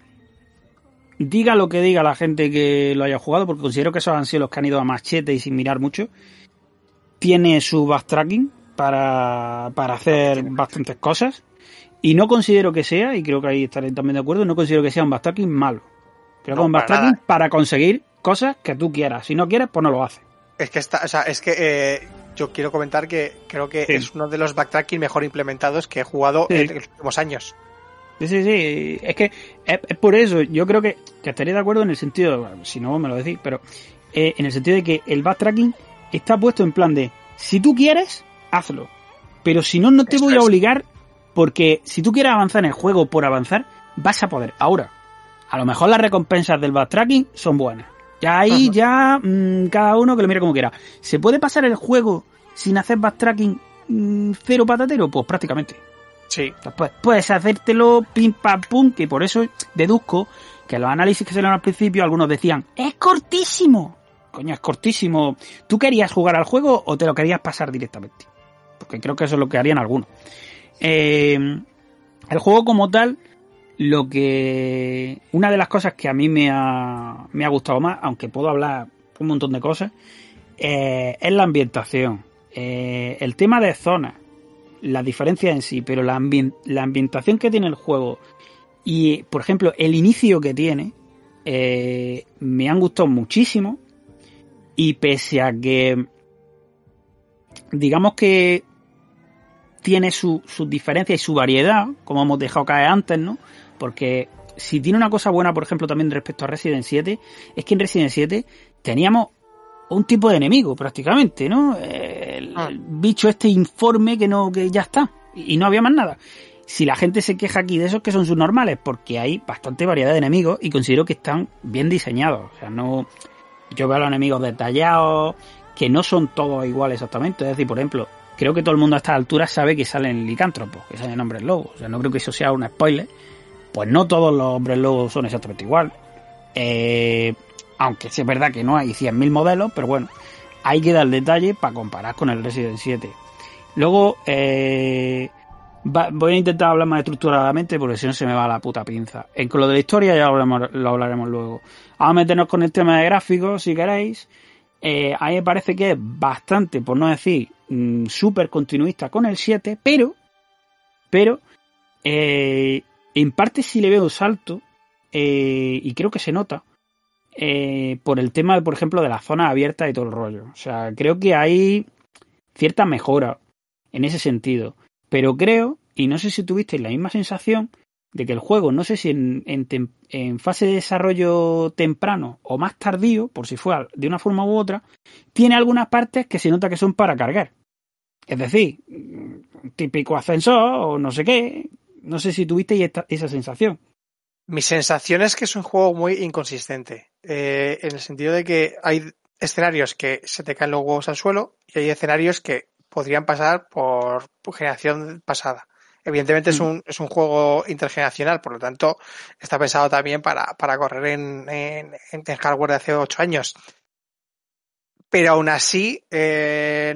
S6: diga lo que diga la gente que lo haya jugado, porque considero que esos han sido los que han ido a machete y sin mirar mucho, tiene su backtracking para, para hacer bastantes cosas y no considero que sea, y creo que ahí estaré también de acuerdo, no considero que sea un backtracking malo. Creo que es un backtracking para conseguir cosas que tú quieras. Si no quieres, pues no lo haces.
S7: Es que está, o sea, es que eh, yo quiero comentar que creo que
S6: Sí.
S7: es uno de los backtracking mejor implementados que he jugado
S6: Sí.
S7: en los últimos años.
S6: Sí, sí, sí. Es que es, es por eso. Yo creo que, que estaría de acuerdo en el sentido, bueno, si no me lo decís, pero eh, en el sentido de que el backtracking está puesto en plan de, si tú quieres, hazlo. Pero si no, no te voy a obligar, porque si tú quieres avanzar en el juego por avanzar, vas a poder. Ahora, a lo mejor las recompensas del backtracking son buenas. Ya ahí,
S7: Ajá.
S6: ya, mm, cada uno que lo mire como quiera. ¿Se puede pasar el juego sin hacer backtracking mm, cero patatero? Pues prácticamente.
S7: Sí.
S6: Pues, puedes hacértelo pim pam pum, que por eso deduzco que los análisis que se salieron al principio, algunos decían, es cortísimo. Coño, es cortísimo. ¿Tú querías jugar al juego o te lo querías pasar directamente? Porque creo que eso es lo que harían algunos. Eh, el juego como tal, lo que... Una de las cosas que a mí me ha, me ha gustado más, aunque puedo hablar un montón de cosas, eh, es la ambientación. Eh, el tema de zonas la diferencia en sí, pero la, la ambientación que tiene el juego y, por ejemplo, el inicio que tiene, eh, me han gustado muchísimo. Y pese a que, digamos que tiene su- sus diferencias y su variedad, como hemos dejado caer antes, ¿no? Porque si tiene una cosa buena, por ejemplo, también respecto a Resident 7, es que en Resident 7 teníamos un tipo de enemigo prácticamente, ¿no? El,
S7: Ah.
S6: el bicho este informe que no que ya está y no había más nada. Si la gente se queja aquí de eso es que son subnormales porque hay bastante variedad de enemigos y considero que están bien diseñados, o sea, no yo veo a los enemigos detallados que no son todos iguales exactamente, es decir, por ejemplo, creo que todo el mundo a esta altura sabe que salen licántropos, que salen hombres lobos, o sea, no creo que eso sea un spoiler, pues no todos los hombres lobos son exactamente igual. Eh, aunque sí es verdad que no hay 100.000 modelos, pero bueno, hay que dar detalle para comparar con el Resident 7. Luego, eh, voy a intentar hablar más estructuradamente porque si no se me va la puta pinza. En lo de la historia ya lo hablaremos, lo hablaremos luego. Vamos a meternos con el tema de gráficos si queréis. Eh, a mí me parece que es bastante, por no decir mm, súper continuista con el 7, pero, pero, eh, en parte sí le veo un salto, eh, y creo que se nota, eh, por el tema, por ejemplo, de la zona abierta y todo el rollo. O sea, creo que hay cierta mejora en ese sentido. Pero creo, y no sé si tuvisteis la misma sensación, de que el juego, no sé si en, fase de desarrollo temprano o más tardío, por si fuera de una forma u otra, tiene algunas partes que se nota que son para cargar. Es decir, un típico ascensor o no sé qué. No sé si tuvisteis esa sensación.
S7: Mi sensación es que es un juego muy inconsistente, eh, en el sentido de que hay escenarios que se te caen los huevos al suelo y hay escenarios que podrían pasar por, generación pasada. Evidentemente es,
S6: Mm.
S7: un, es un juego intergeneracional, por lo tanto está pensado también para, para correr en, en, hardware de hace ocho años. Pero aún así, eh,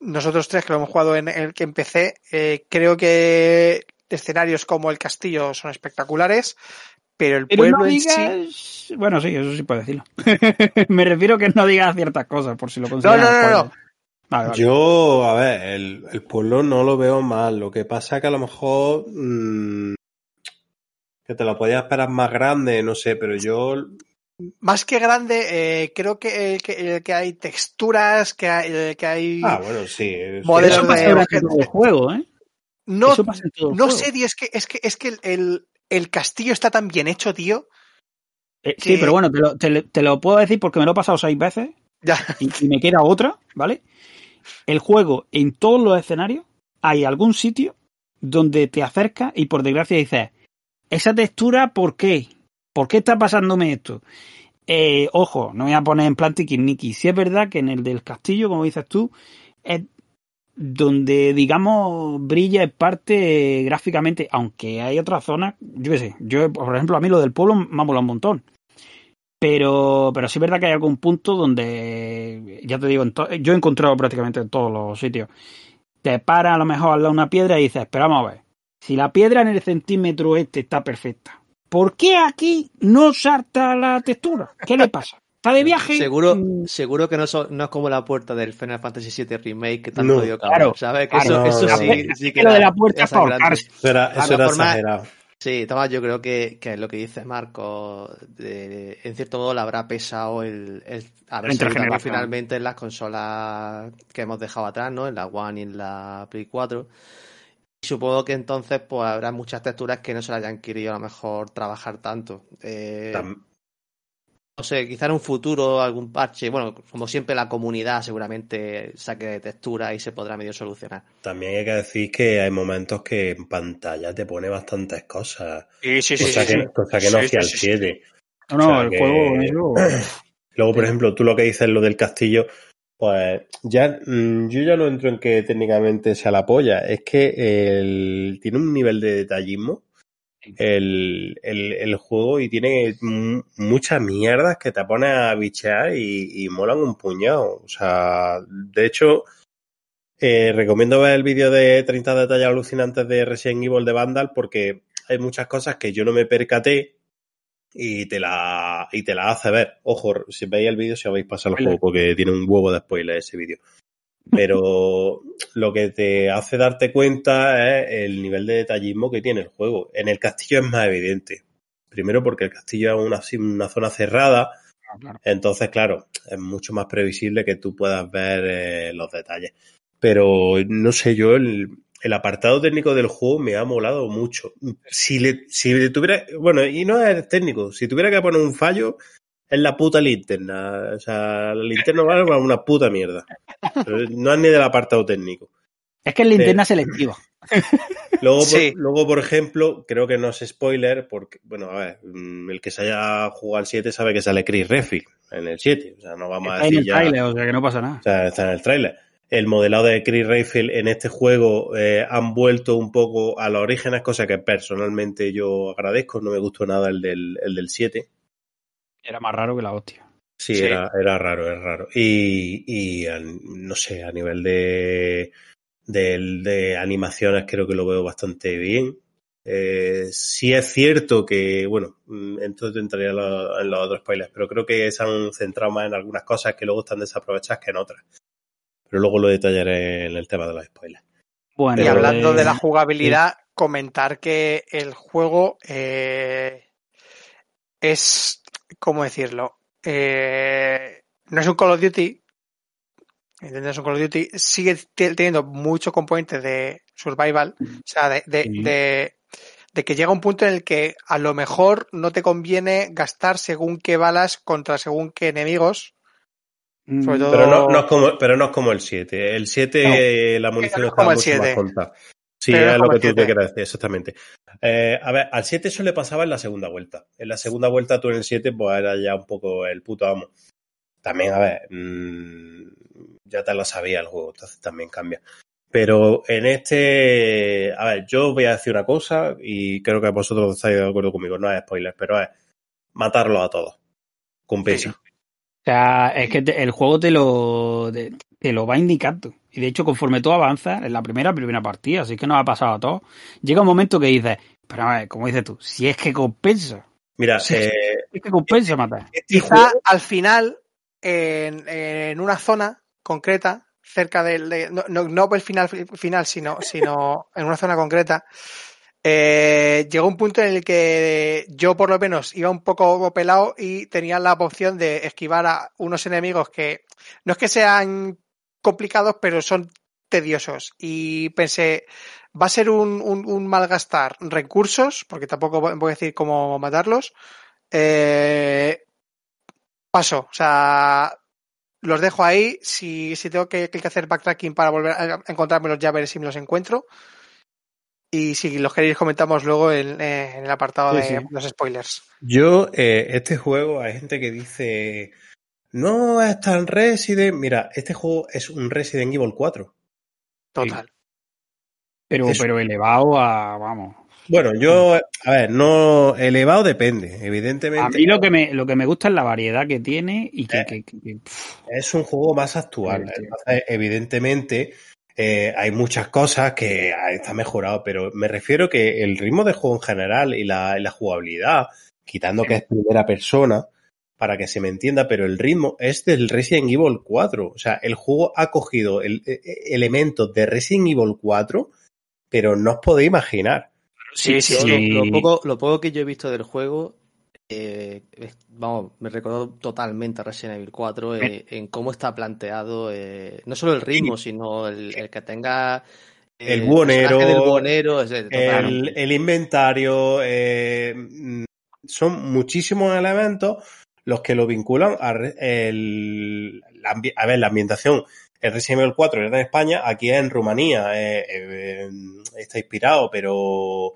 S7: nosotros tres que lo hemos jugado en el que empecé, eh, creo que escenarios como el castillo son espectaculares, pero el
S6: Pero
S7: pueblo
S6: no
S7: en sí.
S6: digas... Bueno, sí, eso sí puede decirlo. Me refiero a que no digas ciertas cosas, por si lo consideras
S7: no, no, no.
S6: spoiler. Vale, vale.
S3: Yo, a ver, el, el pueblo no lo veo mal. Lo que pasa que a lo mejor mm, que te lo podías esperar más grande, no sé, pero yo
S7: Más que grande, eh, creo que, que, que hay texturas, que hay, que hay
S3: Ah, bueno, sí.
S7: Modelos de
S6: el juego, ¿eh?
S7: No,
S6: Eso pasa en todo el
S7: no
S6: juego.
S7: sé, tío, es que, es que, es que el, el, el castillo está tan bien hecho, tío.
S6: Eh, sí, pero bueno, te lo, te, lo- te lo puedo decir porque me lo he pasado seis veces
S7: Ya.
S6: y, y me queda otra, ¿vale? El juego, en todos los escenarios, hay algún sitio donde te acercas y por desgracia dices, esa textura, ¿por qué? ¿Por qué está pasándome esto? Eh, ojo, no voy a poner en plan tiquismiquis. Si es verdad que en el del castillo, como dices tú, es donde, digamos, brilla en parte gráficamente, aunque hay otras zonas, yo qué sé, yo, por ejemplo, a mí lo del pueblo me ha molado un montón. Pero, pero sí es verdad que hay algún punto donde, ya te digo, en yo he encontrado prácticamente en todos los sitios. Te para a lo mejor al lado de una piedra y dices, espera, vamos a ver. Si la piedra en el centímetro este está perfecta, ¿por qué aquí no salta la textura? ¿Qué le pasa? ¿Está de viaje?
S4: Seguro,
S6: Mm,
S4: seguro que no, so- no es como la puerta del Final Fantasy VII Remake que te han
S3: No,
S4: podido
S6: claro,
S4: ¿sabes? Que
S6: claro,
S4: eso, eso
S3: no,
S4: sí,
S3: no.
S4: sí
S6: que lo de la puerta es.
S3: Eso era,
S4: A
S3: eso
S4: lo
S3: era
S4: más-
S3: exagerado.
S4: Sí, Tomás, yo creo que, que lo que dice Marco, de- en cierto modo le habrá pesado el, el haber salido finalmente en las consolas que hemos dejado atrás, ¿no? En la One y en la Play 4. Y supongo que entonces pues habrá muchas texturas que no se le hayan querido a lo mejor trabajar tanto. Eh,
S3: Tam-
S4: no sé, quizá en un futuro algún parche, bueno, como siempre la comunidad seguramente saque texturas y se podrá medio solucionar.
S3: También hay que decir que hay momentos que en pantalla te pone bastantes cosas.
S7: Sí, sí, sí.
S3: cosa,
S7: sí,
S3: que,
S7: sí.
S3: cosa que no
S7: Sí,
S3: hacía el
S7: sí, sí.
S3: 7.
S6: No, no,
S3: O sea
S6: el
S3: que-
S6: juego.
S3: Luego, por ejemplo, tú lo que dices, lo del castillo, pues ya mm, yo ya no entro en que técnicamente sea la polla. Es que el, tiene un nivel de detallismo el, el, el juego y tiene muchas mierdas que te pones a bichear y, y molan un puñado. O sea, de hecho, eh, recomiendo ver el vídeo de 30 detalles alucinantes de Resident Evil de Vandal porque hay muchas cosas que yo no me percaté y te la y te la hace ver. Ojo, si veis el vídeo si habéis pasado el juego porque tiene un huevo de spoiler ese vídeo. Pero lo que te hace darte cuenta es el nivel de detallismo que tiene el juego. En el castillo es más evidente. Primero porque el castillo es una, una zona cerrada,
S6: Ah, claro.
S3: entonces, claro, es mucho más previsible que tú puedas ver eh, los detalles. Pero no sé, yo el, el apartado técnico del juego me ha molado mucho. Si le, si le tuviera, bueno, y no es técnico, si tuviera que poner un fallo, es la puta linterna. O sea, la linterna vale para una puta mierda. No es ni del apartado técnico.
S6: Es que es linterna selectiva.
S3: Luego, por, luego, por ejemplo, creo que no es spoiler, porque, bueno, a ver, mm, el que se haya jugado al 7 sabe que sale Chris Redfield en el 7. O sea, no vamos a
S6: Está en
S3: decir
S6: el
S3: ya.
S6: trailer, o sea que no pasa nada.
S3: O sea, está en el tráiler. El modelado de Chris Redfield en este juego eh, han vuelto un poco a los orígenes, cosa que personalmente yo agradezco. No me gustó nada el del, el del 7.
S6: Era más raro que la hostia.
S3: Sí,
S7: Sí.
S3: Era, era raro, es raro. Y, y no sé, a nivel de, de, de animaciones creo que lo veo bastante bien. Eh, sí es cierto que, bueno, entonces entraría en los, en los otros spoilers, pero creo que se han centrado más en algunas cosas que luego están desaprovechadas que en otras. Pero luego lo detallaré en el tema de los spoilers.
S6: Bueno,
S7: Y hablando
S6: eh,
S7: de la jugabilidad, comentar que el juego eh, es, ¿cómo decirlo? Eh, no es un Call of Duty, ¿entiendes? Un Call of Duty sigue te- teniendo muchos componentes de survival, o sea, de, de,
S6: Sí.
S7: de- de que llega un punto en el que a lo mejor no te conviene gastar según qué balas contra según qué enemigos,
S6: mm,
S7: sobre todo-
S3: Pero no, no es como, pero no es como el 7. El 7, la munición
S7: no es
S3: está
S7: como el
S3: mucho más
S7: 7.
S3: contada. Sí, es lo que tú te
S7: 7.
S3: quieres decir, exactamente. Eh, a ver, al 7 eso le pasaba en la segunda vuelta. En la segunda vuelta tú en el 7 pues era ya un poco el puto amo. También, a ver, mm, ya te lo sabía el juego, entonces también cambia. Pero en este, a ver, yo voy a decir una cosa y creo que vosotros estáis de acuerdo conmigo, no es spoiler, pero es matarlos a todos. Compensa.
S6: O sea, es que te- el juego te lo, te, te lo va indicando. Y de hecho, conforme tú avanzas, en la primera, primera partida, así que nos ha pasado a todos, llega un momento que dices, pero a ver, como dices tú, si es que compensa,
S3: Mira, eh,
S6: si es que compensa matar.
S3: este
S7: Quizá
S3: juego-
S7: al final, en, en una zona concreta, cerca del. de- no, no, no el final, final sino, sino en una zona concreta, eh, llegó un punto en el que yo, por lo menos, iba un poco pelado y tenía la opción de esquivar a unos enemigos que no es que sean complicados, pero son tediosos. Y pensé, va a ser un, un, malgastar recursos, porque tampoco voy a decir cómo matarlos. Eh, paso, o sea, los dejo ahí. Si, si tengo que, que hacer backtracking para volver a encontrármelos, ya veré si me los encuentro. Y si los queréis, comentamos luego en, eh, en el apartado
S6: Sí,
S7: de
S6: sí.
S7: los spoilers.
S3: Yo, eh, este juego, hay gente que dice, no es tan Resident. Mira, este juego es un Resident Evil 4.
S7: Total.
S6: Pero, pero elevado a, vamos.
S3: Bueno, yo, a ver, no, elevado depende,
S6: A
S3: evidentemente.
S6: mí lo que me, lo que me gusta es la variedad que tiene y que,
S3: Eh.
S6: que- que- que- pff,
S3: Es un juego más actual.
S6: Sí, sí.
S3: Entonces, evidentemente, eh, hay muchas cosas que ah, está mejorado, pero me refiero que el ritmo de juego en general y la, y la jugabilidad, quitando que es primera persona, para que se me entienda, pero el ritmo es del Resident Evil 4. O sea, el juego ha cogido el- eh, elementos de Resident Evil 4, pero no os podéis imaginar.
S7: Sí, sí, sí.
S4: Lo, lo poco, lo poco que yo he visto del juego, eh, vamos, me recordó totalmente a Resident Evil 4 eh, en cómo está planteado, eh, no solo el ritmo, sino el, el que tenga
S3: El
S4: es, eh,
S3: El, el inventario, son muchísimos elementos los que lo vinculan a, el, ver, la ambientación. El Resident Evil 4 era en España, aquí es en Rumanía, está inspirado, pero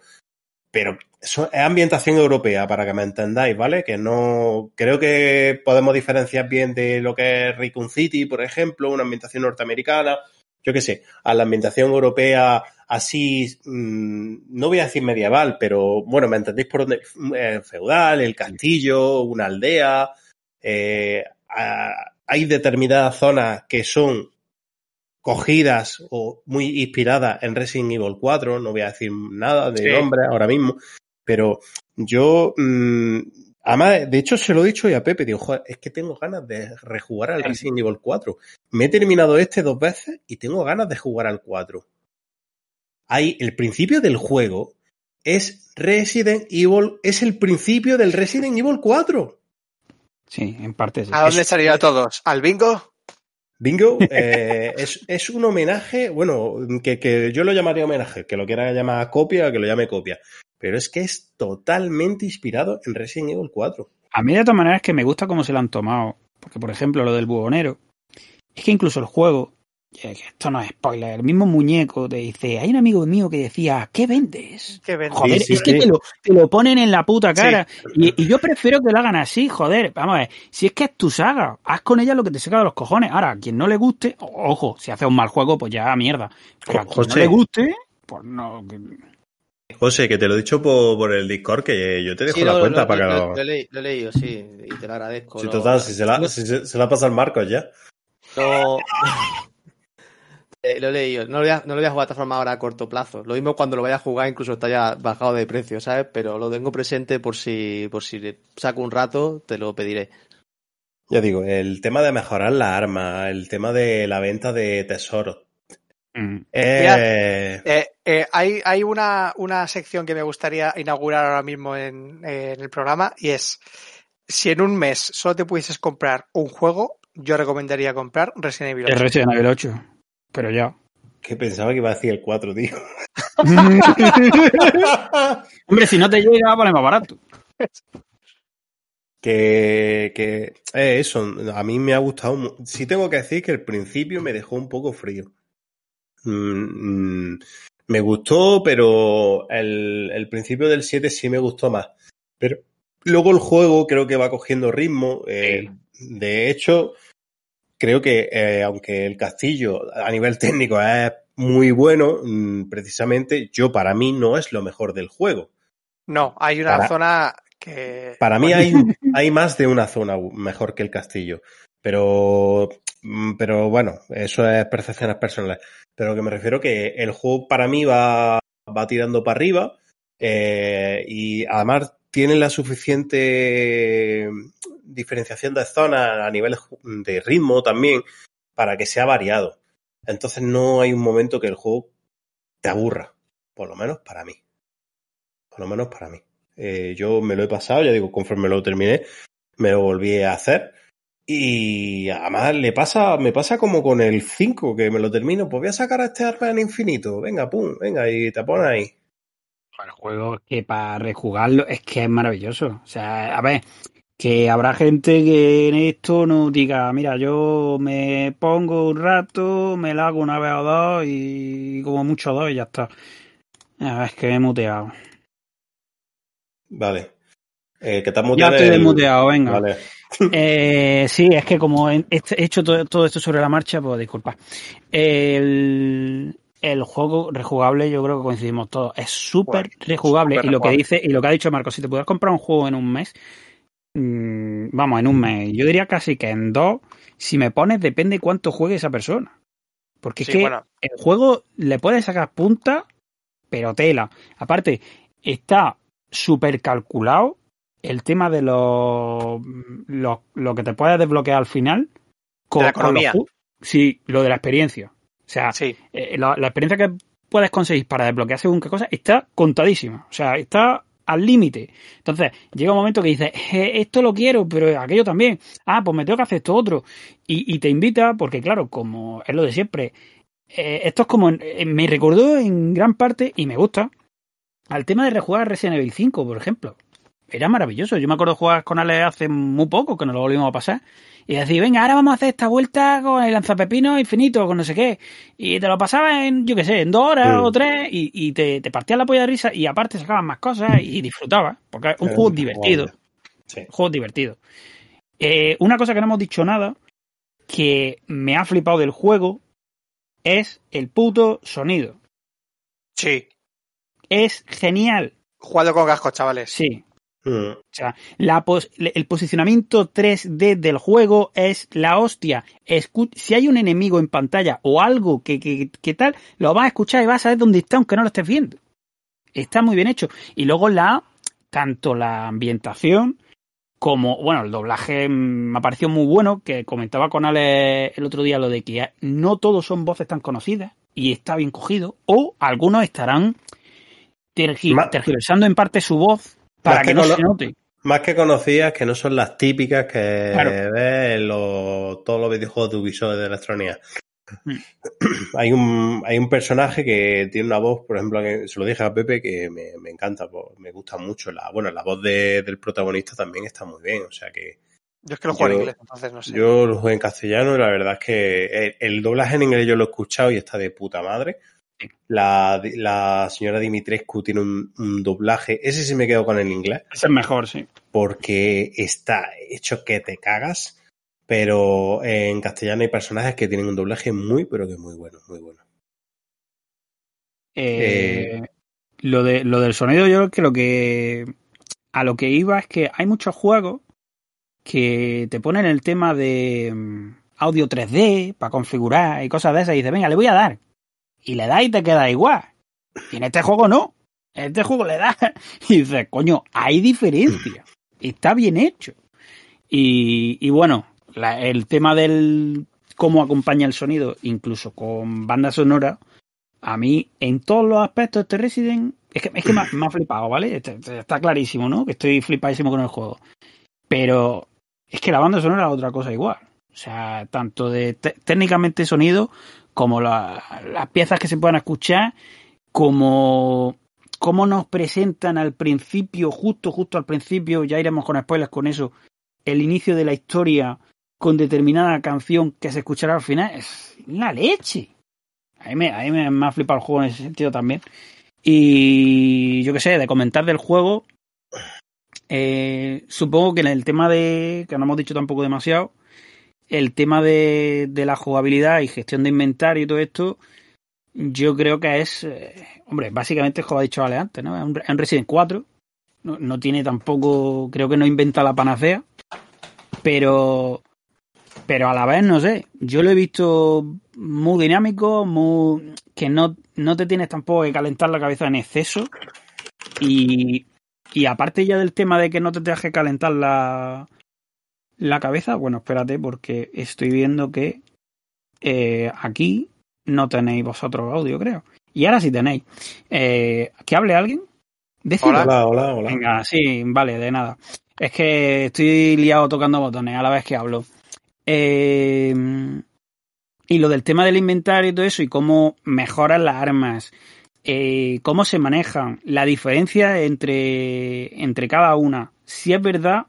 S3: pero eso es ambientación europea, para que me entendáis, ¿vale? Que no. Creo que podemos diferenciar bien de lo que es Raccoon City, por ejemplo, una ambientación norteamericana, yo qué sé, a la ambientación europea así, mm, no voy a decir medieval, pero bueno, me entendéis por dónde. Eh, feudal, el castillo, una aldea. eh, hay determinadas zonas que son cogidas o muy inspiradas en Resident Evil 4, no voy a decir nada de
S7: Sí.
S3: nombre ahora mismo, pero yo, mm, además, de hecho se lo he dicho ya a Pepe, digo, "Joder, es que tengo ganas de rejugar al Resident Evil 4. Me he terminado este dos veces y tengo ganas de jugar al 4. Hay el principio del juego es Resident Evil, es el principio del Resident Evil 4.
S6: Sí, en parte sí.
S7: ¿A dónde
S3: es-
S7: estaría todos? ¿Al bingo?
S3: Bingo eh, es, un homenaje, bueno, que, que yo lo llamaría homenaje, que lo quiera llamar copia, que lo llame copia, pero es que es totalmente inspirado en Resident Evil 4.
S6: A mí de todas maneras que me gusta cómo se lo han tomado. Porque, por ejemplo, lo del buhonero. Es que incluso el juego, esto no es spoiler, el mismo muñeco te dice, hay un amigo mío que decía, ¿qué vendes? Joder,
S3: Sí, sí,
S6: es que
S3: sí.
S6: te lo, te lo ponen en la puta cara. Y, y yo prefiero que lo hagan así, joder. Vamos a ver, si es que es tu saga, haz con ella lo que te saca de los cojones. Ahora, a quien no le guste, ojo, si hace un mal juego, pues ya mierda. Pero a quien no
S3: José.
S6: le guste, pues no. que-
S3: José, que te lo he dicho por, por el Discord, que yo te dejo
S4: Sí,
S3: la
S4: lo-
S3: cuenta
S4: lo-
S3: para que
S4: lo-
S3: lo...
S4: lo he leído- lo he leído, sí, y te lo agradezco.
S3: Sí,
S4: lo-
S3: total, si se la,
S4: no-
S3: si se, se la pasa al Marcos ya.
S4: No, Eh, lo he leído. No lo, voy a, no lo voy a jugar de esta forma ahora a corto plazo. Lo mismo cuando lo vaya a jugar, incluso está ya bajado de precio, ¿sabes? Pero lo tengo presente por si, por si le saco un rato, te lo pediré.
S3: Ya digo, el tema de mejorar la arma, el tema de la venta de tesoros.
S6: Mm.
S3: Eh,
S7: Eh, eh, hay hay una, una sección que me gustaría inaugurar ahora mismo en, eh, en el programa y es, si en un mes solo te pudieses comprar un juego, yo recomendaría comprar Resident Evil
S6: El
S7: 8.
S6: Resident Evil 8. Pero ya.
S3: que pensaba que iba a decir el 4, tío.
S6: Hombre, si no te llega, vale más barato.
S3: que, que eh, eso, a mí me ha gustado. Sí tengo que decir que el principio me dejó un poco frío. Mm, mm, me gustó, pero el, el principio del 7 sí me gustó más. Pero luego el juego creo que va cogiendo ritmo. eh, De hecho, creo que eh, aunque el castillo a nivel técnico es muy bueno, mm, precisamente yo para mí no es lo mejor del juego.
S7: No, hay una
S3: Para-
S7: zona que...
S3: Para mí hay, hay más de una zona mejor que el castillo. Pero, mm, pero bueno, eso es percepciones personales. Pero que me refiero que el juego para mí va, va tirando para arriba eh, y además tiene la suficiente diferenciación de zonas a nivel de ritmo también para que sea variado. Entonces no hay un momento que el juego te aburra, por lo menos para mí. Por lo menos para mí. Eh, yo me lo he pasado, ya digo, conforme lo terminé, me lo volví a hacer. Y además le pasa, me pasa como con el 5, que me lo termino, pues voy a sacar a este arma en infinito. Venga, pum, venga, y te pones ahí.
S6: El juego es que para rejugarlo es que es maravilloso. O sea, a ver, que habrá gente que en esto no diga, mira, yo me pongo un rato, me la hago una vez o dos y como mucho dos y ya está. A ver, es que me he muteado.
S3: Vale. Eh, que te has
S6: Ya
S3: muteado
S6: estoy
S3: el-
S6: desmuteado, venga.
S3: Vale.
S6: Eh, sí, es que como he he hecho todo, todo esto sobre la marcha, pues disculpa. El, el juego rejugable, yo creo que coincidimos todos, es súper rejugable. y lo que dice, y lo que ha dicho Marco, si te pudieras comprar un juego en un mes, mm, vamos, en un mes, yo diría casi que en dos, si me pones, depende cuánto juegue esa persona. Porque es que
S7: bueno.
S6: el juego le puedes sacar punta, pero tela. Aparte, está súper calculado el tema de los, lo, lo que te puedes desbloquear al final.
S7: De la
S6: los
S7: economía.
S6: ju- sí, lo de la experiencia. O sea,
S7: Sí,
S6: eh, la, la experiencia que puedes conseguir para desbloquear según qué cosa está contadísima. O sea, está al límite. Entonces, llega un momento que dices, "Eh, esto lo quiero, pero aquello también. Ah, pues me tengo que hacer esto otro. Y, y te invita, porque claro, como es lo de siempre, eh, esto es como, eh, me recordó en gran parte, y me gusta, al tema de rejugar Resident Evil 5, por ejemplo. Era maravilloso. Yo me acuerdo de jugar con Ale hace muy poco, que nos lo volvimos a pasar. Y decir, venga, ahora vamos a hacer esta vuelta con el lanzapepino infinito, con no sé qué. Y te lo pasabas en, yo qué sé, en dos horas o tres, y, y te, te partías la polla de risa, y aparte sacabas más cosas y disfrutabas. Porque es un juego divertido.
S3: Sí.
S6: Juego divertido. Eh, una cosa que no hemos dicho nada, que me ha flipado del juego, es el puto sonido.
S7: Sí.
S6: Es genial.
S7: Jugado con cascos, chavales.
S6: Sí.
S3: Mm.
S6: O sea, la pos- el posicionamiento 3D del juego es la hostia. Escu- si hay un enemigo en pantalla o algo que, que, que tal, lo vas a escuchar y vas a saber dónde está aunque no lo estés viendo. Está muy bien hecho. Y luego la, tanto la ambientación como, bueno, el doblaje me pareció muy bueno, que comentaba con Ale el otro día lo de que no todos son voces tan conocidas y está bien cogido, o algunos estarán tergiversando en parte su voz para
S3: Más
S6: que
S3: que
S6: no se note.
S3: Más que conocidas, que no son las típicas que
S6: Claro.
S3: ves en los- todos los videojuegos de Ubisoft de Electrónica.
S6: Mm.
S3: hay, un, hay un personaje que tiene una voz, por ejemplo, que se lo dije a Pepe, que me, me encanta, pues, me gusta mucho. La, bueno, la voz de- del protagonista también está muy bien, o sea que
S7: Yo es que lo juego en inglés, entonces no sé.
S3: yo lo jugué en castellano y la verdad es que el, el doblaje en inglés yo lo he escuchado y está de puta madre. La, la señora Dimitrescu tiene un, un doblaje, ese sí me quedo con el inglés
S6: Ese es mejor, sí.
S3: porque está hecho que te cagas, pero en castellano hay personajes que tienen un doblaje muy, pero que muy bueno, muy bueno.
S6: Eh, lo, de, lo del sonido, yo creo que a lo que iba es que hay muchos juegos que te ponen el tema de mm, audio 3D para configurar y cosas de esas y dices, venga, le voy a dar. Y le das y te queda igual. Y en este juego no. En este juego le das y dices, coño, hay diferencia. Está bien hecho. Y, bueno, el tema del cómo acompaña el sonido, incluso con banda sonora, a mí, en todos los aspectos, este Resident es que, es que me, me ha flipado, ¿vale? Este- este- Está clarísimo, ¿no? Que estoy flipadísimo con el juego. Pero es que la banda sonora es otra cosa igual. O sea, tanto de te- técnicamente sonido, como la- las piezas que se puedan escuchar, como cómo nos presentan al principio, justo, justo al principio, ya iremos con spoilers con eso, el inicio de la historia con determinada canción que se escuchará al final, es la leche. A mí, me, a mí me ha flipado el juego en ese sentido también. Y yo qué sé, de comentar del juego, eh, supongo que en el tema de, que no hemos dicho tampoco demasiado, el tema de, de la jugabilidad y gestión de inventario y todo esto, yo creo que es, eh, hombre, básicamente es como ha dicho Ale antes, ¿no? Es un, es Resident 4, no, no tiene tampoco, creo que no inventa la panacea, pero pero a la vez no sé, yo lo he visto muy dinámico, muy que no, no te tienes tampoco que calentar la cabeza en exceso y, y aparte ya del tema de que no te tengas que calentar la, la cabeza, bueno, espérate porque estoy viendo que eh, aquí no tenéis vosotros audio, creo. Y ahora sí tenéis. Eh, ¿Que hable alguien? Decidlo.
S3: Hola, hola, hola.
S6: Venga, sí, vale, de nada. Es que estoy liado tocando botones a la vez que hablo. Eh, y lo del tema del inventario y todo eso, y cómo mejoran las armas, eh, cómo se manejan, la diferencia entre, entre cada una. Si es verdad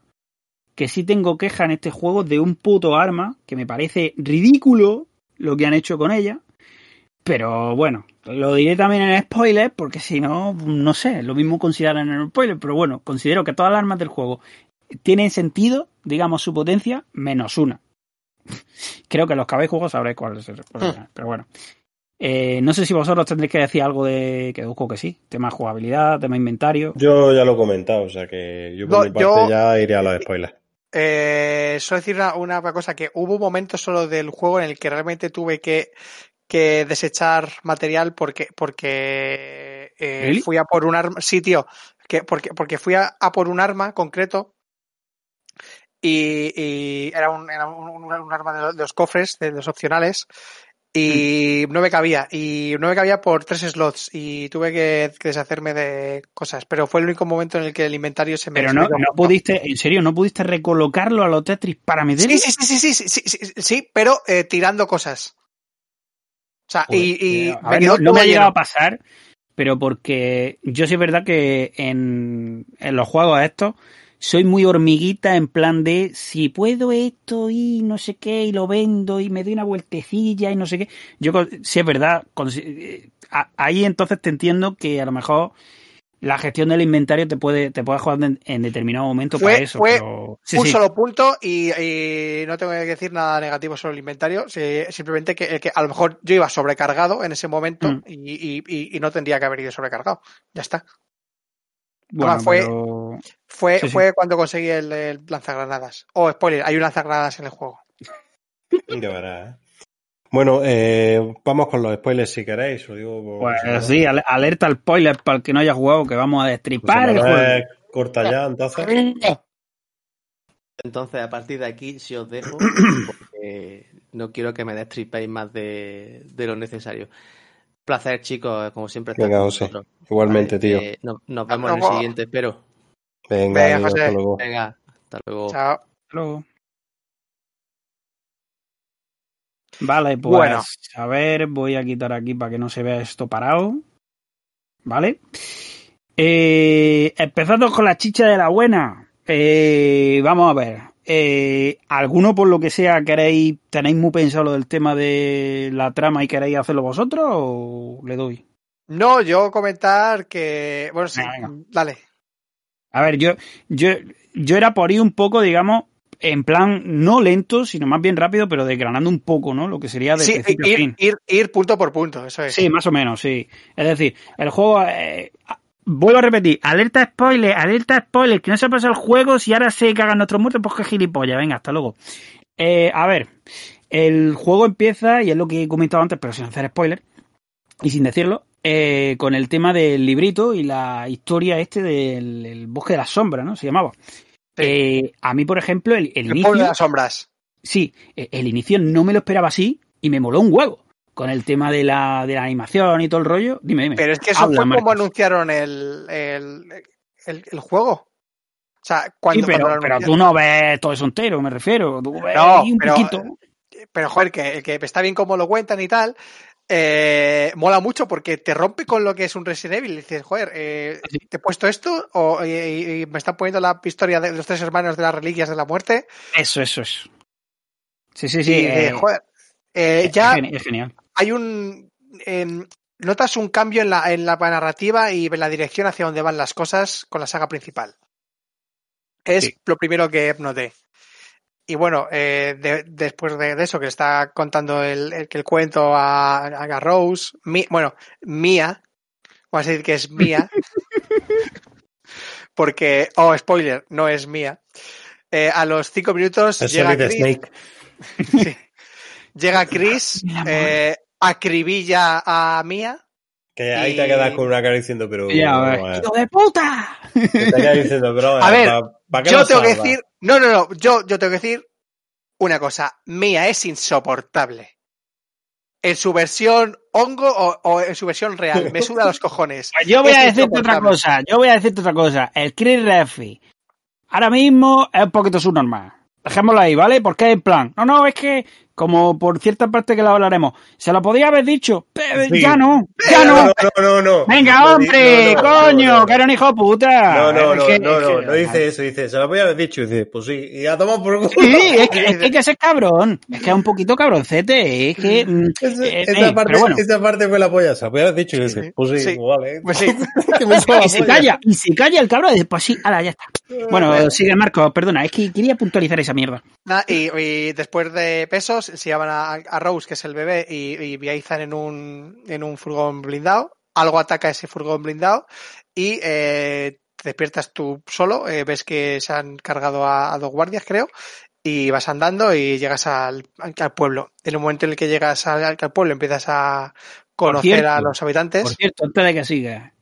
S6: que sí tengo queja en este juego de un puto arma, que me parece ridículo lo que han hecho con ella. Pero bueno, lo diré también en spoiler, porque si no, no sé, lo mismo consideran en el spoiler, pero bueno, considero que todas las armas del juego tienen sentido, digamos, su potencia, menos una. Creo que los que habéis jugado sabréis cuál es el el- Pero bueno. Eh, no sé si vosotros tendréis que decir algo de que busco que sí. Tema jugabilidad, tema inventario.
S3: Yo ya lo he comentado, o sea que yo por
S7: No,
S3: mi parte
S7: yo-
S3: ya iré a los spoilers.
S7: Eh, solo decir una, una cosa, que hubo un momento solo del juego en el que realmente tuve que, que desechar material porque, porque eh,
S6: ¿Really?
S7: fui a por un arma. Sí, tío, que, porque, porque fui a, a por un arma concreto y, y era, un, era un, un- un arma de los, de los cofres, de los opcionales. Y mm. no me cabía. Y no me cabía por tres slots. Y tuve que deshacerme de cosas. Pero fue el único momento en el que el inventario se me.
S6: Pero no, no pudiste, en serio, no pudiste recolocarlo a los Tetris para medir.
S7: Sí, sí, sí, sí, sí, sí, pero eh, tirando cosas. O sea, y, pues,
S6: eh, no, me ha llegado a pasar, pero porque yo sí es verdad que en, en los juegos estos soy muy hormiguita en plan de si puedo esto y no sé qué y lo vendo y me doy una vueltecilla y no sé qué. Yo sí es verdad, con- eh, ahí entonces te entiendo que a lo mejor la gestión del inventario te puede te puede jugar en, en determinado momento
S7: Fue-
S6: para eso.
S7: fue
S6: pero, sí,
S7: un
S6: sí.
S7: solo punto y, y no tengo que decir nada negativo sobre el inventario, sí, simplemente que, que a lo mejor yo iba sobrecargado en ese momento
S6: Mm.
S7: y- y no tendría que haber ido sobrecargado. Ya está.
S6: Bueno,
S7: Ah, fue-
S6: pero-
S7: Fue,
S6: Sí, sí.
S7: fue cuando conseguí el, el lanzagranadas. Oh, spoiler, hay un lanzagranadas en el juego.
S3: Ya verás, ¿eh? Bueno, eh, vamos con los spoilers si queréis. Lo digo por-
S6: Pues sí, alerta al spoiler para el que no haya jugado, que vamos a destripar el juego.
S3: corta ya, entonces.
S4: Entonces, a partir de aquí, si os dejo, porque no quiero que me destripéis más de, de lo necesario. Placer, chicos, como siempre.
S3: Venga, José.
S4: vosotros.
S3: Igualmente,
S4: Vale,
S3: tío.
S4: eh, no- nos vemos en el siguiente, espero.
S3: Venga,
S7: Venga,
S3: amigo,
S7: José.
S3: hasta luego.
S4: Venga, hasta luego.
S7: Chao.
S6: Luego. Vale, pues
S7: Bueno.
S6: a ver, voy a quitar aquí para que no se vea esto parado. ¿Vale? Eh, empezando con la chicha de la buena. Eh, vamos a ver. Eh, ¿Alguno por lo que sea queréis, tenéis muy pensado lo del tema de la trama y queréis hacerlo vosotros o le doy?
S7: No, yo comentar que. Bueno, sí,
S6: Venga, venga.
S7: dale.
S6: A ver, yo, yo, yo era por ir un poco, digamos, en plan no lento, sino más bien rápido, pero desgranando un poco, ¿no? Lo que sería de
S7: Sí,
S6: a
S7: ir,
S6: fin.
S7: ir, ir punto por punto, eso es.
S6: Sí, más o menos, sí. Es decir, el juego. eh, vuelvo a repetir, alerta spoiler, alerta spoiler, que no se ha pasado el juego, si ahora se cagan nuestros muertos, pues que gilipollas, venga, hasta luego. Eh, a ver, el juego empieza, y es lo que he comentado antes, pero sin hacer spoiler, y sin decirlo, eh, con el tema del librito y la historia este del el bosque de las sombras, ¿no? Se llamaba. Eh, a mí, por ejemplo, el, el
S7: El pueblo de
S6: inicio,
S7: las sombras.
S6: sí, eh, el inicio no me lo esperaba así y me moló un huevo. Con el tema de la, de la animación y todo el rollo. Dime, dime.
S7: Pero es que eso
S6: Habla,
S7: fue como
S6: Marcos.
S7: anunciaron el, el, el, el juego. O sea,
S6: Sí,
S7: cuando,
S6: pero,
S7: cuando
S6: pero tú no ves todo eso entero, me refiero. Tú ves
S7: No,
S6: un
S7: pero-
S6: poquito.
S7: Pero, joder, que, que está bien como lo cuentan y tal. eh, mola mucho porque te rompe con lo que es un Resident Evil. Dices, joder, eh,
S6: Sí.
S7: ¿te he puesto esto? O, y, y- y me están poniendo la historia de los tres hermanos de las reliquias de la muerte.
S6: Eso, eso, eso. Sí, sí, sí.
S7: y
S6: eh,
S7: joder, eh,
S6: es
S7: ya
S6: es genial.
S7: Hay un. em, notas un cambio en la, en la narrativa y en la dirección hacia donde van las cosas con la saga principal. Es
S6: Sí.
S7: lo primero que noté. Y bueno, eh, de- después de, de eso, que está contando el, el, el cuento a, a Rose, mi- bueno, Mía, vamos a decir que es Mía, porque, oh, spoiler, no es Mía. Eh, a los cinco minutos
S3: Es
S7: llega Chris. Sí. Llega Chris, eh, acribilla a Mía.
S3: Que ahí
S7: Y-
S3: te quedas con una cara diciendo, pero.
S6: Ya, a ver. ¡Hijo de puta!
S3: Que te quedas diciendo, pero.
S7: A ver,
S3: ¿pa- pa' qué
S7: Yo tengo que decir, no, no, no, yo, yo tengo que decir una cosa. Mía es insoportable. En su versión hongo o, o en su versión real. Me suda los cojones.
S6: Pues yo voy
S7: Es
S6: a decirte otra cosa. Yo voy a decirte otra cosa. El Chris Redfield ahora mismo es un poquito subnormal. Dejémoslo ahí, ¿vale? Porque es en plan. No, no, es que, como por cierta parte que la hablaremos, se lo podía haber dicho. Pero
S3: Sí.
S6: ya no, ya no.
S3: No, no, no, no.
S6: Venga,
S3: No,
S6: hombre,
S3: no, no,
S6: coño,
S3: no, no.
S6: que era un hijo de puta.
S3: No, no, no,
S6: Es
S3: no,
S6: es
S3: no, no dice eso, dice, se lo voy a haber dicho, dice, pues sí, y a tomar por culo.
S6: Sí, es que, es que hay que ser cabrón. Es que es un poquito cabroncete. Es que. mm,
S3: Esa,
S6: eh,
S3: esa
S6: eh,
S3: parte,
S6: bueno.
S3: esa parte fue la polla, se lo voy a haber dicho, dice,
S7: Sí,
S3: pues sí,
S7: sí.
S3: vale.
S7: Pues sí.
S6: Y se calla, y se calla el cabrón. dice, Pues sí, ahora ya está. Bueno, sigue Marco, perdona, es que quería puntualizar esa mierda.
S7: Nada, y, y después de pesos, se llevan a, a Rose, que es el bebé, y, y viajan en un, en un furgón blindado. Algo ataca ese furgón blindado y eh, te despiertas tú solo. eh, ves que se han cargado a, a dos guardias, creo. Y vas andando y llegas al, al pueblo. En el momento en el que llegas al, al pueblo, empiezas a conocer
S6: cierto,
S7: a los habitantes.
S6: Por cierto, antes de que siga,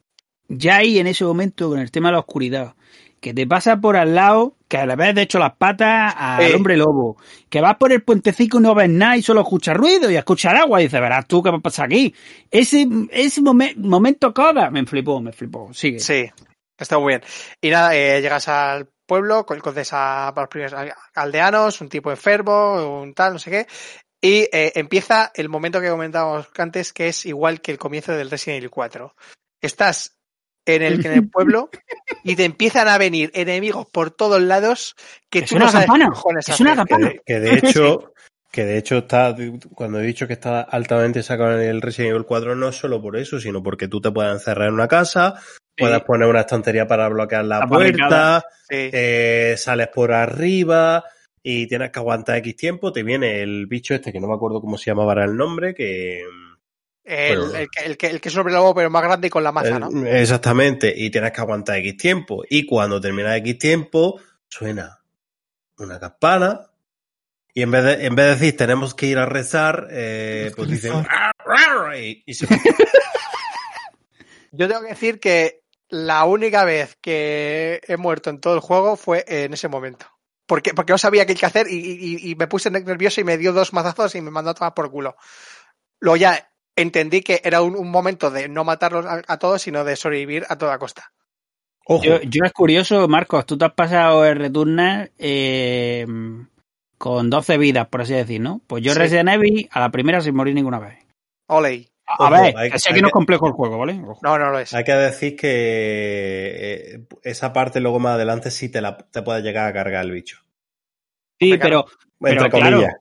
S6: ya ahí en ese momento con el tema de la oscuridad que te pasa por al lado, que le ves de hecho las patas al hombre lobo, que vas por el puentecico y no ves nada y solo escuchas ruido y escuchas agua y dices, verás tú qué va a pasar aquí. Ese, ese momen- momento coda me flipó, me flipó. Sigue.
S7: Sí, está muy bien. Y nada, eh, llegas al pueblo, con- conoces a, a los primeros aldeanos, un tipo enfermo, un tal, no sé qué. Y eh, empieza el momento que comentábamos antes, que es igual que el comienzo del Resident Evil 4. Estás en el, en el pueblo y te empiezan a venir enemigos por todos lados que
S6: Es
S7: tú
S6: una
S7: no sabes
S6: campana,
S7: cojones
S6: es una.
S3: Que
S6: campana.
S3: de, que de hecho, que de hecho está, cuando he dicho que está altamente sacado en el Resident Evil 4, no es solo por eso, sino porque tú te puedes encerrar en una casa, puedes poner una estantería para bloquear la,
S6: La
S3: puerta.
S7: Sí.
S3: eh, sales por arriba y tienes que aguantar X tiempo, te viene el bicho este, que no me acuerdo cómo se llamaba el nombre, que...
S7: El,
S3: Bueno.
S7: el que, el, que, el que es un hombre lobo, pero más grande y con la maza, ¿no?
S3: Exactamente, y tienes que aguantar X tiempo. Y cuando termina X tiempo, suena una campana. Y en vez de, en vez de decir tenemos que ir a rezar, eh, pues dicen y, y se
S7: Yo tengo que decir que la única vez que he muerto en todo el juego fue en ese momento. Porque, porque no sabía qué hay que hacer y, y- y me puse nervioso y me dio dos mazazos y me mandó a tomar por culo. Luego ya entendí que era un, un momento de no matarlos a, a todos, sino de sobrevivir a toda costa.
S3: Ojo,
S6: Yo, yo es curioso, Marcos, tú te has pasado el Returnal eh, con 12 vidas, por así decir, ¿no? Pues yo
S7: Sí.
S6: Resident Evil a la primera sin morir ninguna vez.
S7: Oley.
S6: A, ver,
S3: hay-
S6: que sé que no es complejo el juego, ¿vale? Ojo.
S7: No, no lo es.
S3: hay que decir que eh, esa parte luego más adelante sí te, la, te puede llegar a cargar el bicho.
S6: Sí, pero, pero
S3: Entre
S6: claro,
S3: comillas.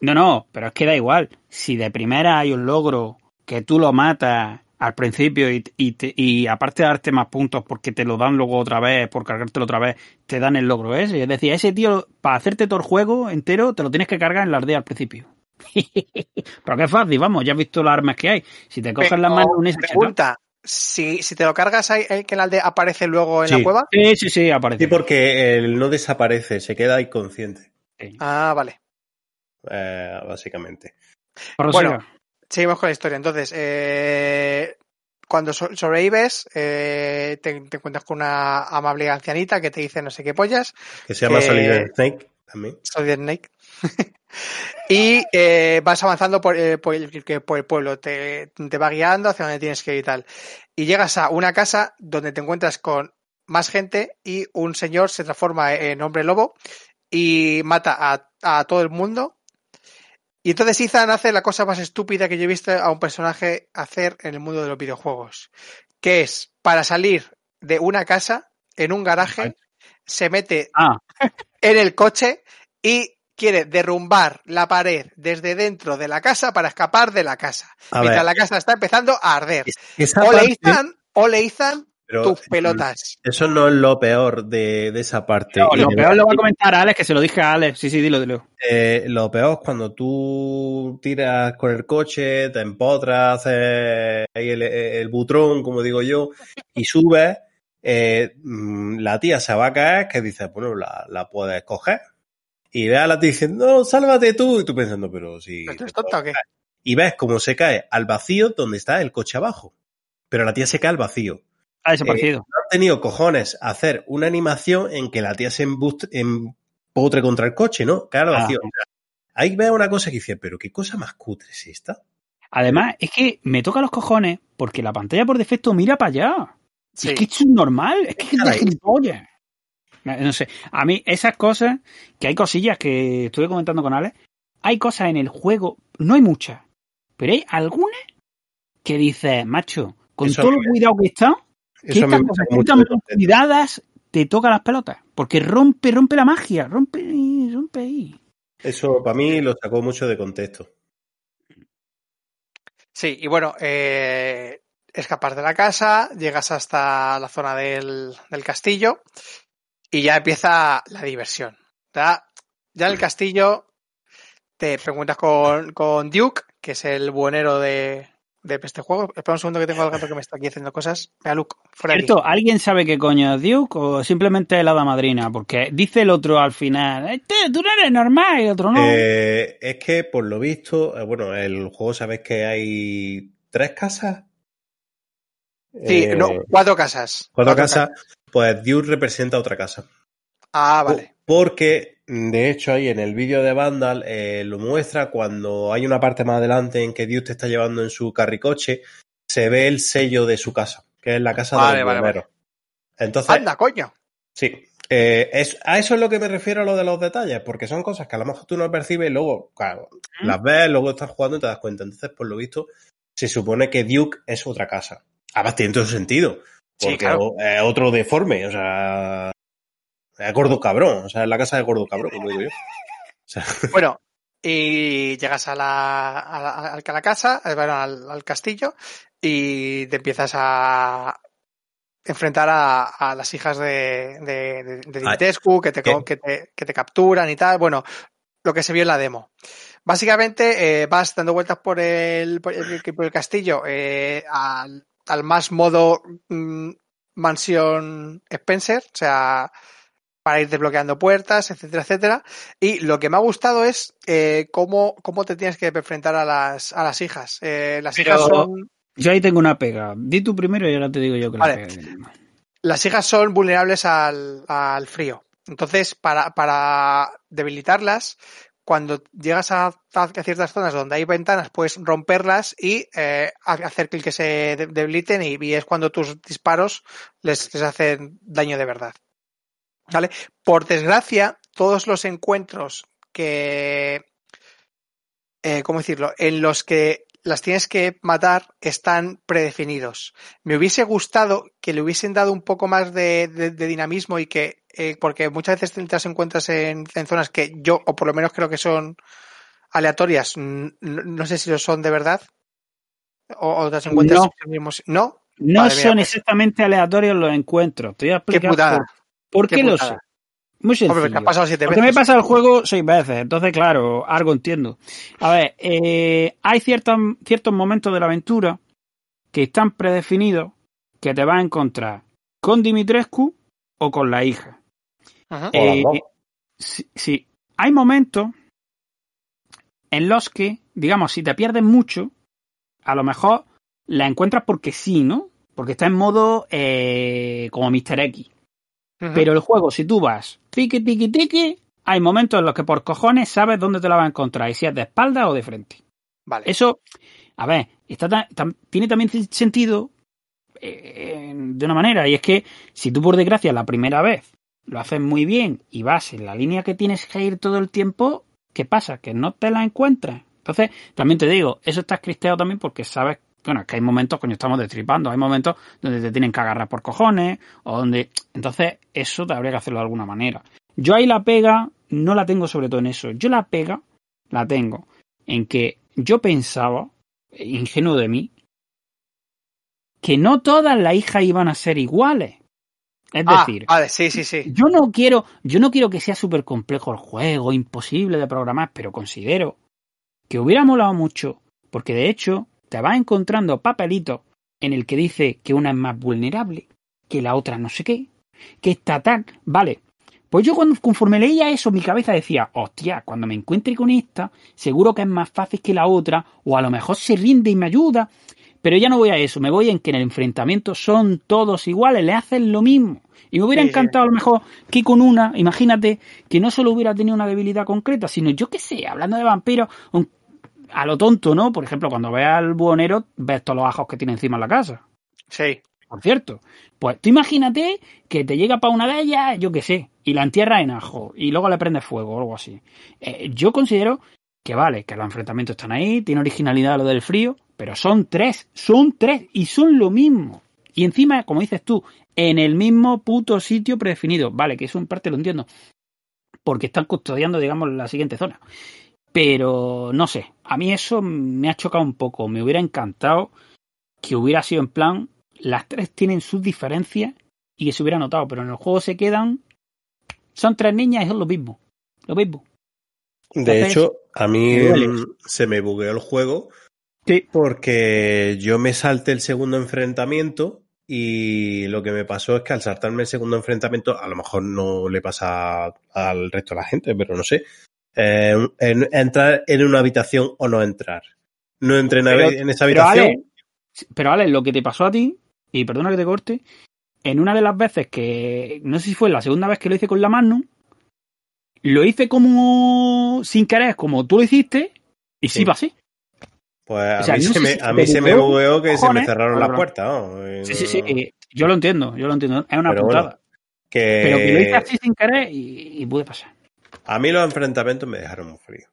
S6: No, no, pero es que da igual. Si de primera hay un logro que tú lo matas al principio y, y, te- y aparte de darte más puntos porque te lo dan luego otra vez, por cargártelo otra vez, te dan el logro ese. Es decir, ese tío, para hacerte todo el juego entero, te lo tienes que cargar en la aldea al principio. pero qué fácil, vamos, ya has visto las armas que hay. Si te coges las manos un
S7: Pregunta, si, si te lo cargas ahí, que en la aldea aparece luego en
S3: Sí.
S7: la cueva.
S6: Sí, sí, sí, aparece.
S3: Sí, porque él no desaparece, se queda inconsciente,
S6: Sí.
S7: Ah, vale.
S3: Eh, básicamente.
S7: Bueno, Seguimos con la historia. Entonces, eh, cuando so- sobrevives, eh, te, te encuentras con una amable ancianita que te dice no sé qué pollas,
S3: Que se llama Solid Snake también.
S7: de Snake. y eh, vas avanzando por, eh, por el, por el pueblo, te, te va guiando hacia donde tienes que ir y tal. Y llegas a una casa donde te encuentras con más gente y un señor se transforma en hombre lobo y mata a, a todo el mundo. Y entonces Ethan hace la cosa más estúpida que yo he visto a un personaje hacer en el mundo de los videojuegos, que es para salir de una casa en un garaje, se mete
S6: Ah,
S7: en el coche y quiere derrumbar la pared desde dentro de la casa para escapar de la casa.
S3: A
S7: mientras
S3: ver,
S7: la casa está empezando a arder.
S3: esa
S7: Ole
S3: parte-
S7: Ethan, ole Ethan,
S3: pero,
S7: tus pelotas.
S3: Eso no es lo peor de, de esa parte.
S6: no, lo
S3: de
S6: peor lo va a comentar Alex, que se lo dije a Alex. Sí, sí, dilo, dilo.
S3: eh, lo peor es cuando tú tiras con el coche, te empotras, haces el, el butrón, como digo yo, y subes, eh, mm, la tía se va a caer, que dices, bueno, la, la puedes coger. Y ve a la tía diciendo, no, sálvate tú. Y tú pensando, pero si... Y ves cómo se cae al vacío donde está el coche abajo. Pero la tía se cae al vacío.
S6: Ha desaparecido.
S3: han tenido cojones a hacer una animación en que la tía se embust- empotre contra el coche, ¿no? Claro,
S6: Ah.
S3: ahí veo una cosa que dice, pero qué cosa más cutre es esta.
S6: Además, es que me toca los cojones porque la pantalla por defecto mira para allá.
S7: Sí.
S6: Es que esto es normal, es que es gilipollas. No sé, a mí esas cosas, que hay cosillas que estuve comentando con Alex, hay cosas en el juego, no hay muchas, pero hay algunas que dices, macho, con
S3: Eso
S6: todo el cuidado que está, que
S3: Eso
S6: estas cosas
S3: mucho
S6: están cuidadas, te toca las pelotas, porque rompe, rompe la magia, rompe, rompe ahí.
S3: Eso para mí lo sacó mucho de contexto.
S7: Sí, y bueno, eh, escapas de la casa, llegas hasta la zona del, del castillo y ya empieza la diversión. Ya, ya en el castillo te preguntas con, con Duke, que es el buenero de, de este juego. Espera un segundo que tengo al gato que me está aquí haciendo cosas. Vea, Luke, fuera de aquí.
S6: ¿Cierto? ¿Alguien sabe qué coño es Duke o simplemente es la hada madrina? Porque dice el otro al final, este, tú no eres normal y el otro no.
S3: Eh, es que, por lo visto, eh, bueno, el juego sabes que hay tres casas.
S7: Sí,
S3: Eh,
S7: no, cuatro casas.
S3: cuatro casas, pues Duke representa otra casa.
S7: Ah, vale.
S3: Porque, de hecho, ahí en el vídeo de Vandal eh, lo muestra cuando hay una parte más adelante en que Duke te está llevando en su carricoche, se ve el sello de su casa, que es la casa
S7: Vale,
S3: de los
S7: vale.
S3: Entonces,
S7: Anda, coño.
S3: sí. eh, es, a eso es lo que me refiero a lo de los detalles, porque son cosas que a lo mejor tú no percibes y luego, claro, las ves, luego estás jugando y te das cuenta. Entonces, por lo visto, se supone que Duke es otra casa. Además, tiene todo sentido.
S7: Sí,
S3: Porque
S7: claro.
S3: es otro deforme, o sea, es gordo cabrón, o sea, es la casa de gordo cabrón, como digo yo. O sea,
S7: Bueno, y llegas a la, a la, a la casa, eh, bueno, al, al castillo, y te empiezas a enfrentar a, a las hijas de, de, de, Dimitrescu, que te, que, te, que te capturan y tal. Bueno, lo que se vio en la demo. Básicamente eh, vas dando vueltas por el, por el, por el castillo eh, al, al más modo mm, mansión Spencer, o sea, para ir desbloqueando puertas, etcétera, etcétera. Y lo que me ha gustado es eh, cómo, cómo te tienes que enfrentar a las, a las hijas. Eh, las
S6: Pero-
S7: hijas son
S6: Yo ahí tengo una pega. Di tú primero y ahora te digo yo que
S7: Vale.
S6: la pega.
S7: las hijas son vulnerables al, al frío. Entonces, para, para debilitarlas, cuando llegas a, a ciertas zonas donde hay ventanas, puedes romperlas y eh, ha- hacer que que se de- debiliten y, y es cuando tus disparos les, les hacen daño de verdad. ¿Vale? Por desgracia, todos los encuentros que, eh, ¿cómo decirlo? En los que las tienes que matar están predefinidos. Me hubiese gustado que le hubiesen dado un poco más de, de- de dinamismo y que, eh, porque muchas veces te las encuentras en, en zonas que yo, o por lo menos creo que son aleatorias, no, no sé si lo son de verdad, o, o te las encuentras
S6: No.
S7: en los mismos- ¿No?
S6: No son
S7: pues.
S6: exactamente aleatorios los encuentros. Te voy a
S7: Qué
S6: explicar
S7: putada.
S6: por, por qué,
S7: Qué
S6: lo
S7: putada.
S6: sé. Muy sencillo.
S7: Hombre, te ha pasado siete
S6: Porque me pasa el juego seis veces, entonces claro, algo entiendo. A ver, eh, hay ciertos, ciertos momentos de la aventura que están predefinidos que te vas a encontrar con Dimitrescu o con la hija.
S7: Ajá.
S6: Eh, sí, sí. hay momentos en los que, digamos, si te pierdes mucho, a lo mejor la encuentras porque sí, ¿no? Porque está en modo eh, como Mr. X. Pero el juego, si tú vas tiqui, tiqui, tiqui, hay momentos en los que por cojones sabes dónde te la vas a encontrar y si es de espalda o de frente.
S7: Vale.
S6: Eso, a ver, está ta- tam- tiene también sentido eh, de una manera, y es que si tú por desgracia la primera vez lo haces muy bien y vas en la línea que tienes que ir todo el tiempo, ¿qué pasa? Que no te la encuentras. Entonces, también te digo, eso está scripteado también porque sabes, bueno, es que hay momentos, coño, estamos destripando, hay momentos donde te tienen que agarrar por cojones, o donde... Entonces, eso te habría que hacerlo de alguna manera. Yo ahí la pega, no la tengo sobre todo en eso. Yo la pega, la tengo en que yo pensaba, ingenuo de mí, que no todas las hijas iban a ser iguales. Es
S7: Ah,
S6: decir,
S7: vale, sí, sí, sí.
S6: yo no quiero, yo no quiero que sea súper complejo el juego, imposible de programar, pero considero que hubiera molado mucho, porque de hecho te vas encontrando papelitos en el que dice que una es más vulnerable, que la otra no sé qué, que está tal, vale. Pues yo cuando conforme leía eso, mi cabeza decía, hostia, cuando me encuentre con esta, seguro que es más fácil que la otra, o a lo mejor se rinde y me ayuda. Pero ya no voy a eso, me voy en que en el enfrentamiento son todos iguales, le hacen lo mismo. Y me hubiera
S7: Sí, sí.
S6: encantado a lo mejor que con una, imagínate, que no solo hubiera tenido una debilidad concreta, sino yo qué sé, hablando de vampiros, a lo tonto, ¿no? Por ejemplo, cuando veas al buhonero, ves todos los ajos que tiene encima en la casa.
S7: Sí.
S6: Por cierto. Pues tú imagínate que te llega para una de ellas, yo qué sé, y la entierras en ajo, y luego le prendes fuego o algo así. Eh, yo considero que vale, que los enfrentamientos están ahí, tiene originalidad lo del frío, pero son tres, son tres, y son lo mismo. Y encima, como dices tú, en el mismo puto sitio predefinido. Vale, que eso en parte lo entiendo. Porque están custodiando, digamos, la siguiente zona. Pero no sé, a mí eso me ha chocado un poco. Me hubiera encantado que hubiera sido en plan, las tres tienen sus diferencias y que se hubiera notado, pero en el juego se quedan, son tres niñas y es lo mismo. Lo mismo.
S3: De hecho, a mí mm, se me bugueó el juego
S6: Sí.
S3: porque yo me salté el segundo enfrentamiento y lo que me pasó es que al saltarme el segundo enfrentamiento, a lo mejor no le pasa al resto de la gente, pero no sé, eh, en- entrar en una habitación o no entrar. No entré en,
S6: Pero-
S3: en esa
S6: Pero
S3: habitación.
S6: Pero Ale, lo que te pasó a ti y perdona que te corte, en una de las veces que, no sé si fue la segunda vez que lo hice con la Magnum, lo hice como sin querer, como tú lo hiciste, y sí,
S3: Sí.
S6: pasé.
S3: Pues a
S6: O sea,
S3: mí,
S6: no
S3: se me,
S6: si
S3: a mí se me
S6: bugueó,
S3: que se me cerraron las puertas.
S6: Sí, sí, sí, eh, yo lo entiendo, yo lo entiendo, es una
S3: Pero
S6: putada.
S3: bueno, que
S6: Pero que lo hice así sin querer y, y pude pasar.
S3: A mí los enfrentamientos me dejaron muy frío.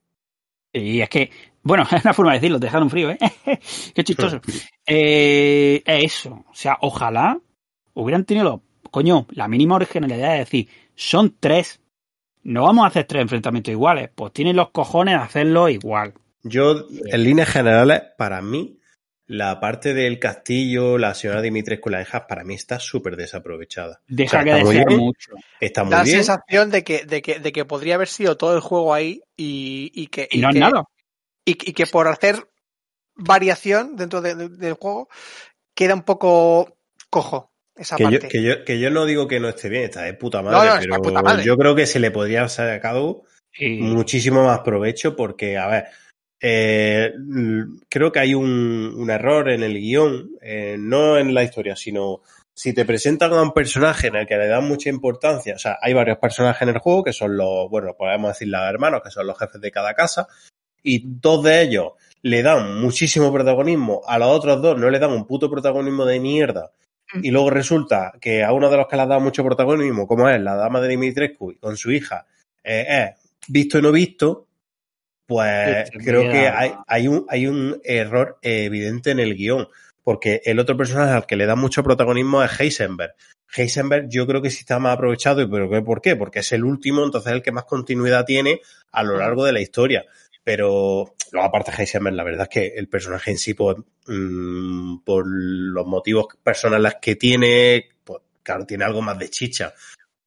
S6: Y es que, bueno, es una forma de decirlo, te dejaron frío, ¿eh? Qué chistoso. Eh, es eso. O sea, ojalá hubieran tenido, coño, la mínima originalidad de decir, son tres. No vamos a hacer tres enfrentamientos iguales. Pues tienen los cojones de hacerlo igual.
S3: Yo, en líneas generales, para mí, la parte del castillo, la señora Dimitrescu y las hijas, para mí está súper desaprovechada.
S6: Deja
S3: O sea,
S6: que
S3: está muy
S6: desear
S3: bien.
S6: mucho.
S3: Está muy
S7: Da la
S3: bien.
S7: sensación de que, de, que, de que podría haber sido todo el juego ahí y, y que,
S6: Y no es
S7: que,
S6: nada.
S7: y, y que por hacer variación dentro de- de- del juego queda un poco cojo esa
S3: Que yo,
S7: parte.
S3: que, yo, que yo no digo que no esté bien, está de puta madre,
S7: No, no, está
S3: pero
S7: de puta madre.
S3: yo creo que se le podría haber sacado
S6: Y-
S3: muchísimo más provecho porque, a ver, eh, mm, creo que hay un, un error en el guion, eh, no en la historia, sino si te presentan a un personaje en el que le dan mucha importancia, o sea, hay varios personajes en el juego que son los, bueno, podemos decir los hermanos, que son los jefes de cada casa, y dos de ellos le dan muchísimo protagonismo, a los otros dos no le dan un puto protagonismo de mierda, y luego resulta que a uno de los que le ha dado mucho protagonismo, como es la dama de Dimitrescu, con su hija, eh, es visto y no visto, pues creo que hay, hay, un, hay un error evidente en el guion, porque el otro personaje al que le da mucho protagonismo es Heisenberg. Heisenberg yo creo que sí está más aprovechado, pero ¿qué- ¿por qué? Porque es el último, entonces el que más continuidad tiene a lo largo de la historia. Pero luego aparte Heisenberg, la verdad es que el personaje en sí, pues, mm, por los motivos personales que tiene, pues claro, tiene algo más de chicha.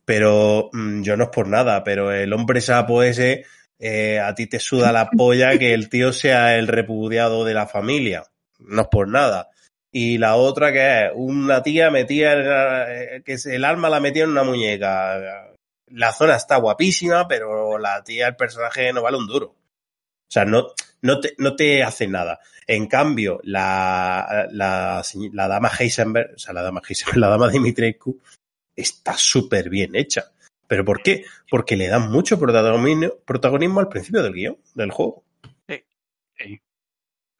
S3: Pero mm, yo no es por nada, pero el hombre sapo ese, eh, a ti te suda la polla que el tío sea el repudiado de la familia. No es por nada. Y la otra que es una tía la- eh, que el alma la metía en una muñeca. La zona está guapísima, pero la tía, el personaje no vale un duro. O sea, no, no, te, no te hace nada. En cambio, la, la, la dama Heisenberg, o sea, la dama Heisenberg, la dama Dimitrescu, está súper bien hecha. ¿Pero por qué? Porque le dan mucho protagonismo, protagonismo al principio del guion, del juego.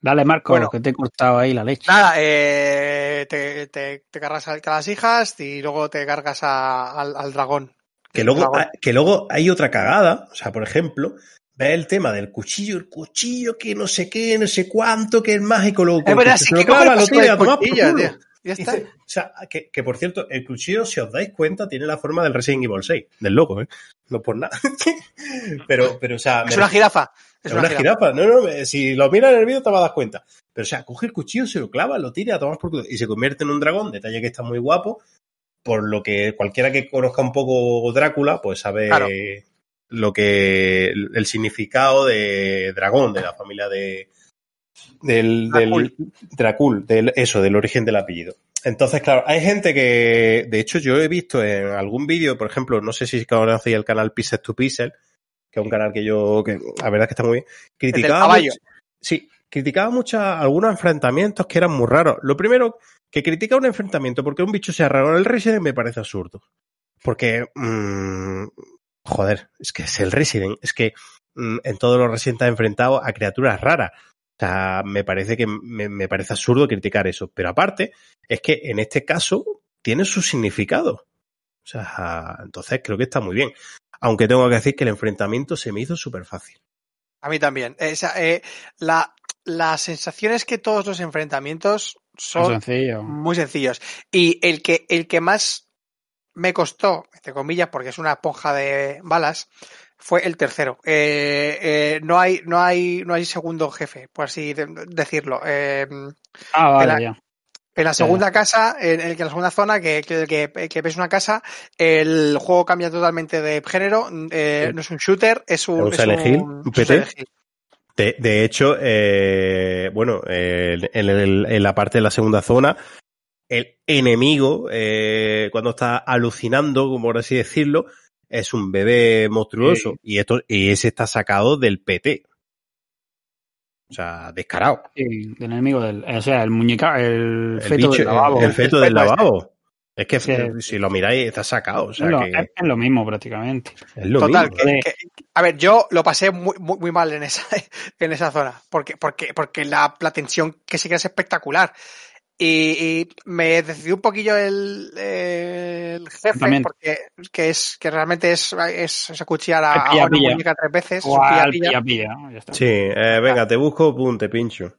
S6: Dale, Marco,
S7: Bueno.
S6: que te he cortado ahí la leche.
S7: Nada, eh, te, te, te cargas a, las hijas y luego te cargas a- al, al dragón.
S3: Que luego,
S7: Dragón.
S3: que luego hay otra cagada, o sea, por ejemplo, ves el tema del cuchillo, el cuchillo que no sé qué, no sé cuánto, que es mágico, luego
S7: Es verdad, sí
S3: lo
S7: que coge
S3: clava,
S7: el
S3: lo tira a tomar por
S7: cuchillo,
S3: culo.
S7: tío. Ya está.
S3: O sea, que, que por cierto, el cuchillo, si os dais cuenta, tiene la forma del Resident Evil 6, del loco, ¿eh? No por nada. pero, pero, o sea,
S7: Es una jirafa.
S3: Es una, jirafa. No, no, me- si lo miras en el vídeo te vas a dar cuenta. Pero, o sea, coge el cuchillo, se lo clava, lo tira a tomar por culo y se convierte en un dragón. Detalle que está muy guapo. Por lo que cualquiera que conozca un poco Drácula, pues sabe
S7: Claro.
S3: lo que. el significado de dragón, de la familia de. Del, del Dracul, del, eso, del origen del apellido. Entonces, claro, hay gente que, de hecho, yo he visto en algún vídeo, por ejemplo, no sé si conocéis el canal Pixel to Pixel, que es un canal que yo, que la verdad es que está muy bien, criticaba, mucho- sí, criticaba mucho algunos enfrentamientos que eran muy raros. Lo primero, que critica un enfrentamiento porque un bicho sea raro en el Resident me parece absurdo. Porque, mm, joder, es que es el Resident, es que mm, en todos los Resident has enfrentado a criaturas raras. O sea, me parece que me, me parece absurdo criticar eso. Pero aparte, es que en este caso tiene su significado. O sea, entonces creo que está muy bien. Aunque tengo que decir que el enfrentamiento se me hizo súper fácil.
S7: A mí también. Eh, o sea, eh, la, la sensación es que todos los enfrentamientos
S6: Son sencillo.
S7: muy sencillos. Y el que, el que más me costó, entre comillas, porque es una esponja de balas, fue el tercero. Eh, eh, no hay, no hay, no hay segundo jefe, por así de- decirlo. Eh,
S6: Ah, vale,
S7: la-
S6: ya.
S7: en la segunda casa, en, el, que en la segunda zona, que, que, que, que ves una casa, el juego cambia totalmente de género. eh,
S3: Sí.
S7: No es un shooter, es un,
S3: Es Hill,
S7: un-
S3: PT. De, de hecho, eh, bueno, eh, en, el- en la parte de la segunda zona, el enemigo, eh, cuando está alucinando, como por así decirlo, es un bebé monstruoso. Y esto, y ese está sacado del PT. O sea, descarado.
S6: Sí, del enemigo del. O sea, el muñeca, el,
S3: El,
S6: feto
S3: bicho-
S6: del lavabo.
S3: el feto del
S7: Feto este.
S3: lavabo. Es que
S6: Sí.
S3: si lo miráis, está sacado. O sea,
S6: es, lo,
S3: que
S6: es- lo mismo prácticamente.
S3: es lo
S7: Total,
S3: mismo.
S7: que- que- a ver, yo lo pasé muy, muy, muy mal en esa, en esa zona, porque, porque, porque la, la tensión que sí que es espectacular. Y, y me decidió un poquillo el, el jefe,
S6: También.
S7: porque que es que realmente es, es, es acuchillar a, a
S6: pilla,
S7: una muñeca tres veces. pilla,
S6: al
S7: pilla.
S6: pilla pilla, ¿no? Ya está.
S3: Sí, eh, venga, te busco, pum, te pincho.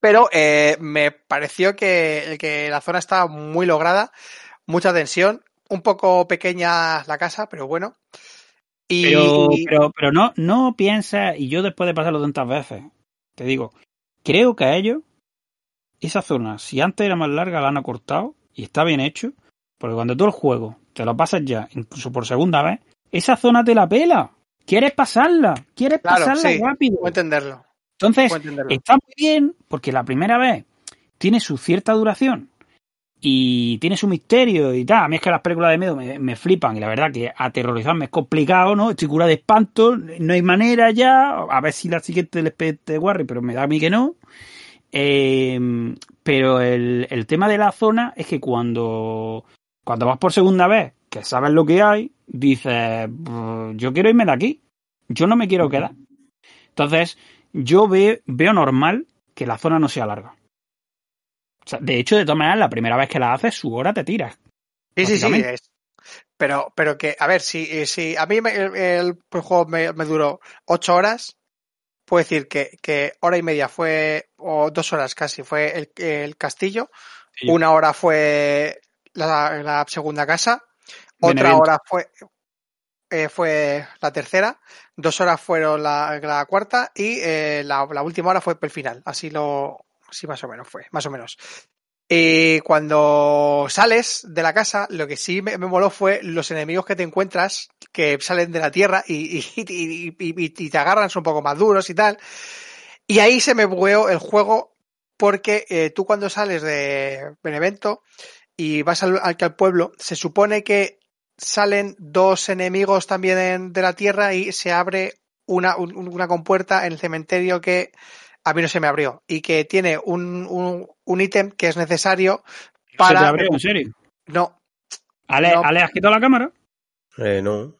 S7: Pero eh, me pareció que, que la zona estaba muy lograda, mucha tensión, un poco pequeña la casa, pero bueno. Y,
S6: Pero,
S7: y-
S6: pero, pero no, no piensa, y yo después de pasarlo tantas veces, te digo, creo que a ellos, esa zona, si antes era más larga, la han acortado y está bien hecho, porque cuando tú el juego te lo pasas ya, incluso por segunda vez, esa zona te la pela. Quieres pasarla, quieres
S7: Claro,
S6: pasarla
S7: sí.
S6: rápido.
S7: puedo entenderlo.
S6: Entonces,
S7: puedo entenderlo.
S6: está muy bien porque la primera vez tiene su cierta duración y tiene su misterio y tal. A mí es que las películas de miedo me, me flipan y la verdad que aterrorizarme es complicado, ¿no? Estoy curado de espanto, no hay manera ya. A ver si la siguiente les pete guarri, pero me da a mí que no. Eh, pero el, el tema de la zona es que cuando, cuando vas por segunda vez, que sabes lo que hay, dices, "Brr, yo quiero irme de aquí, yo no me quiero quedar. Entonces, yo ve- veo normal que la zona no sea larga. O sea, de hecho, de todas maneras, la primera vez que la haces, su hora te tiras.
S7: Sí, sí, sí. es- Pero, pero que, a ver, si, eh, si a mí me- el, el juego me, me duró ocho horas, puedo decir que, que hora y media fue, o dos horas casi, fue el, el castillo,
S6: Sí.
S7: una hora fue la, la segunda casa, otra hora fue, eh, fue la tercera, dos horas fueron la, la cuarta y eh, la, la última hora fue el final. Así lo, así más o menos fue, más o menos. Y cuando sales de la casa, lo que sí me, me moló fue los enemigos que te encuentras que salen de la tierra y, y, y- y- te agarran, son un poco más duros y tal. Y ahí se me bugueó el juego porque eh, tú cuando sales de Benevento y vas al, pueblo, se supone que salen dos enemigos también de la tierra y se abre una, un- una compuerta en el cementerio que a mí no se me abrió y que tiene un, un, un ítem que es necesario
S6: ¿Se te
S7: para...
S6: abrió, en serio?
S7: No,
S6: Ale,
S7: No.
S6: Ale, ¿has quitado la cámara?
S3: Eh, no.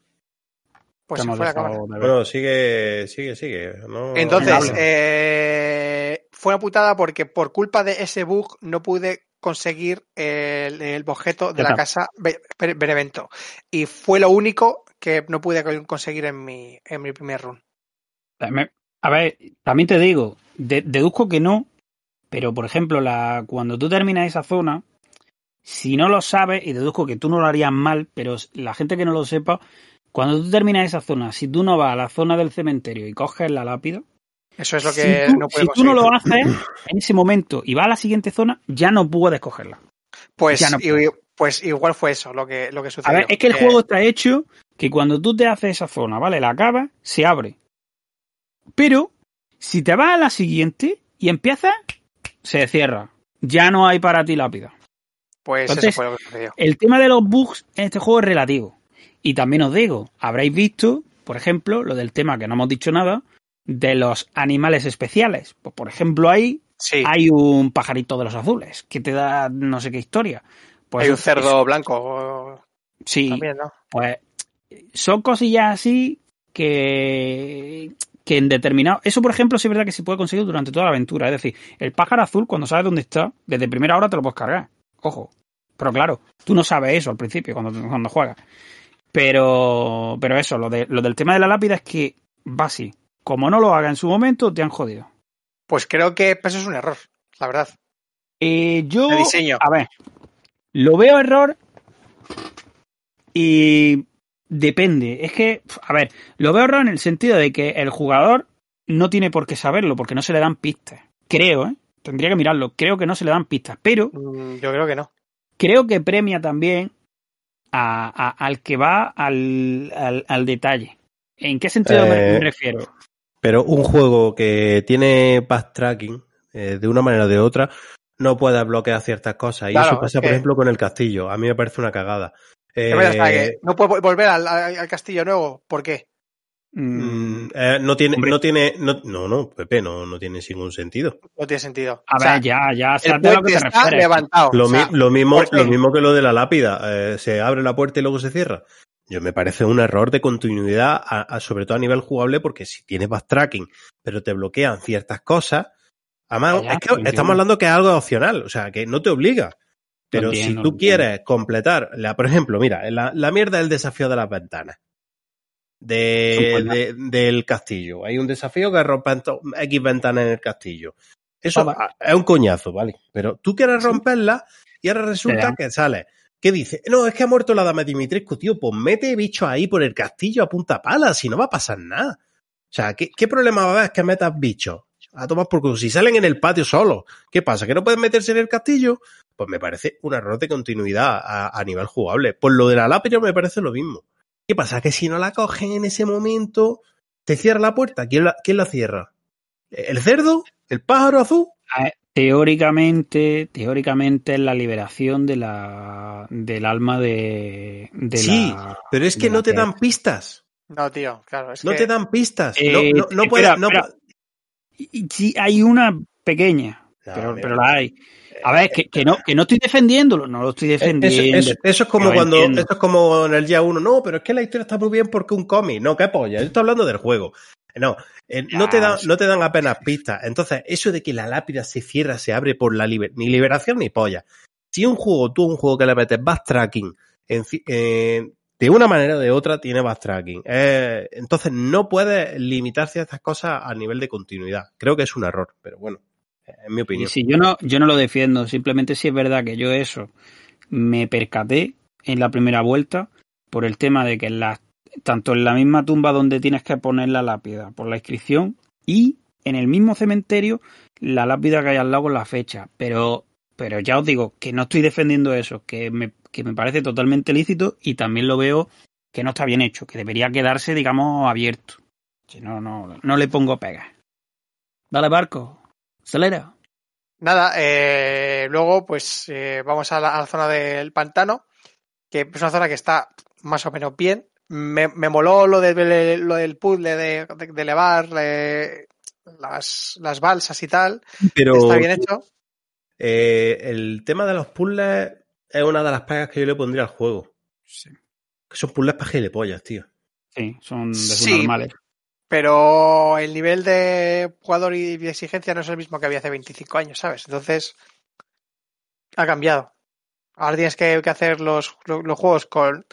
S7: pues se fue la cámara.
S3: Bueno, sigue, sigue, sigue. No,
S7: Entonces, eh, fue una putada porque por culpa de ese bug no pude conseguir el, el objeto de la casa Be- Be- Benevento. Y fue lo único que no pude conseguir en mi, en mi primer run.
S6: Me- A ver, también te digo, de- deduzco que no, pero por ejemplo, la, cuando tú terminas esa zona, si no lo sabes, y deduzco que tú no lo harías mal, pero la gente que no lo sepa, cuando tú terminas esa zona, si tú no vas a la zona del cementerio y coges la lápida,
S7: Eso es lo
S6: si
S7: que
S6: tú,
S7: no pude
S6: si tú no lo haces en ese momento y vas a la siguiente zona, ya no puedes cogerla.
S7: Pues,
S6: ya no
S7: pues igual fue eso lo que, lo que
S6: A
S7: sucedió.
S6: ver, es que el
S7: Eh,
S6: juego está hecho que cuando tú te haces esa zona, ¿vale? La acabas, se abre. Pero, si te vas a la siguiente y empiezas, se cierra. Ya no hay para ti lápida.
S7: Pues
S6: entonces-
S7: eso fue lo que sucedió.
S6: El tema de los bugs en este juego es relativo. Y también os digo, habréis visto, por ejemplo, lo del tema que no hemos dicho nada, de los animales especiales. Pues, por ejemplo, ahí
S7: Sí,
S6: hay un pajarito de los azules que te da no sé qué historia. Pues
S7: hay un
S6: es-
S7: cerdo blanco
S6: Sí,
S7: también, ¿no?
S6: pues son cosillas así que, que en determinado. Eso, por ejemplo, sí es verdad que se puede conseguir durante toda la aventura. Es decir, el pájaro azul, cuando sabes dónde está, desde primera hora te lo puedes cargar. Ojo. Pero claro, tú no sabes eso al principio cuando, cuando juegas. Pero, pero eso, lo, de, lo del tema de la lápida es que va así. Como no lo haga en su momento, te han jodido.
S7: Pues creo que eso es un error, la verdad.
S6: Eh, yo.
S7: Diseño.
S6: A ver. Lo veo error. Y. Depende. Es que. A ver. Lo veo error en el sentido de que el jugador no tiene por qué saberlo porque no se le dan pistas. Creo, ¿eh? Tendría que mirarlo. Creo que no se le dan pistas. Pero
S7: Mm, Yo creo que no.
S6: creo que premia también a- a- al que va al, al, al detalle. ¿En qué sentido me-
S3: Eh,
S6: me refiero?
S3: Pero un juego que tiene backtracking, eh, de una manera o de otra, no puede bloquear ciertas cosas. Y
S7: Claro,
S3: eso pasa,
S7: es
S3: por ejemplo, con el castillo. A mí me parece una cagada. Eh,
S7: que no puedo volver al, castillo nuevo. ¿Por qué?
S6: Mm,
S3: Mm, eh, no tiene,
S6: Hombre.
S3: no tiene, no, no, no, Pepe, no, no tiene ningún sentido.
S7: No tiene sentido.
S6: a
S7: O sea,
S6: ver, ya, ya,
S7: el
S6: lo que
S7: puente
S6: te
S7: está
S6: refieres.
S7: levantado.
S3: Lo,
S7: o sea,
S3: mi- lo mismo, lo mismo que lo de la lápida, eh, se abre la puerta y luego se cierra. Yo me parece un error de continuidad, a- a- sobre todo a nivel jugable, porque si tienes backtracking, pero te bloquean ciertas cosas, además,
S6: Ya,
S3: es
S6: lo
S3: que
S6: entiendo.
S3: estamos hablando que es algo opcional, o sea, que no te obliga. Pero
S6: entiendo,
S3: si tú quieres completar, la, por ejemplo, mira, la, la mierda del desafío de las ventanas. De, del castillo. Hay un desafío que rompen to- X ventanas en el castillo. Eso es un coñazo, ¿vale? Pero tú quieres romperla y ahora resulta que sale. ¿Qué dice? No, es que ha muerto la dama Dimitrescu, tío. Pues mete bichos ahí por el castillo a punta pala, si no va a pasar nada. O sea, ¿qué, qué problema va a haber que metas bichos? A tomar por culo. Si salen en el patio solos, ¿qué pasa? ¿Que no pueden meterse en el castillo? Pues me parece un error de continuidad a, a nivel jugable. Por lo de la lápida me parece lo mismo. ¿Qué pasa? Que si no la cogen en ese momento, te cierra la puerta. ¿Quién la, quién la cierra? ¿El cerdo? ¿El pájaro azul?
S6: Teóricamente, teóricamente es la liberación de la del alma de, de
S3: sí,
S6: la
S3: pero es que no te
S6: tierra.
S3: dan pistas.
S7: No, tío, claro. Es
S3: No
S7: que-
S3: te dan pistas.
S6: Eh,
S3: no, no, no
S6: espera,
S3: puedes. no
S6: espera. Y- Sí, hay una pequeña,
S3: No,
S6: pero, pero la hay. A ver, que, que no, que no estoy defendiéndolo, no lo estoy
S3: Eh, Eso,
S6: defendiendo.
S3: eso- eso es como cuando,
S6: entiendo.
S3: eso es como en el día uno, no, pero es que la historia está muy bien porque un cómic, no, qué polla, yo estoy hablando del juego. No, eh, no, te dan, no te dan apenas pistas. Entonces, eso de que la lápida se cierra, se abre por la liber- ni liberación ni polla. Si un juego, tú un juego que le metes backtracking, en eh, de una manera o de otra tiene backtracking. Eh, entonces, no puedes limitar ciertas cosas a nivel de continuidad. Creo que es un error, pero bueno, en mi
S6: Y
S3: opinión.
S6: si yo no, yo no lo defiendo, simplemente si es verdad que yo eso me percaté en la primera vuelta por el tema de que en la, tanto en la misma tumba donde tienes que poner la lápida por la inscripción y en el mismo cementerio la lápida que hay al lado con la fecha. Pero, pero ya os digo que no estoy defendiendo eso, que me, que me parece totalmente lícito y también lo veo que no está bien hecho, que debería quedarse, digamos, abierto. Si no, no, no le pongo pegas. Dale, barco. Acelera.
S7: Nada, eh, luego pues eh, vamos a la, a la zona del pantano, que es una zona que está más o menos bien. Me, me moló lo, de, lo del puzzle de, de, de elevar eh, las, las balsas y tal.
S3: Pero
S7: Está bien hecho.
S3: Eh, el tema de los puzzles es una de las pegas que yo le pondría al juego.
S6: Sí.
S3: Que son puzzles para gilipollas, tío.
S6: Sí, son de
S7: Sí.
S6: normales.
S7: Pero el nivel de jugador y de exigencia no es el mismo que había hace 25 años, ¿sabes? Entonces, ha cambiado. Ahora tienes que, que hacer los, los, los juegos con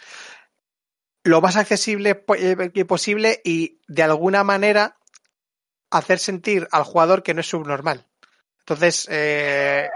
S7: lo más accesible eh, posible y de alguna manera hacer sentir al jugador que no es subnormal. Entonces, eh,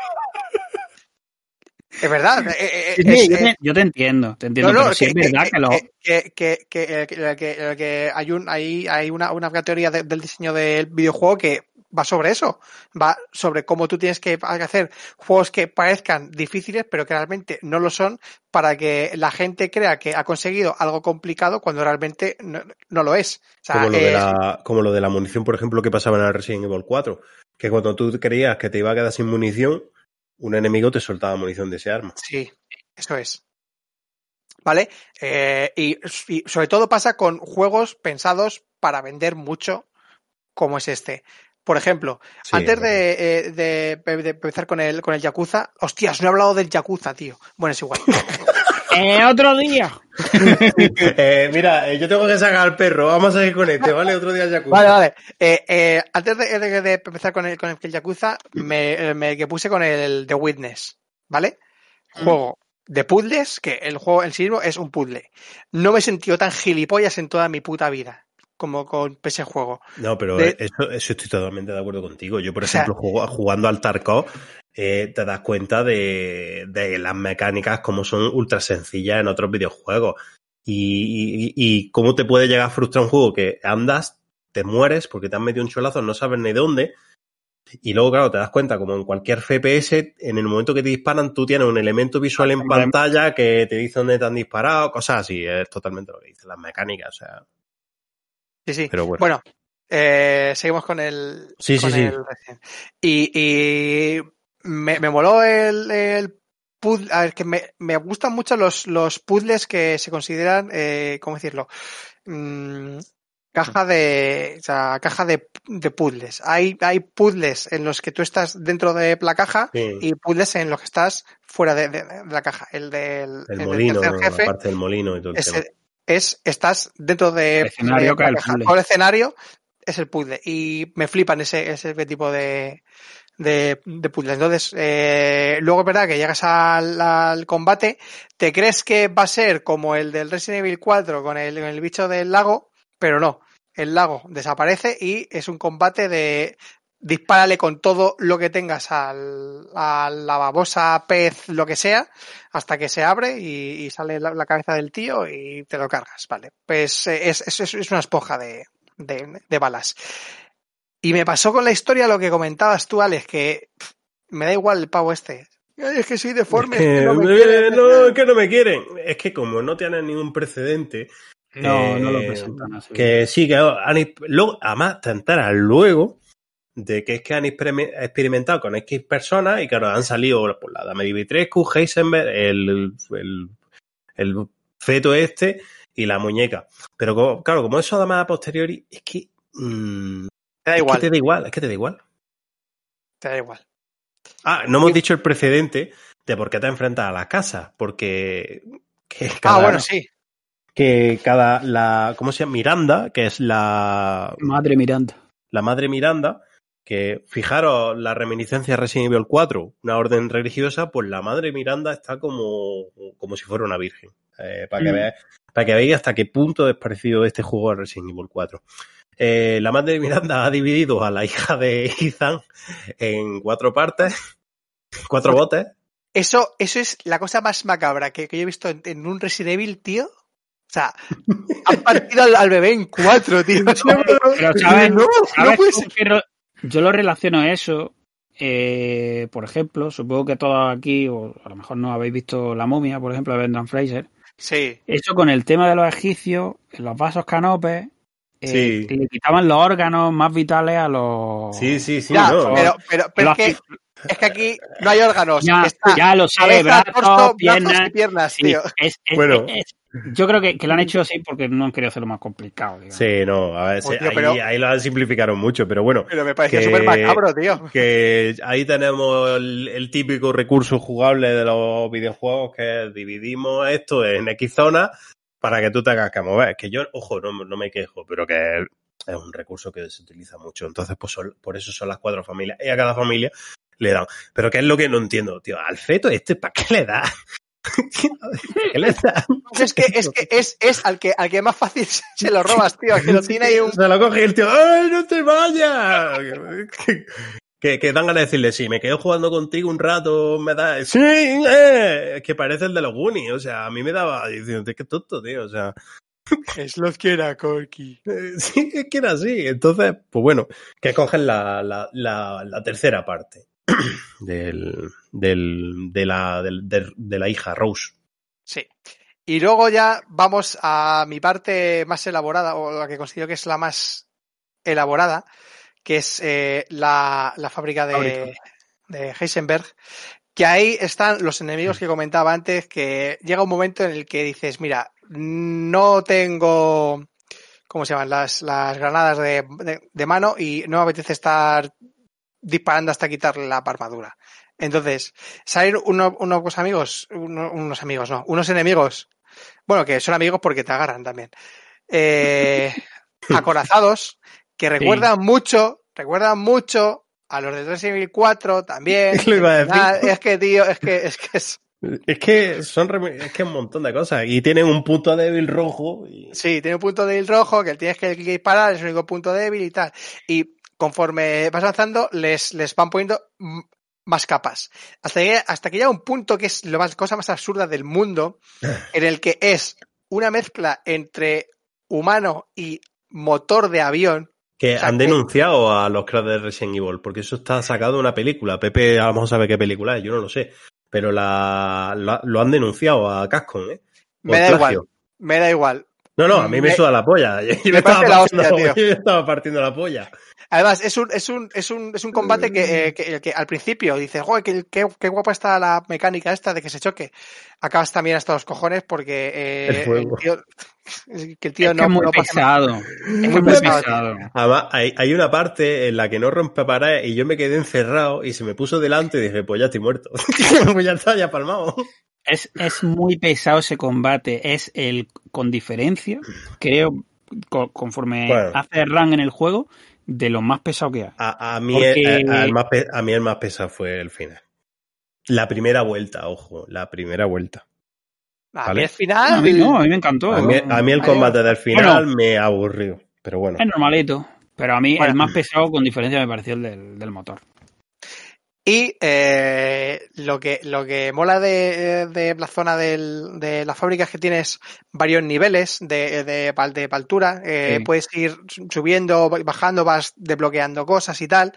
S7: es verdad. eh, eh,
S6: Sí,
S7: es-
S6: sí, yo,
S7: eh,
S6: te, yo te entiendo, te entiendo,
S7: no, no,
S6: pero sí es verdad que, lo...
S7: que, que, que, que- que- que hay un hay, hay una, una teoría de- del diseño del videojuego que va sobre eso, va sobre cómo tú tienes que hacer juegos que parezcan difíciles, pero que realmente no lo son, para que la gente crea que ha conseguido algo complicado cuando realmente no, no lo es. O sea,
S3: Como lo, de la, como lo de la munición, por ejemplo, que pasaba en el Resident Evil 4. Que cuando tú creías que te iba a quedar sin munición, un enemigo te soltaba munición de ese arma.
S7: Sí, eso es. ¿Vale? Eh, y, y sobre todo pasa con juegos pensados para vender mucho, como es este. Por ejemplo,
S3: Sí,
S7: antes de, eh, de- de empezar con el, con el Yakuza, hostias, no he hablado del Yakuza, tío. Bueno, es igual.
S6: ¡Eh, otro día!
S3: Eh, mira, eh, yo tengo que sacar al perro. Vamos a seguir con este, ¿vale? Otro día Yakuza.
S7: Vale, vale. Eh, eh, antes de, de- de empezar con el, con el Yakuza, me, me que puse con el The Witness, ¿vale? Juego de puzzles, que el juego en sí mismo es un puzzle. No me he sentido tan gilipollas en toda mi puta vida como con ese juego.
S3: No, pero
S7: De-
S3: eso, eso estoy totalmente de acuerdo contigo. Yo, por
S7: O sea-
S3: ejemplo, jugando al Tarkov, eh, te das cuenta de, de las mecánicas como son ultra sencillas en otros videojuegos. Y, y, y cómo te puede llegar a frustrar un juego que andas, te mueres porque te han metido un cholazo, no sabes ni dónde. Y luego, claro, te das cuenta, como en cualquier FPS, en el momento que te disparan, tú tienes un elemento visual en pantalla que te dice dónde te han disparado, cosas así. Es totalmente lo que dicen las mecánicas, o sea.
S7: Sí, sí.
S3: Pero bueno.
S7: Bueno, eh, seguimos con el.
S3: Sí, sí,
S7: con
S3: sí.
S7: el Resident. Y, y me, me moló el, el puzzle. A ver, que me, me gustan mucho los, los puzzles que se consideran, eh, ¿cómo decirlo? Mm, caja de, o sea, caja de, de puzzles. Hay, hay puzzles en los que tú estás dentro de la caja
S3: Sí.
S7: y puzzles en los que estás fuera de, de- de la caja. El del,
S3: El
S7: el del
S3: molino,
S7: tercer
S3: la
S7: jefe
S3: parte del molino y todo el
S7: es,
S3: tema.
S7: es- estás dentro de,
S6: El escenario
S7: la
S6: es el
S7: caja. Todo el escenario es el puzzle y me flipan ese, ese tipo de, de, de. Entonces, eh, luego verdad que llegas al, al combate, te crees que va a ser como el del Resident Evil 4 con el, con el bicho del lago, pero no. El lago desaparece y es un combate de dispárale con todo lo que tengas al, a la babosa, pez, lo que sea, hasta que se abre y, sale la, la cabeza del tío y te lo cargas, ¿vale? Pues eh, es, es, es una esponja de, de, de balas. Y me pasó con la historia lo que comentabas tú, Alex, que pff, me da igual el pavo este. Ay, es que soy deforme.
S3: Es
S7: es
S3: que,
S7: no me
S3: eh,
S7: quieren.
S3: no, es que no me quieren. Es que como no tienen ningún precedente,
S6: No, no lo
S3: eh,
S6: presentan así.
S3: que sí, que han, luego, además te enteras luego de que es que han experime- experimentado con X personas y claro, han salido por la Dame Dimitrescu, Heisenberg, el, el, el feto este y la muñeca. Pero como- claro, como eso además a posteriori, es que, mm,
S7: Te da
S3: es
S7: igual,
S3: que te da igual, es que te da igual.
S7: te da igual.
S3: Ah, no hemos dicho el precedente de por qué te enfrentas a las casas, porque que
S7: Ah,
S3: cada,
S7: bueno, sí.
S3: que cada la ¿cómo se llama? Miranda, que es la
S6: Madre Miranda.
S3: la madre Miranda, que fijaros la reminiscencia de Resident Evil 4, una orden religiosa, pues la madre Miranda está como, como si fuera una virgen. Eh, para, que
S6: Mm.
S3: veáis, para que veáis hasta qué punto es parecido este juego a Resident Evil 4. Eh, la madre Miranda ha dividido a la hija de Ethan en cuatro partes, cuatro botes.
S7: Eso, eso es la cosa más macabra que, que yo he visto en, en un Resident Evil, tío. O sea, han partido al, al bebé en cuatro, tío.
S6: Pero, ¿sabes?
S7: no,
S6: ¿Sabes
S7: no
S6: Yo lo relaciono a eso. eh, por ejemplo, supongo que todos aquí, o a lo mejor no habéis visto La momia, por ejemplo, de Brendan Fraser.
S7: Sí,
S6: Eso con el tema de los egipcios, los vasos canopes, eh,
S3: Sí.
S6: le quitaban los órganos más vitales a los.
S3: Sí, sí, sí,
S7: ya,
S3: no.
S7: pero, pero, es, que, es que aquí no hay órganos.
S6: Ya,
S7: está
S6: ya lo sé,
S7: cabeza,
S6: brazos,
S7: torso, brazos
S6: piernas.
S7: y piernas,
S6: Sí,
S7: tío.
S6: es- es-
S3: Bueno.
S6: es- yo creo que, que lo han hecho así porque no han querido hacerlo más complicado. digamos.
S3: Sí, no, a ver,
S7: Oh, tío,
S3: ahí,
S7: pero-
S3: ahí lo simplificaron mucho, pero bueno,
S7: Pero me pareció súper macabro, tío.
S3: que ahí tenemos el, el típico recurso jugable de los videojuegos que dividimos esto en X zonas para que tú tengas que mover. Que yo, ojo, no, no me quejo, pero que es, un recurso que se utiliza mucho. Entonces, pues son- por eso son las cuatro familias. Y a cada familia le dan. Pero ¿qué es lo que no entiendo, tío? Al feto este, ¿para qué le da? ¿Qué le da?
S7: Es que es, que es, es al que al que más fácil se- lo robas, tío. Que lo tiene ahí un.
S3: Se lo coge y el tío, ¡ay, no te vayas! que, que dan ganas de decirle, sí, me quedo jugando contigo un rato, me da... Sí, eh, es que parece el de los Goonies, o sea, a mí me daba diciendo, qué tonto, tío, o sea,
S7: Es lo que era, Corky.
S3: eh, sí, es que era así. Entonces, pues bueno, que cogen la, la, la, la tercera parte del, del, de, la, del- de la hija, Rose.
S7: Sí. Y luego ya vamos a mi parte más elaborada, o la que considero que es la más elaborada, que es eh, la, la fábrica de, de Heisenberg. Que ahí están los enemigos que comentaba antes, que llega un momento en el que dices, mira, no tengo, ¿cómo se llaman? Las, las granadas de, de- de mano y no me apetece estar disparando hasta quitarle la armadura. Entonces, salen uno- unos amigos, uno- unos amigos, no, unos enemigos, bueno, que son amigos porque te agarran también, eh, acorazados, que recuerdan mucho, recuerdan mucho a los de Resident Evil 4 también.
S3: Lo iba a decir.
S7: Ah, es que, tío, es que, es que es,
S3: Es que son es que un montón de cosas. Y tienen un punto débil rojo. Y...
S7: sí, tiene un punto débil rojo que tienes que disparar, es el único punto débil y tal. Y conforme vas avanzando, les, les van poniendo más capas. Hasta que, hasta que llega un punto que es la más, cosa más absurda del mundo, en el que es una mezcla entre humano y motor de avión.
S3: Que
S7: O sea,
S3: han
S7: que-
S3: denunciado a los creadores de Resident Evil, porque eso está sacado de una película. Pepe a lo mejor sabe qué película es, yo no lo sé. Pero la, la- lo han denunciado a Cascon, ¿eh? Por
S7: Me da
S3: plagio.
S7: igual, me da igual.
S3: No, no, a mí me,
S7: Me-
S3: suda la polla. Yo,
S7: me
S3: estaba
S7: parece la
S3: partiendo, yo estaba partiendo la polla.
S7: Además, es un, es un, es un, es un combate que, eh, que, que al principio dices, joder, qué, qué, qué guapa está la mecánica esta de que se choque. Acabas también hasta los cojones porque eh,
S3: El
S7: tío, que el tío
S6: es que
S7: no,
S6: es muy
S7: no pasa nada.
S6: pesado. Es
S7: muy pesado.
S6: pesado.
S3: Además, hay, hay una parte en la que no rompe pared y yo me quedé encerrado y se me puso delante y dije, pues ya estoy muerto. pues ya está, ya palmado.
S6: Es, es muy pesado ese combate. Es el, con diferencia, creo, co- conforme
S3: Bueno.
S6: hace run en el juego, de lo más pesado que hay.
S3: A, a mí,
S6: Porque-
S3: el, a- al más pe- a mí el más pesado fue el final. La primera vuelta, ojo, la primera vuelta.
S7: A
S3: Vale.
S7: mí el final.
S6: a mí no, a mí me encantó.
S3: A mí, a mí el combate del final
S6: Bueno.
S3: me aburrió. Pero bueno.
S6: Es normalito. Pero a mí
S7: Bueno.
S6: el más pesado con diferencia me pareció el del, del motor.
S7: Y eh, lo que lo que mola de, de la zona del- de la fábrica es que tienes varios niveles de, de, de altura. eh,
S6: Sí.
S7: Puedes ir subiendo, bajando, vas desbloqueando cosas y tal.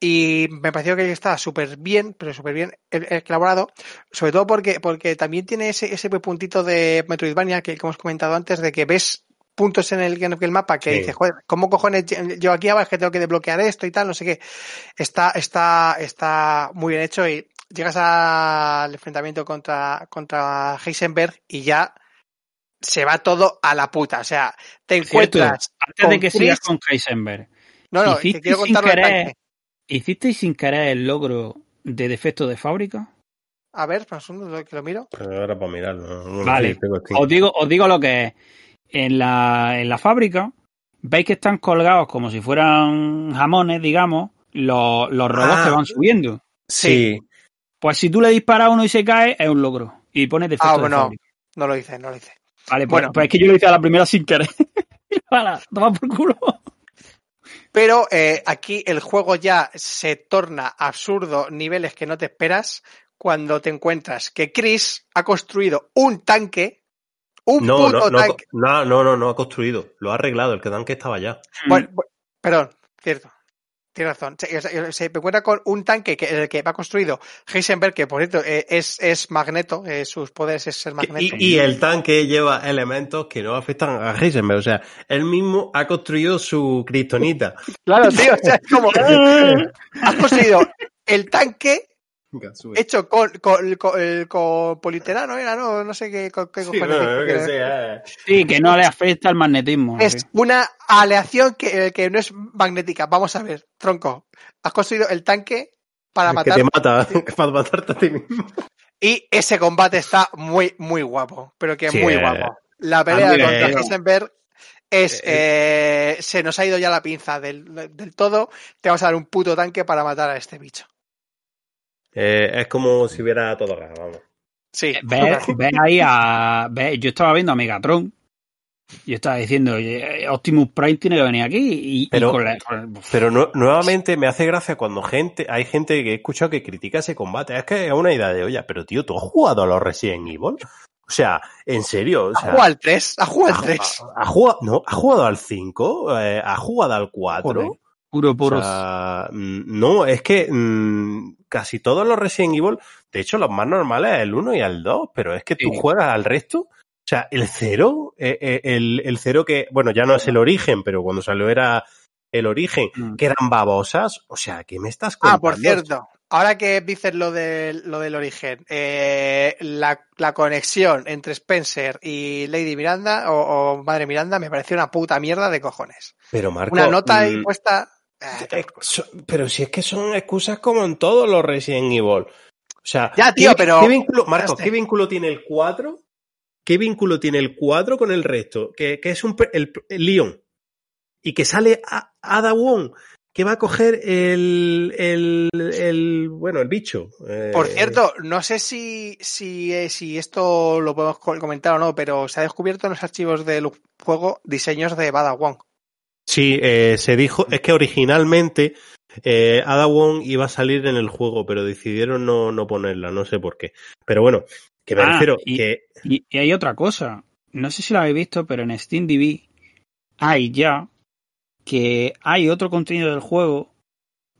S7: Y me pareció que está súper bien, pero súper bien elaborado. Sobre todo porque, porque también tiene ese, ese puntito de Metroidvania que, que hemos comentado antes, de que ves puntos en el, en el mapa que
S3: Sí.
S7: dices, joder, ¿cómo cojones yo aquí ahora es que tengo que desbloquear esto y tal? No sé qué está, está, está muy bien hecho y llegas al enfrentamiento contra, contra Heisenberg y ya se va todo a la puta. O sea, te
S6: Cierto,
S7: encuentras.
S6: antes de que sigas
S7: Chris-
S6: con Heisenberg,
S7: No, no,
S6: hiciste
S7: que quiero
S6: sin
S7: contarlo del
S6: querer-. ¿hicisteis sin querer el logro de defecto de fábrica?
S7: A ver, espera un que lo miro.
S3: Pero ahora para mirarlo. ¿no?
S6: Vale. Os digo, os digo lo que es. En la, en la fábrica, veis que están colgados como si fueran jamones, digamos, los, los robots
S3: Ah.
S6: que van subiendo.
S3: Sí.
S6: Pues si tú le disparas a uno y se cae, es un logro. Y pones defecto
S7: Ah,
S6: de
S7: bueno.
S6: fábrica.
S7: No lo hice, no lo hice.
S6: Vale, pues,
S7: Bueno.
S6: pues es que yo lo hice a la primera sin querer. Hala, toma por culo.
S7: Pero eh, aquí el juego ya se torna absurdo, niveles que no te esperas, cuando te encuentras que Chris ha construido un tanque, un
S3: No,
S7: puto
S3: no, no,
S7: tanque.
S3: no, no, no, no ha construido. Lo ha arreglado. El que tanque estaba ya.
S7: Bueno, bu- perdón, cierto. Tienes razón. Se, se- se encuentra con un tanque que, el que va construido Heisenberg, que por cierto eh, es, es magneto, eh, sus poderes es ser magneto.
S3: Y, y el tanque lleva elementos que no afectan a Heisenberg. O sea, él mismo ha construido su kriptonita.
S7: Claro, tío, o sea, es como. has construido el tanque hecho con, con, con, el- con politerano, era, no, no sé qué, con- qué
S3: Sí,
S7: que
S3: eh.
S6: Sí, que no le afecta el magnetismo.
S7: Es
S6: sí.
S7: una aleación que, que no es magnética. Vamos a ver, tronco. Has construido el tanque para
S3: que
S7: matar
S3: te mata, para matarte a ti mismo.
S7: Y ese combate está muy, muy guapo. Pero que
S3: Sí,
S7: muy
S3: eh,
S7: guapo. La pelea
S3: me-
S7: contra Heisenberg es. eh, se nos ha ido ya la pinza del, del todo. Te vamos a dar un puto tanque para matar a este bicho.
S3: Eh, es como si hubiera todo gas, vamos.
S7: Sí.
S6: Ves, ves ahí a. ves- yo estaba viendo a Megatron. Y yo estaba diciendo, "Oye, Optimus Prime tiene que venir aquí. Y, y
S3: Pero-
S6: con la- con-
S3: Pero nu- nuevamente me hace gracia cuando gente, hay gente que he escuchado que critica ese combate. Es que es una idea de olla, pero tío, ¿tú has jugado a los Resident Evil? O sea, en serio, o
S7: Ha
S3: sea,
S7: jugado al 3. Ha jugado
S3: ¿ha,
S7: al 3.
S3: ha- ha jugado, no, ¿ha jugado al 5? Eh, ¿Ha jugado al 4?
S6: Joder, puro,
S3: O
S6: puro.
S3: sea, mm, no, es que mm, casi todos los Resident Evil, de hecho los más normales, el 1 y el 2, pero es que tú
S6: Sí.
S3: juegas al resto. O sea, el 0, el, el 0 que, bueno, ya no es el origen, pero cuando salió era el origen,
S6: Mm.
S3: que eran babosas. O sea, ¿qué me estás
S7: Ah,
S3: contando?
S7: por cierto. Ahora que dices lo del, lo del origen, eh, la, la conexión entre Spencer y Lady Miranda o, o Madre Miranda me pareció una puta mierda de cojones.
S3: Pero Marco,
S7: Una nota ahí
S3: mm,
S7: puesta. Eh,
S3: eh, pero si es que son excusas como en todos los Resident Evil. O sea,
S7: Ya, tío,
S3: ¿qué,
S7: pero-
S3: ¿qué vínculo, Marco,
S7: Este.
S3: ¿qué vínculo tiene el 4? ¿Qué vínculo tiene el 4 con el resto? Que, que es un, el, el Leon. Y que sale a, Ada Wong, que va a coger el, el, el bueno, el bicho. Eh,
S7: Por cierto, no sé si, si, eh, si esto lo podemos co- comentar o no, pero se ha descubierto en los archivos del juego diseños de Bada Wong.
S3: Sí, eh, se dijo, es que originalmente eh, Ada Wong iba a salir en el juego, pero decidieron no, no ponerla, no sé por qué. Pero bueno, que me
S6: Ah,
S3: refiero
S6: y-
S3: que
S6: Y, y hay otra cosa. No sé si lo habéis visto, pero en SteamDB hay ya que hay otro contenido del juego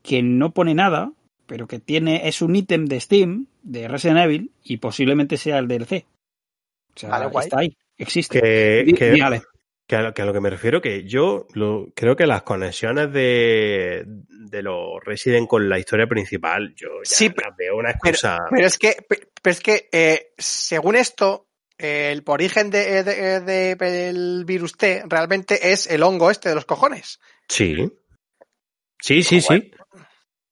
S6: que no pone nada, pero que tiene es un ítem de Steam de Resident Evil y posiblemente sea el DLC. O sea,
S7: Vale, guay.
S6: está ahí, existe.
S3: que, que-. Que a, lo, que a lo que me refiero, que yo lo- creo que las conexiones de, de los Resident con la historia principal, yo ya
S7: Sí,
S3: las veo una excusa.
S7: Pero es que, pe- pero es que eh, según esto, el origen de, de- de- del virus T realmente es el hongo este de los cojones.
S3: Sí. Sí, sí, sí.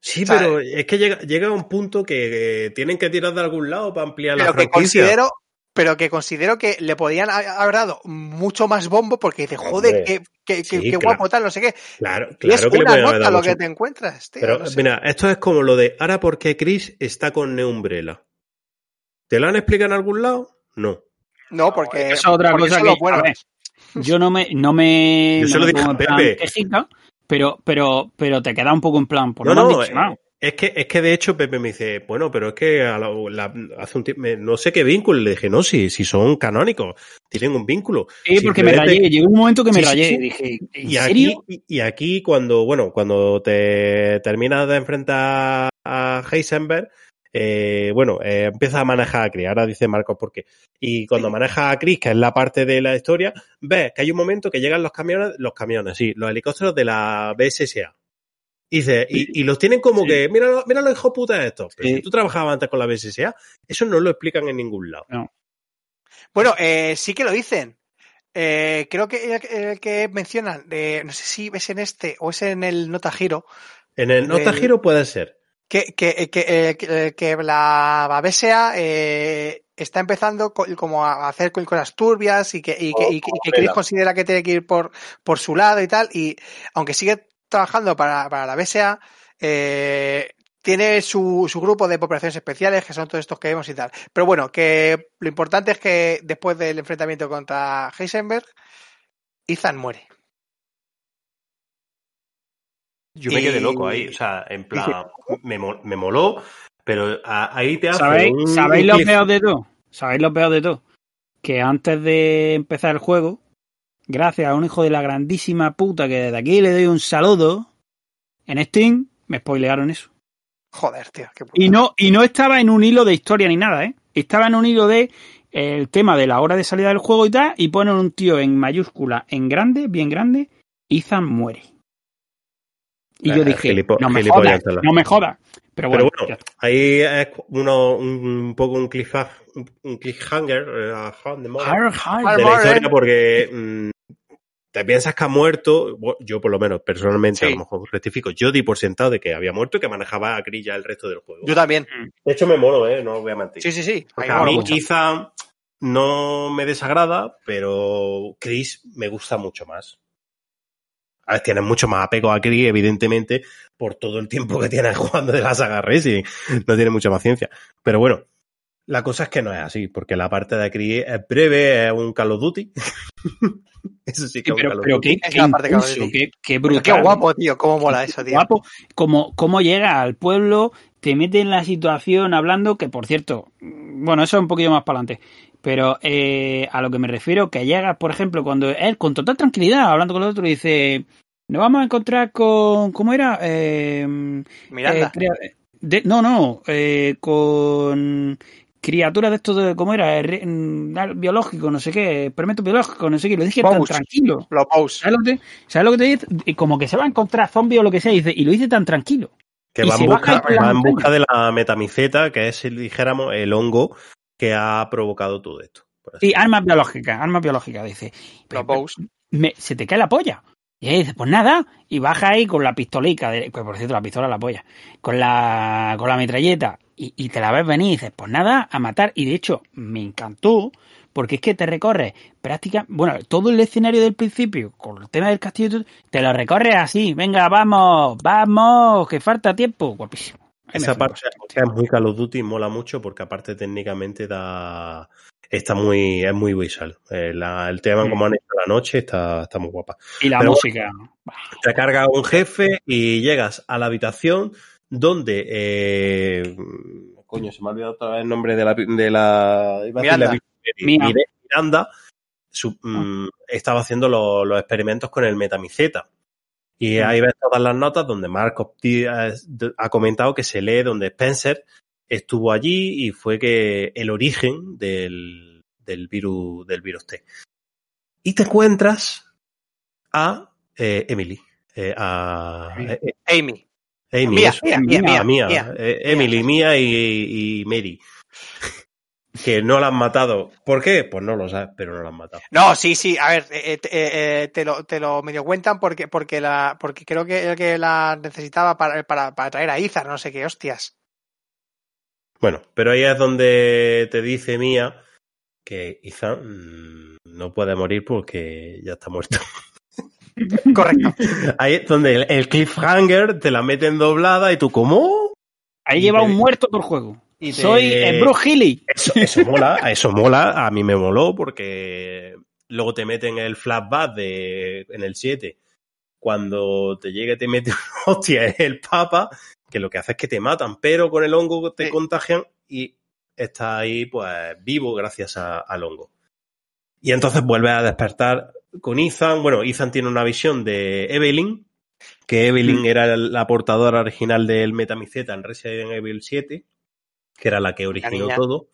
S3: Sí, pero es que llega, llega a un punto que tienen que tirar de algún lado para ampliar la
S7: Pero que
S3: franquicia.
S7: considero, pero que considero que le podían ha- haber dado mucho más bombo porque dice, joder,
S3: Hombre,
S7: qué, qué- qué-
S3: sí,
S7: qué
S3: claro.
S7: guapo tal, no sé qué.
S3: Claro,
S7: Y es
S3: claro que le
S7: una nota
S3: dado
S7: lo
S3: mucho.
S7: que te encuentras, tío,
S3: Pero
S7: no sé.
S3: mira, esto es como lo de ahora porque Chris está con Neumbrella. ¿Te lo han explicado en algún lado? No.
S7: No, porque,
S6: Eso es otra
S7: porque
S6: cosa que, ver, yo no me, no me,
S3: Yo se lo
S6: me
S3: dije a Pepe.
S6: quejica, pero, pero, pero te queda un poco en plan, pues
S3: no,
S6: no,
S3: es que, es que de hecho Pepe me dice, bueno, pero es que a la- la- hace un tiempo, me- no sé qué vínculo, le dije, no, si, si son canónicos, tienen un vínculo.
S6: Sí, porque me rayé, llegó un momento que me
S3: Sí,
S6: rayé,
S3: sí.
S6: dije, ¿en
S3: Y aquí, y- y aquí cuando, bueno, cuando te terminas de enfrentar a Heisenberg, eh, bueno, eh, empiezas a manejar a Chris, ahora dice Marcos por qué. Y cuando manejas a Chris, que es la parte de la historia, ves que hay un momento que llegan los camiones, los camiones, sí, los helicópteros de la BSSA. Y, dice, y, y los tienen como
S6: Sí.
S3: que, mira, mira los hijos putas estos. Pero
S6: Sí.
S3: si tú trabajabas antes con la BSSA, eso no lo explican en ningún lado.
S7: Bueno, eh, sí que lo dicen. Eh, creo que el, el que mencionan, eh, no sé si es en este o es en el Nota Giro,
S3: En el Nota
S7: Del-
S3: Giro puede ser.
S7: que, que, que, eh, que- que la BSA eh, está empezando co- como a hacer co- cosas turbias y que, y que, y que- y que Chris considera que tiene que ir por, por su lado y tal. Y aunque sigue trabajando para, para la BSA, eh, tiene su, su grupo de operaciones especiales, que son todos estos que vemos y tal. Pero bueno, que lo importante es que después del enfrentamiento contra Heisenberg, Ethan muere.
S3: Yo me
S7: Y-
S3: quedé loco ahí, o sea, en plan, me, me moló, pero a- ahí te hace
S6: ¿Sabéis,
S3: un,
S6: ¿sabéis lo peor de todo? ¿Sabéis lo peor de todo? Que antes de empezar el juego, gracias a un hijo de la grandísima puta que desde aquí le doy un saludo, en Steam me spoilearon eso.
S7: Joder, tío. Qué puta.
S6: Y no, y no estaba en un hilo de historia ni nada, ¿eh? Estaba en un hilo de eh, el tema de la hora de salida del juego y tal, y ponen un tío en mayúscula, en grande, bien grande, Ethan muere. Y yo
S3: Eh,
S6: dije,
S3: gilipo-
S6: no me jodas, no me jodas. Pero bueno,
S3: Pero bueno, ahí es uno, un, poco un, cliffha- un, un cliffhanger eh, de moda,
S6: Har, har.
S3: de la historia porque mm, te piensas que ha muerto, bueno, yo por lo menos personalmente a lo mejor rectifico, yo di por sentado de que había muerto y que manejaba a Chris ya el resto del juego.
S7: Yo también.
S3: De hecho me molo, eh, no voy a mentir.
S7: Sí, sí, sí.
S3: Porque a mí
S7: mucho.
S3: quizá no me desagrada, pero Chris me gusta mucho más. A ver, tienes mucho más apego a Chris, evidentemente, por todo el tiempo que tienes jugando de la saga Resident. No tiene mucha paciencia. Pero bueno, la cosa es que no es así, porque la parte de Chris es breve, es un Call of Duty. Eso sí que
S6: Sí,
S3: es un Call of
S6: pero
S3: Duty.
S6: qué, impulso, brutal.
S7: Guapo, tío. Cómo mola eso, tío.
S6: guapo. Como, cómo llega al pueblo, te mete en la situación hablando, que por cierto, bueno, eso es un poquillo más para adelante. Pero eh, a lo que me refiero, que llegas, por ejemplo, cuando él con total tranquilidad, hablando con el otro, dice, nos vamos a encontrar con, ¿cómo era? Eh,
S7: Miranda.
S6: eh, crea- de- no, no, eh, con criaturas de estos, de, ¿cómo era? Eh, re- mm, biológico, no sé qué, experimentos biológicos, no sé qué, lo dije tan tranquilo.
S7: Pose.
S6: ¿Sabes lo, que te, ¿Sabes lo que te dice? Y Como que se va a encontrar zombie o lo que sea, y, dice, y lo dice tan tranquilo.
S3: Que va, en busca, va en busca de la metamiceta, que es, si dijéramos, el hongo que ha provocado todo esto.
S6: Sí, armas biológicas, armas biológicas, dice. Pero- me- se te cae la polla. Y ahí dices, pues nada, y baja ahí con la pistolica, de, pues por cierto, la pistola la polla, con la, con la metralleta, y, y te la ves venir y dices, pues nada, a matar. Y de hecho, me encantó, porque es que te recorres prácticamente, bueno, todo el escenario del principio, con el tema del castillo, te lo recorres así, venga, vamos, vamos, que falta tiempo, guapísimo.
S3: Esa parte es muy Call of Duty, mola mucho porque aparte técnicamente da está muy es muy visual. Eh, la- el tema
S6: Mm.
S3: como han hecho la noche está, está muy guapa.
S6: Y la
S3: Pero
S6: música.
S3: Te carga un jefe y llegas a la habitación donde eh, coño se me ha olvidado otra vez el nombre de la de la iba a decir
S7: Miranda.
S3: la- Miranda su- mm, estaba haciendo los, los experimentos con el metamiceta. Y ahí ves todas las notas donde Marcos ha comentado que se lee donde Spencer estuvo allí y fue que el origen del, del virus del virus T. Y te encuentras a eh, Emily. eh, a eh,
S7: Amy.
S3: Amy,
S7: Mía,
S3: eso.
S7: mía, mía,
S3: Emily, Mía y, y Mary. Que no la han matado. ¿Por qué? Pues no lo sabes, pero no la han matado.
S7: No, sí, sí, a ver, eh, te- eh, eh, te, lo, te lo medio cuentan porque, porque, la, porque creo que, que la necesitaba para, para, para traer a Izar, no sé qué hostias.
S3: Bueno, pero ahí es donde te dice Mía que Ethan mm, no puede morir porque ya está muerto.
S7: Correcto.
S3: Ahí es donde el, el cliffhanger te la meten doblada y tú, ¿cómo?
S6: Ahí lleva un muerto por juego.
S3: Y te-
S6: Soy eh, Bruce Healy.
S3: Eso, eso mola, eso mola, a mí me moló porque luego te meten el flashback de, en el 7, cuando te llega te mete una hostia el papa, que lo que hace es que te matan, pero con el hongo te
S7: Sí.
S3: contagian y estás ahí pues vivo gracias a- al hongo. Y entonces vuelves a despertar con Ethan, bueno, Ethan tiene una visión de Evelyn, que Evelyn
S6: Mm.
S3: era la portadora original del Metamiceta en Resident Evil 7, que era la que originó todo.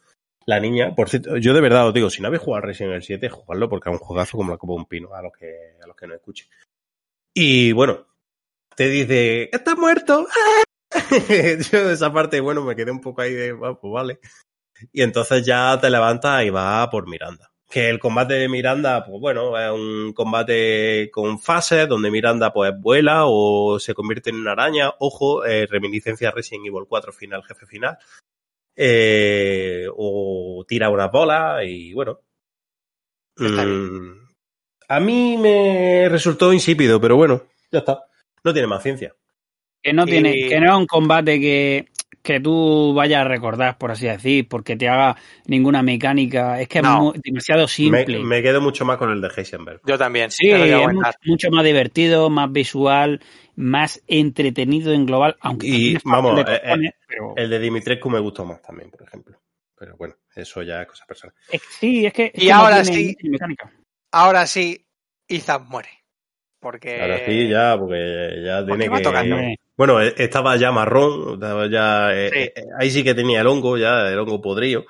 S3: La niña, por cierto, yo de verdad os digo, si no habéis jugado a Resident Evil 7, jugadlo porque es un juegazo como la copa de un pino, a los que, a los que no escuchen. Y bueno, te dice, ¡estás muerto! yo esa parte, bueno, me quedé un poco ahí de, "Ah, pues vale. Y entonces ya te levantas y vas por Miranda. Que el combate de Miranda, pues bueno, es un combate con fases donde Miranda pues vuela o se convierte en una araña. Ojo, eh, reminiscencia a Resident Evil 4 final, jefe final. Eh, o tira una bola y bueno. Mm, a mí me resultó insípido, pero bueno, ya está. No tiene más ciencia.
S6: Que no tiene,
S7: Y-
S6: que no es un combate que, que tú vayas a recordar, por así decir, porque te haga ninguna mecánica. Es que
S7: No.
S6: es demasiado
S3: Me,
S6: simple.
S3: me quedo mucho más con el de Heisenberg.
S7: Yo también.
S6: Sí, es
S7: comentar.
S6: mu- mucho más divertido, más visual, más entretenido en global, aunque
S3: Y, vamos, eh,
S6: pero-
S3: El de Dimitrescu me gustó más también, por ejemplo. Pero bueno, eso ya es cosa personal.
S6: es- sí, es que, es
S7: Y ahora sí. Ahora sí, Ethan muere. Porque.
S3: Ahora sí, ya, porque ya
S7: porque
S3: tiene que.
S7: tocando.
S6: Eh,
S3: Bueno, eh, estaba ya marrón, estaba ya. eh,
S7: Sí.
S3: eh, ahí sí que tenía el hongo, ya, el hongo podrido.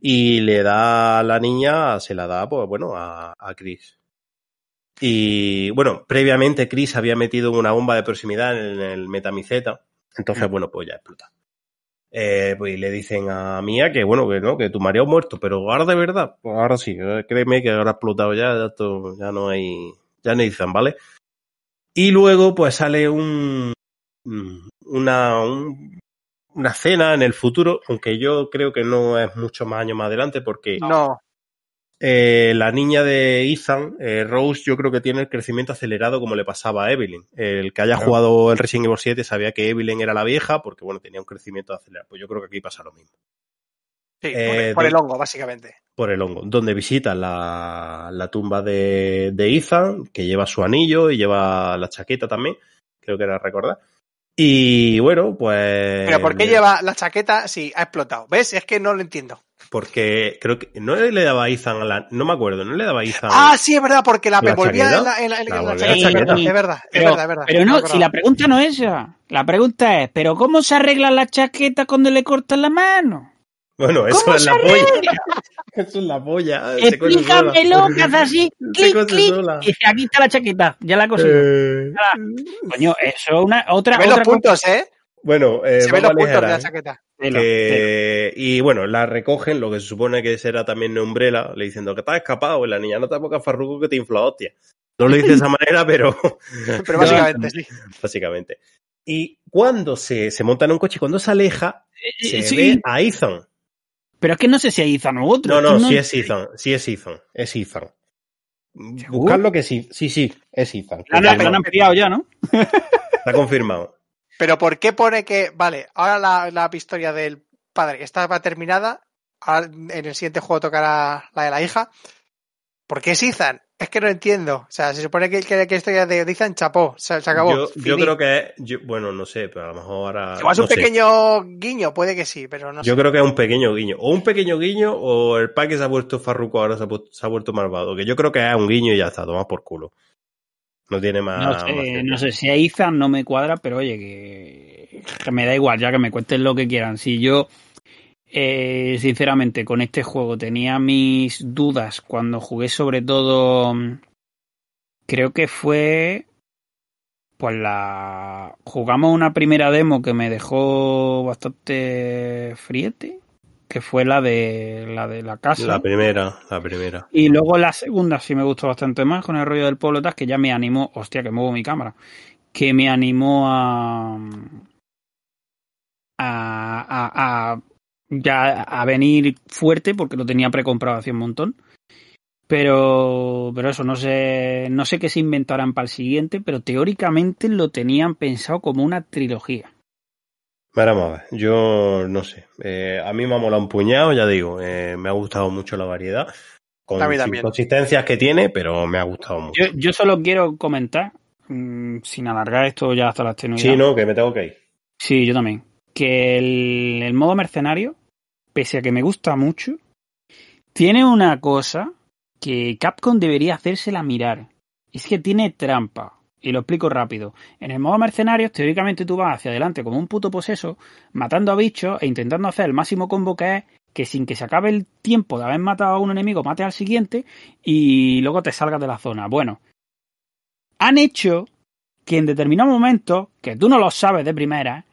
S3: Y le da a la niña, se la da, pues bueno, a, a Chris. Y bueno, previamente Chris había metido una bomba de proximidad en el metamiceta. Entonces, bueno, pues ya explota. Eh, pues le dicen a Mía que bueno, que no, que tu marido ha muerto, pero ahora de verdad, pues ahora sí, eh, créeme que ahora ha explotado ya, ya, ya no hay, ya no dicen, ¿vale? Y luego pues sale un, mm, una, un- una cena en el futuro, aunque yo creo que no es mucho más años más adelante, porque
S7: No.
S3: Eh, la niña de Ethan, eh, Rose, yo creo que tiene el crecimiento acelerado como le pasaba a Evelyn. El que haya
S2: Claro.
S3: jugado el Resident Evil 7 sabía que Evelyn era la vieja porque, bueno, tenía un crecimiento acelerado. Pues yo creo que aquí pasa lo mismo.
S7: Sí,
S3: Eh,
S7: por,
S3: de-
S7: el hongo, básicamente.
S3: Por el hongo. Donde visita la, la tumba de, de Ethan, que lleva su anillo y lleva la chaqueta también. Creo que era recordar. Y bueno, pues.
S7: Pero ¿por qué lleva la chaqueta si ha explotado? ¿Ves? Es que no lo entiendo.
S3: Porque creo que no le daba Ethan a la. No me acuerdo, no le daba a Ethan.
S7: Ah, sí, es verdad, porque la,
S3: ¿La
S7: en la, en la- en la
S3: La envolvía
S7: chaqueta.
S6: en la
S7: Es verdad, es verdad, es verdad, es verdad.
S6: pero no, si la pregunta no es esa. La pregunta es, ¿pero cómo se arregla la chaqueta cuando le cortan la mano?
S3: Bueno, eso
S6: ¿Cómo
S3: es
S6: se
S3: la polla.
S6: arregla?
S3: Eso es la polla. cose
S6: Explícamelo, que hace así, clic, clic, y dice, aquí está la chaqueta, ya la he cosido.
S3: Eh,
S6: Coño, eso es una, otra, otra
S7: los puntos, ¿eh?
S3: Bueno, eh,
S7: Se ven los puntos de la
S3: ¿eh?
S7: chaqueta.
S3: Y bueno, la recogen, lo que se supone que será también Umbrella, le diciendo que has escapado, y la niña no te pongas farruco que te infla hostia. No lo dice de esa manera, pero
S7: Pero básicamente sí.
S3: básicamente. Y cuando se, se monta en un coche, cuando se aleja, se
S6: Eh, sí,
S3: ve a Ethan.
S6: pero es que no sé si hay Ethan u otro.
S3: No, no,
S6: es
S3: sí es Ethan, sí es Ethan, es Ethan. Buscarlo que sí, sí, sí, es Ethan.
S6: La han, la han ampliado ya, ¿no?
S3: Está confirmado.
S7: Pero ¿por qué pone que, vale, ahora la, la historia del padre estaba terminada, ahora en el siguiente juego tocará la de la hija? ¿Por qué es Ethan? Es que no entiendo. O sea, se supone que, que, que la historia de Ethan chapó, se, se acabó.
S3: Yo, yo creo que es, yo- bueno, no sé, pero a lo mejor ahora.
S7: Igual es
S3: no
S7: un
S3: sé.
S7: pequeño guiño, puede que sí, pero no
S3: Yo
S7: sé.
S3: creo que es un pequeño guiño. O un pequeño guiño, o el pack que se ha vuelto farruco ahora se ha, se ha vuelto malvado. Que yo creo que es un guiño y ya está, toma por culo. No tiene más.
S6: No sé,
S3: ciencia.
S6: no sé si a Ethan no me cuadra, pero oye, que, que me da igual, ya que me cuenten lo que quieran. Si yo, eh, sinceramente, con este juego tenía mis dudas cuando jugué sobre todo creo que fue pues la jugamos una primera demo que me dejó bastante friete, que fue la de la de la casa.
S3: La primera, la primera.
S6: Y luego la segunda sí me gustó bastante más con el rollo del pueblo tal, que ya me animó, hostia, que muevo mi cámara, que me animó a a, a, a ya a venir fuerte porque lo tenía precomprado hace un montón. Pero, pero eso, no sé, no sé qué se inventarán para el siguiente, pero teóricamente lo tenían pensado como una trilogía.
S3: Vamos a ver, yo no sé. Eh, a mí me ha molado un puñado, ya digo. eh, me ha gustado mucho la variedad. Con
S7: también.
S3: inconsistencias que tiene, pero me ha gustado mucho.
S6: Yo, yo solo quiero comentar, mm, sin alargar esto ya hasta la extenuidad.
S3: Sí, no, que me tengo que ir.
S6: Sí, yo también. Que el, el modo mercenario, pese a que me gusta mucho, tiene una cosa que Capcom debería hacérsela mirar. Es que tiene trampa. Y lo explico rápido. En el modo mercenarios, teóricamente tú vas hacia adelante como un puto poseso, matando a bichos e intentando hacer el máximo combo que es que sin que se acabe el tiempo de haber matado a un enemigo, mates al siguiente y luego te salgas de la zona. Bueno, han hecho que en determinado momento, que tú no lo sabes de primera,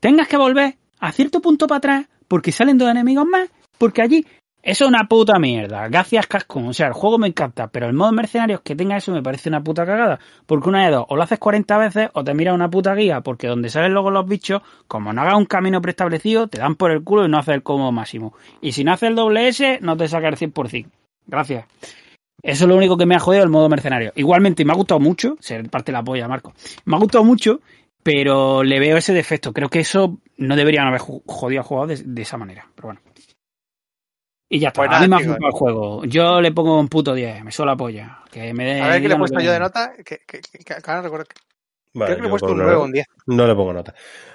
S6: tengas que volver a cierto punto para atrás porque salen dos enemigos más, porque allí eso es una puta mierda. Gracias Cascon, o sea, el juego me encanta, pero el modo mercenarios que tenga eso me parece una puta cagada, porque una de dos, o lo haces 40 veces o te mira una puta guía, porque donde salen luego los bichos, como no hagas un camino preestablecido, te dan por el culo y no haces el combo máximo. Y si no haces el doble S, no te saca el 100%. Gracias. Eso es lo único que me ha jodido el modo mercenario. Igualmente, me ha gustado mucho, se parte la polla, Marco. Me ha gustado mucho, pero le veo ese defecto. Creo que eso no deberían haber jodido al jugador de esa manera. Pero bueno. Y ya está.
S7: Pues
S6: a mí
S7: nada,
S6: me ha
S7: tío.
S6: gustado el juego. Yo le pongo un puto 10. Me suela la polla. Que me dé,
S7: A ver qué le he puesto yo de nota. Que, que, que, que- ahora recuerdo que-
S3: Vale,
S7: creo que le he puesto un
S3: no-
S7: 9 o un 10.
S3: No le pongo nota.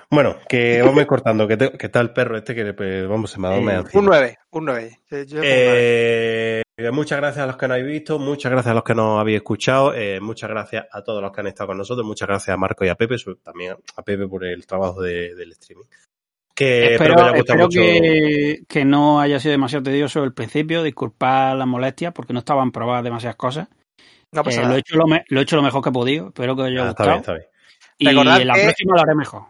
S3: Bueno, que vamos a ir cortando, que, te- que está el perro este que pues, vamos, se me ha dado
S6: Eh,
S7: Un
S3: encima.
S7: 9, un 9. Yo- yo le pongo un nueve.
S3: Eh, muchas gracias a los que nos habéis visto, muchas gracias a los que nos habéis escuchado, eh, muchas gracias a todos los que han estado con nosotros, muchas gracias a Marco y a Pepe, también a Pepe por el trabajo de- del streaming. Que
S6: Espero,
S3: espero que os haya gustado
S6: espero
S3: mucho.
S6: que, que no haya sido demasiado tedioso el principio. Disculpad las molestias porque no estaban probadas demasiadas cosas.
S7: No pasa
S6: Eh, lo, he hecho lo, me- lo he hecho lo mejor que he podido. Espero que os haya
S3: Ah, está
S6: gustado.
S3: bien, está bien.
S6: Y
S7: Recordad
S6: en la
S7: que-
S6: próxima lo haré mejor.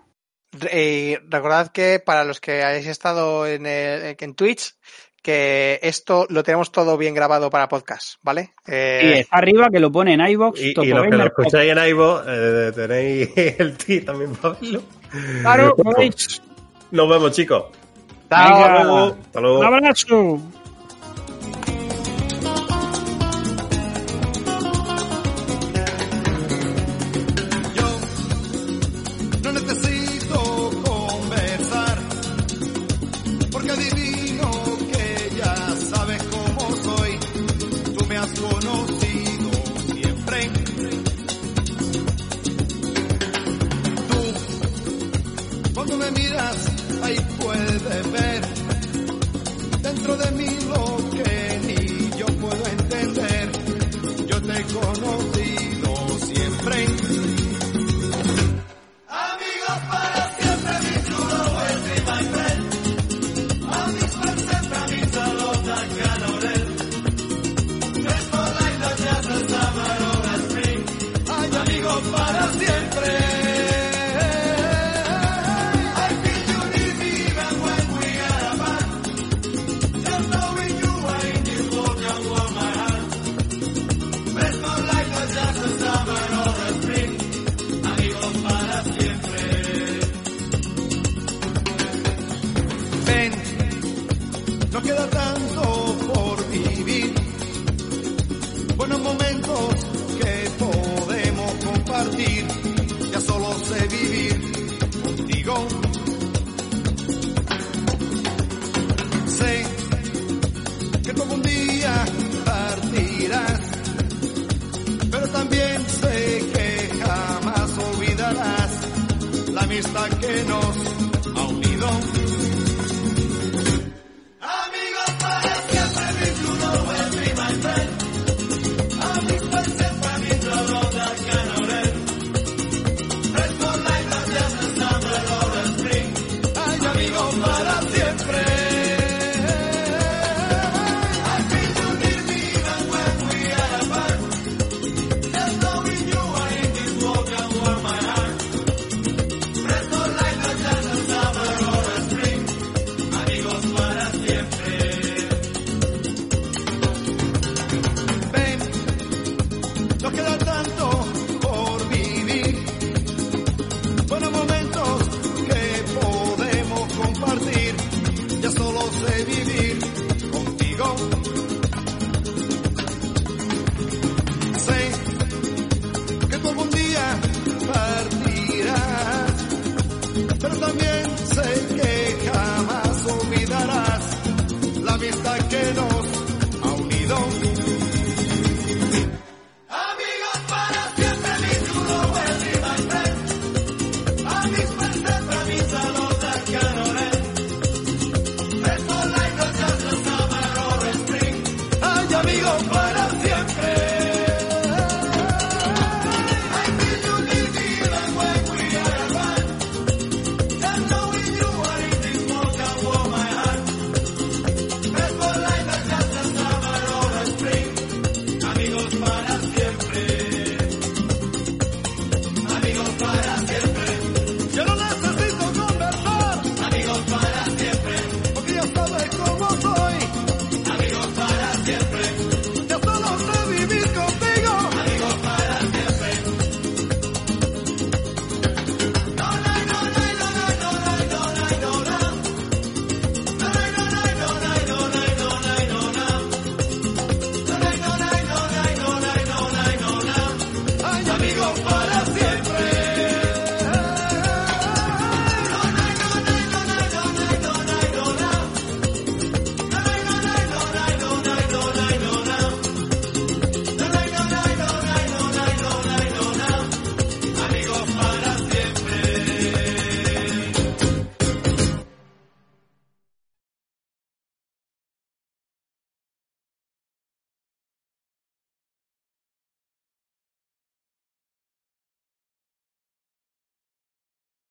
S7: Eh, recordad que para los que hayáis estado en, el- en Twitch, que esto lo tenemos todo bien grabado para podcast, ¿vale? Eh,
S6: Y está arriba que lo pone en iVoox.
S3: Y, y los que lo escucháis en iVoox, eh, tenéis el ti también para verlo.
S6: Claro.
S3: Nos vemos, chicos. Hasta luego. Hasta luego.
S6: Un abrazo.